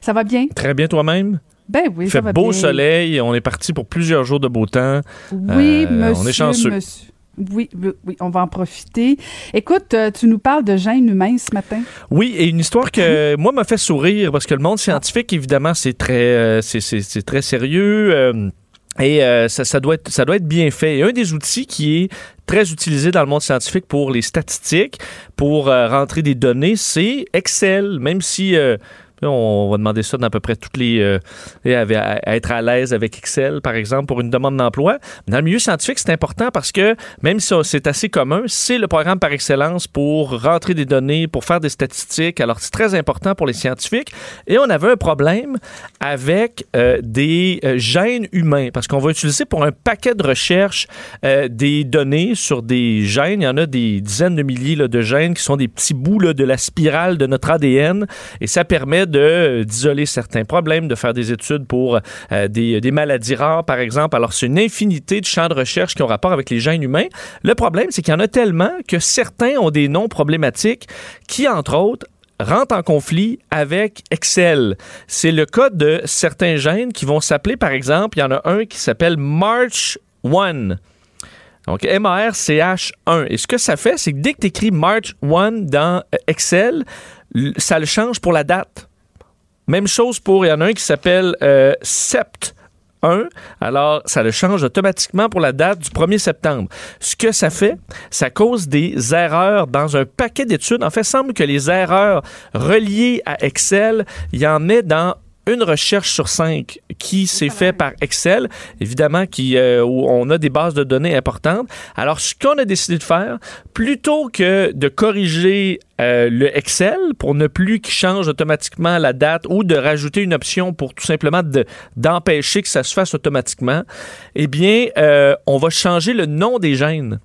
Ça va bien? Très bien toi-même? Ben oui, Il ça fait va beau bien. soleil. On est parti pour plusieurs jours de beau temps. Oui, Euh, monsieur. On est chanceux. monsieur. Oui, oui, on va en profiter. Écoute, euh, tu nous parles de gènes humains ce matin? Oui, et une histoire que moi m'a fait sourire parce que le monde scientifique, évidemment, c'est très, euh, c'est, c'est- c'est très sérieux. euh, et euh, ça, doit être, ça doit être bien fait. Un des outils qui est très utilisé dans le monde scientifique pour les statistiques, pour euh, rentrer des données, c'est Excel. Même si euh, on va demander ça dans à peu près toutes les... euh, à être à l'aise avec Excel, par exemple, pour une demande d'emploi. Dans le milieu scientifique, c'est important parce que même si c'est assez commun, c'est le programme par excellence pour rentrer des données, pour faire des statistiques. Alors, c'est très important pour les scientifiques. Et on avait un problème avec euh, des euh, gènes humains parce qu'on va utiliser pour un paquet de recherches euh, des données sur des gènes. Il y en a des dizaines de milliers là, de gènes qui sont des petits bouts là, de la spirale de notre ADN et ça permet de euh, d'isoler certains problèmes, de faire des études pour euh, des, des maladies rares, par exemple. Alors, c'est une infinité de champs de recherche qui ont rapport avec les gènes humains. Le problème, c'est qu'il y en a tellement que certains ont des noms problématiques qui, entre autres, rentrent en conflit avec Excel. C'est le cas de certains gènes qui vont s'appeler, par exemple, il y en a un qui s'appelle March 1. Donc, M-A-R-C-H-1. Et ce que ça fait, c'est que dès que tu écris March 1 dans euh, Excel, ça le change pour la date. Même chose pour, il y en a un qui s'appelle euh, Sept 1. Alors, ça le change automatiquement pour la date du 1er septembre. Ce que ça fait, ça cause des erreurs dans un paquet d'études. En fait, il semble que les erreurs reliées à Excel, il y en est dans une recherche sur cinq qui s'est fait par Excel, évidemment, qui, euh, où on a des bases de données importantes. Alors, ce qu'on a décidé de faire, plutôt que de corriger euh, le Excel pour ne plus qu'il change automatiquement la date ou de rajouter une option pour tout simplement de- d'empêcher que ça se fasse automatiquement, eh bien, euh, on va changer le nom des gènes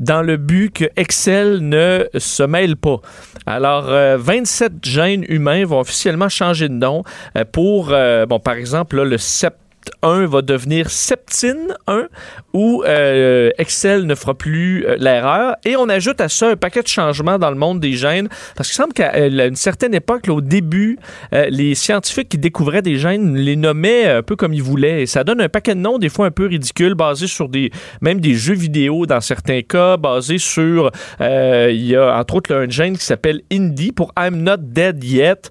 dans le but que Excel ne se mêle pas. Alors, euh, 27 gènes humains vont officiellement changer de nom euh, pour, euh, bon, par exemple, là, le sept 1 va devenir Septine 1 où euh, Excel ne fera plus euh, l'erreur. Et on ajoute à ça un paquet de changements dans le monde des gènes parce qu'il semble qu'à euh, une certaine époque au début les scientifiques qui découvraient des gènes les nommaient un peu comme ils voulaient. Et ça donne un paquet de noms des fois un peu ridicules basés sur des même des jeux vidéo dans certains cas basés sur il y a entre autres un gène qui s'appelle Indy pour I'm not dead yet.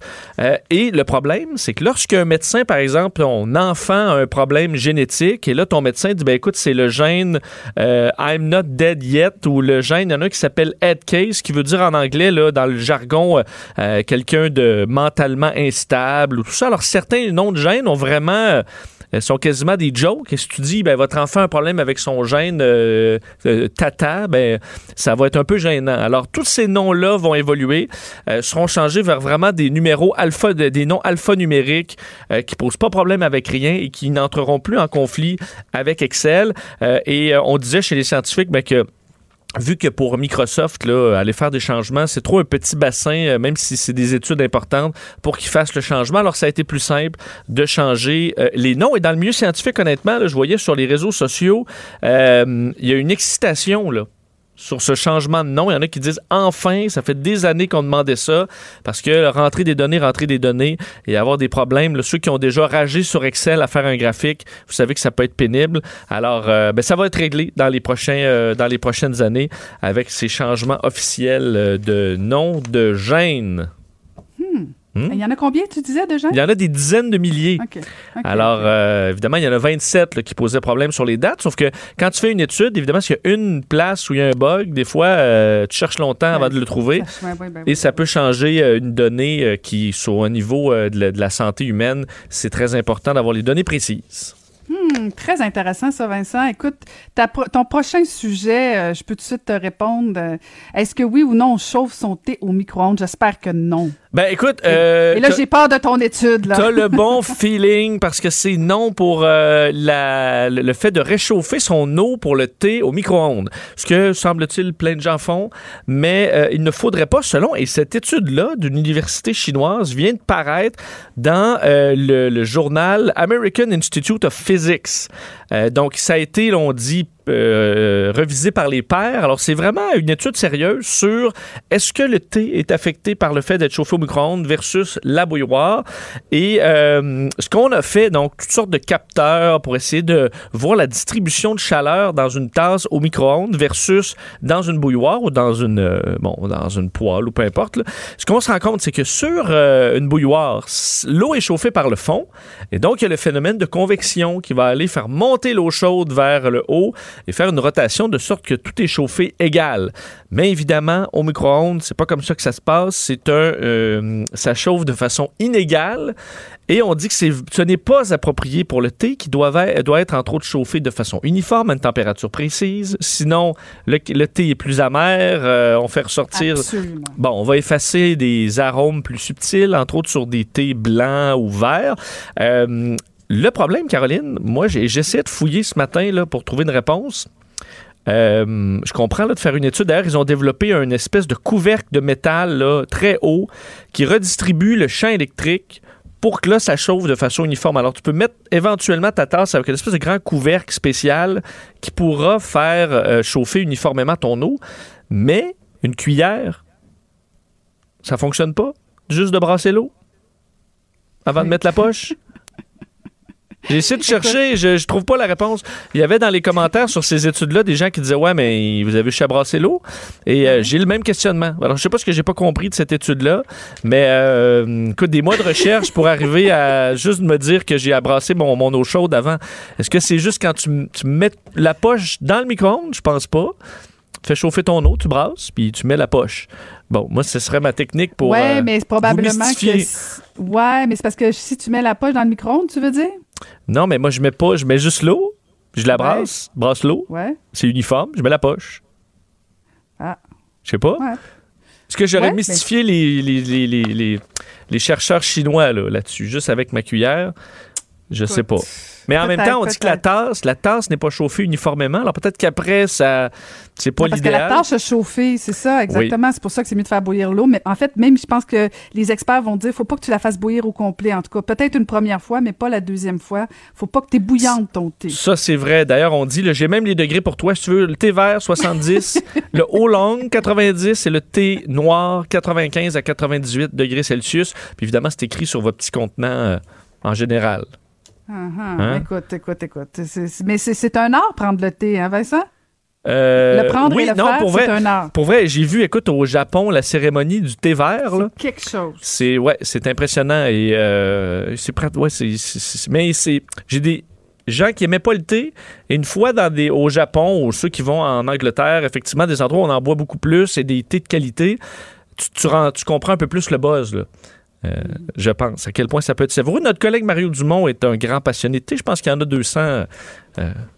Et le problème c'est que lorsqu'un médecin par exemple ton enfant a problème génétique. Et là ton médecin dit ben écoute c'est le gène euh, I'm not dead yet ou le gène il y en a un qui s'appelle head case qui veut dire en anglais là dans le jargon euh, euh, quelqu'un de mentalement instable ou tout ça. Alors certains noms de gènes ont vraiment euh, sont quasiment des jokes. Et si tu dis, ben, votre enfant a un problème avec son gène euh, euh, tata, ben, ça va être un peu gênant. Alors, tous ces noms-là vont évoluer, euh, seront changés vers vraiment des numéros alpha, de- des noms alphanumériques euh, qui posent pas problème avec rien et qui n'entreront plus en conflit avec Excel. Euh, et euh, on disait chez les scientifiques ben, que vu que pour Microsoft, là, aller faire des changements, c'est trop un petit bassin, euh, même si c'est des études importantes, pour qu'ils fassent le changement. Alors, ça a été plus simple de changer euh, les noms. Et dans le milieu scientifique, honnêtement, là, je voyais sur les réseaux sociaux, euh, il y a une excitation, là sur ce changement de nom. Il y en a qui disent enfin, ça fait des années qu'on demandait ça, parce que rentrer des données, rentrer des données et avoir des problèmes, ceux qui ont déjà ragé sur Excel à faire un graphique, vous savez que ça peut être pénible. Alors, euh, ben, ça va être réglé dans les, euh, dans les prochaines années avec ces changements officiels euh, de nom de gène. Hmm? Il y en a combien, tu disais, de gens? Il y en a des dizaines de milliers. Alors, euh, évidemment, il y en a 27 là, qui posaient problème sur les dates, sauf que quand tu fais une étude, évidemment, s'il y a une place où il y a un bug, des fois, euh, tu cherches longtemps avant de le trouver. Ouais, ouais, ben, Et ça peut changer euh, une donnée qui, sur un niveau de, la, de la santé humaine, c'est très important d'avoir les données précises. Hmm, très intéressant, ça, Vincent. Écoute, ta pro- ton prochain sujet, euh, je peux tout de suite te répondre. euh, Est-ce que oui ou non, on chauffe son thé au micro-ondes? J'espère que non. Ben, écoute. euh, Et là, j'ai peur de ton étude. là. T'as le bon [laughs] feeling parce que c'est non pour euh, la- le le fait de réchauffer son eau pour le thé au micro-ondes. Ce que, semble-t-il, plein de gens font. Mais euh, il ne faudrait pas, selon. Et cette étude-là d'une université chinoise vient de paraître dans euh, le, le journal American Institute of Physics. Euh, donc, ça a été, l'on dit, euh, revisé par les pairs. Alors, c'est vraiment une étude sérieuse sur est-ce que le thé est affecté par le fait d'être chauffé au micro-ondes versus la bouilloire. Et euh, ce qu'on a fait, donc, toutes sortes de capteurs pour essayer de voir la distribution de chaleur dans une tasse au micro-ondes versus dans une bouilloire ou dans une, euh, bon, dans une poêle ou peu importe. Ce qu'on se rend compte, c'est que sur euh, une bouilloire, l'eau est chauffée par le fond. Et donc, il y a le phénomène de convection qui va aller faire monter l'eau chaude vers le haut et faire une rotation de sorte que tout est chauffé égal. Mais évidemment, au micro-ondes, c'est pas comme ça que ça se passe. C'est un, euh, ça chauffe de façon inégale. Et on dit que ce n'est pas approprié pour le thé qui doit, être- doit être entre autres chauffé de façon uniforme à une température précise. Sinon, le, le thé est plus amer. euh, on fait ressortir. Absolument. Bon, on va effacer des arômes plus subtils, entre autres sur des thés blancs ou verts. Euh, le problème, Caroline, moi, j'essaie de fouiller ce matin là, pour trouver une réponse. Euh, je comprends là, de faire une étude. D'ailleurs, ils ont développé une espèce de couvercle de métal là, très haut qui redistribue le champ électrique pour que là, ça chauffe de façon uniforme. Alors, tu peux mettre éventuellement ta tasse avec une espèce de grand couvercle spécial qui pourra faire euh, chauffer uniformément ton eau. Mais une cuillère, ça fonctionne pas. Juste de brasser l'eau avant de mettre la poche. [laughs] J'ai essayé de chercher, je, je trouve pas la réponse. Il y avait dans les commentaires sur ces études-là des gens qui disaient Ouais, mais vous avez juste à brasser l'eau. Et euh, j'ai le même questionnement. Alors, je sais pas ce que j'ai pas compris de cette étude-là, mais euh, écoute, des mois de recherche pour arriver à juste me dire que j'ai à brasser mon, mon eau chaude avant. Est-ce que c'est juste quand tu, mets la poche dans le micro-ondes? Je pense pas. Tu fais chauffer ton eau, tu brasses, puis tu mets la poche. Bon, moi, ce serait ma technique pour. ouais, euh, mais c'est vous probablement mystifier. que. Ouais, mais c'est parce que si tu mets la poche dans le micro-ondes, tu veux dire? Non, mais moi, je mets pas, je mets juste l'eau, je la brasse, brasse l'eau. Ouais. C'est uniforme, je mets la poche. Ah. Je sais pas. Ouais. Est-ce que j'aurais Ouais, mystifié les, les, les, les, les- les chercheurs chinois là, là-dessus, juste avec ma cuillère? Je sais pas. Mais en même temps, on dit que la tasse, la tasse n'est pas chauffée uniformément. Alors peut-être qu'après, ça, c'est pas Non, parce que la l'idéal. tâche a chauffé, c'est ça, exactement. C'est pour ça que c'est mieux de faire bouillir l'eau. Mais en fait, même, je pense que les experts vont dire, faut pas que tu la fasses bouillir au complet. En tout cas, peut-être une première fois, mais pas la deuxième fois. Faut pas que tu bouillante ton thé. Ça, c'est vrai. D'ailleurs, on dit, j'ai même les degrés pour toi. Si tu veux, le thé vert, 70, [laughs] le haut long, 90, et le thé noir, 95 à 98 degrés Celsius. Puis évidemment, c'est écrit sur votre petit contenant euh, en général. Ah. Hein? Écoute, écoute, écoute. Mais c'est un art prendre le thé, hein, Vincent? Euh, Le prendre oui, et le non, faire, pour vrai, un art. Pour vrai, j'ai vu, écoute, au Japon, la cérémonie du thé vert. là. Quelque chose. C'est ouais, c'est impressionnant et euh, c'est. Ouais, c'est- mais c'est j'ai des gens qui aimaient pas le thé et une fois dans des au Japon ou ceux qui vont en Angleterre, effectivement des endroits où on en boit beaucoup plus et des thés de qualité, tu, tu, rends- tu comprends un peu plus le buzz là. Euh, je pense à quel point ça peut être savoureux. Notre collègue Mario Dumont est un grand passionné de thé. Je pense qu'il y en a 200 euh,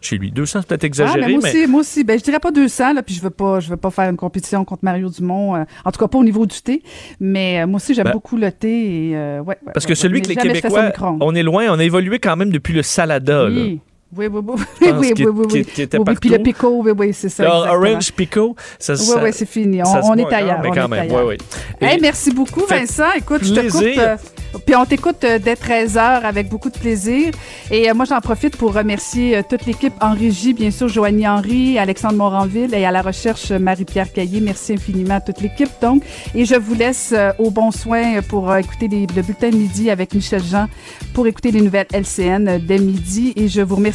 chez lui. 200, c'est peut-être Ah, exagéré, mais moi mais aussi, moi aussi. Ben, je dirais pas 200, là, puis je veux pas, je veux pas faire une compétition contre Mario Dumont. euh, en tout cas, pas au niveau du thé. Mais moi aussi, j'aime Ben, beaucoup le thé. Et, ouais, ouais, parce ouais, que celui que les Québécois, on est loin, on a évolué quand même depuis le salada. Oui, oui, oui. Oui, oui, qu'il- oui, oui, oui. était Oui, oui, Puis le pico, oui, oui, c'est ça. Exactement. Orange Pico, ça, Oui, ça- oui, c'est fini. On, se on est ailleurs. mais on quand est même. Hey, Et- merci beaucoup, Vincent. Écoute, je te coupe. euh, puis on t'écoute euh, dès 13h avec beaucoup de plaisir. Et euh, moi, j'en profite pour remercier toute l'équipe en régie, bien sûr, Joanie Henry, Alexandre Moranville et à la recherche Marie-Pierre Caillé. Merci infiniment à toute l'équipe, donc. Et je vous laisse au bon soin pour écouter les- le bulletin de midi avec Michel Jean pour écouter les nouvelles LCN dès midi. Et je vous remercie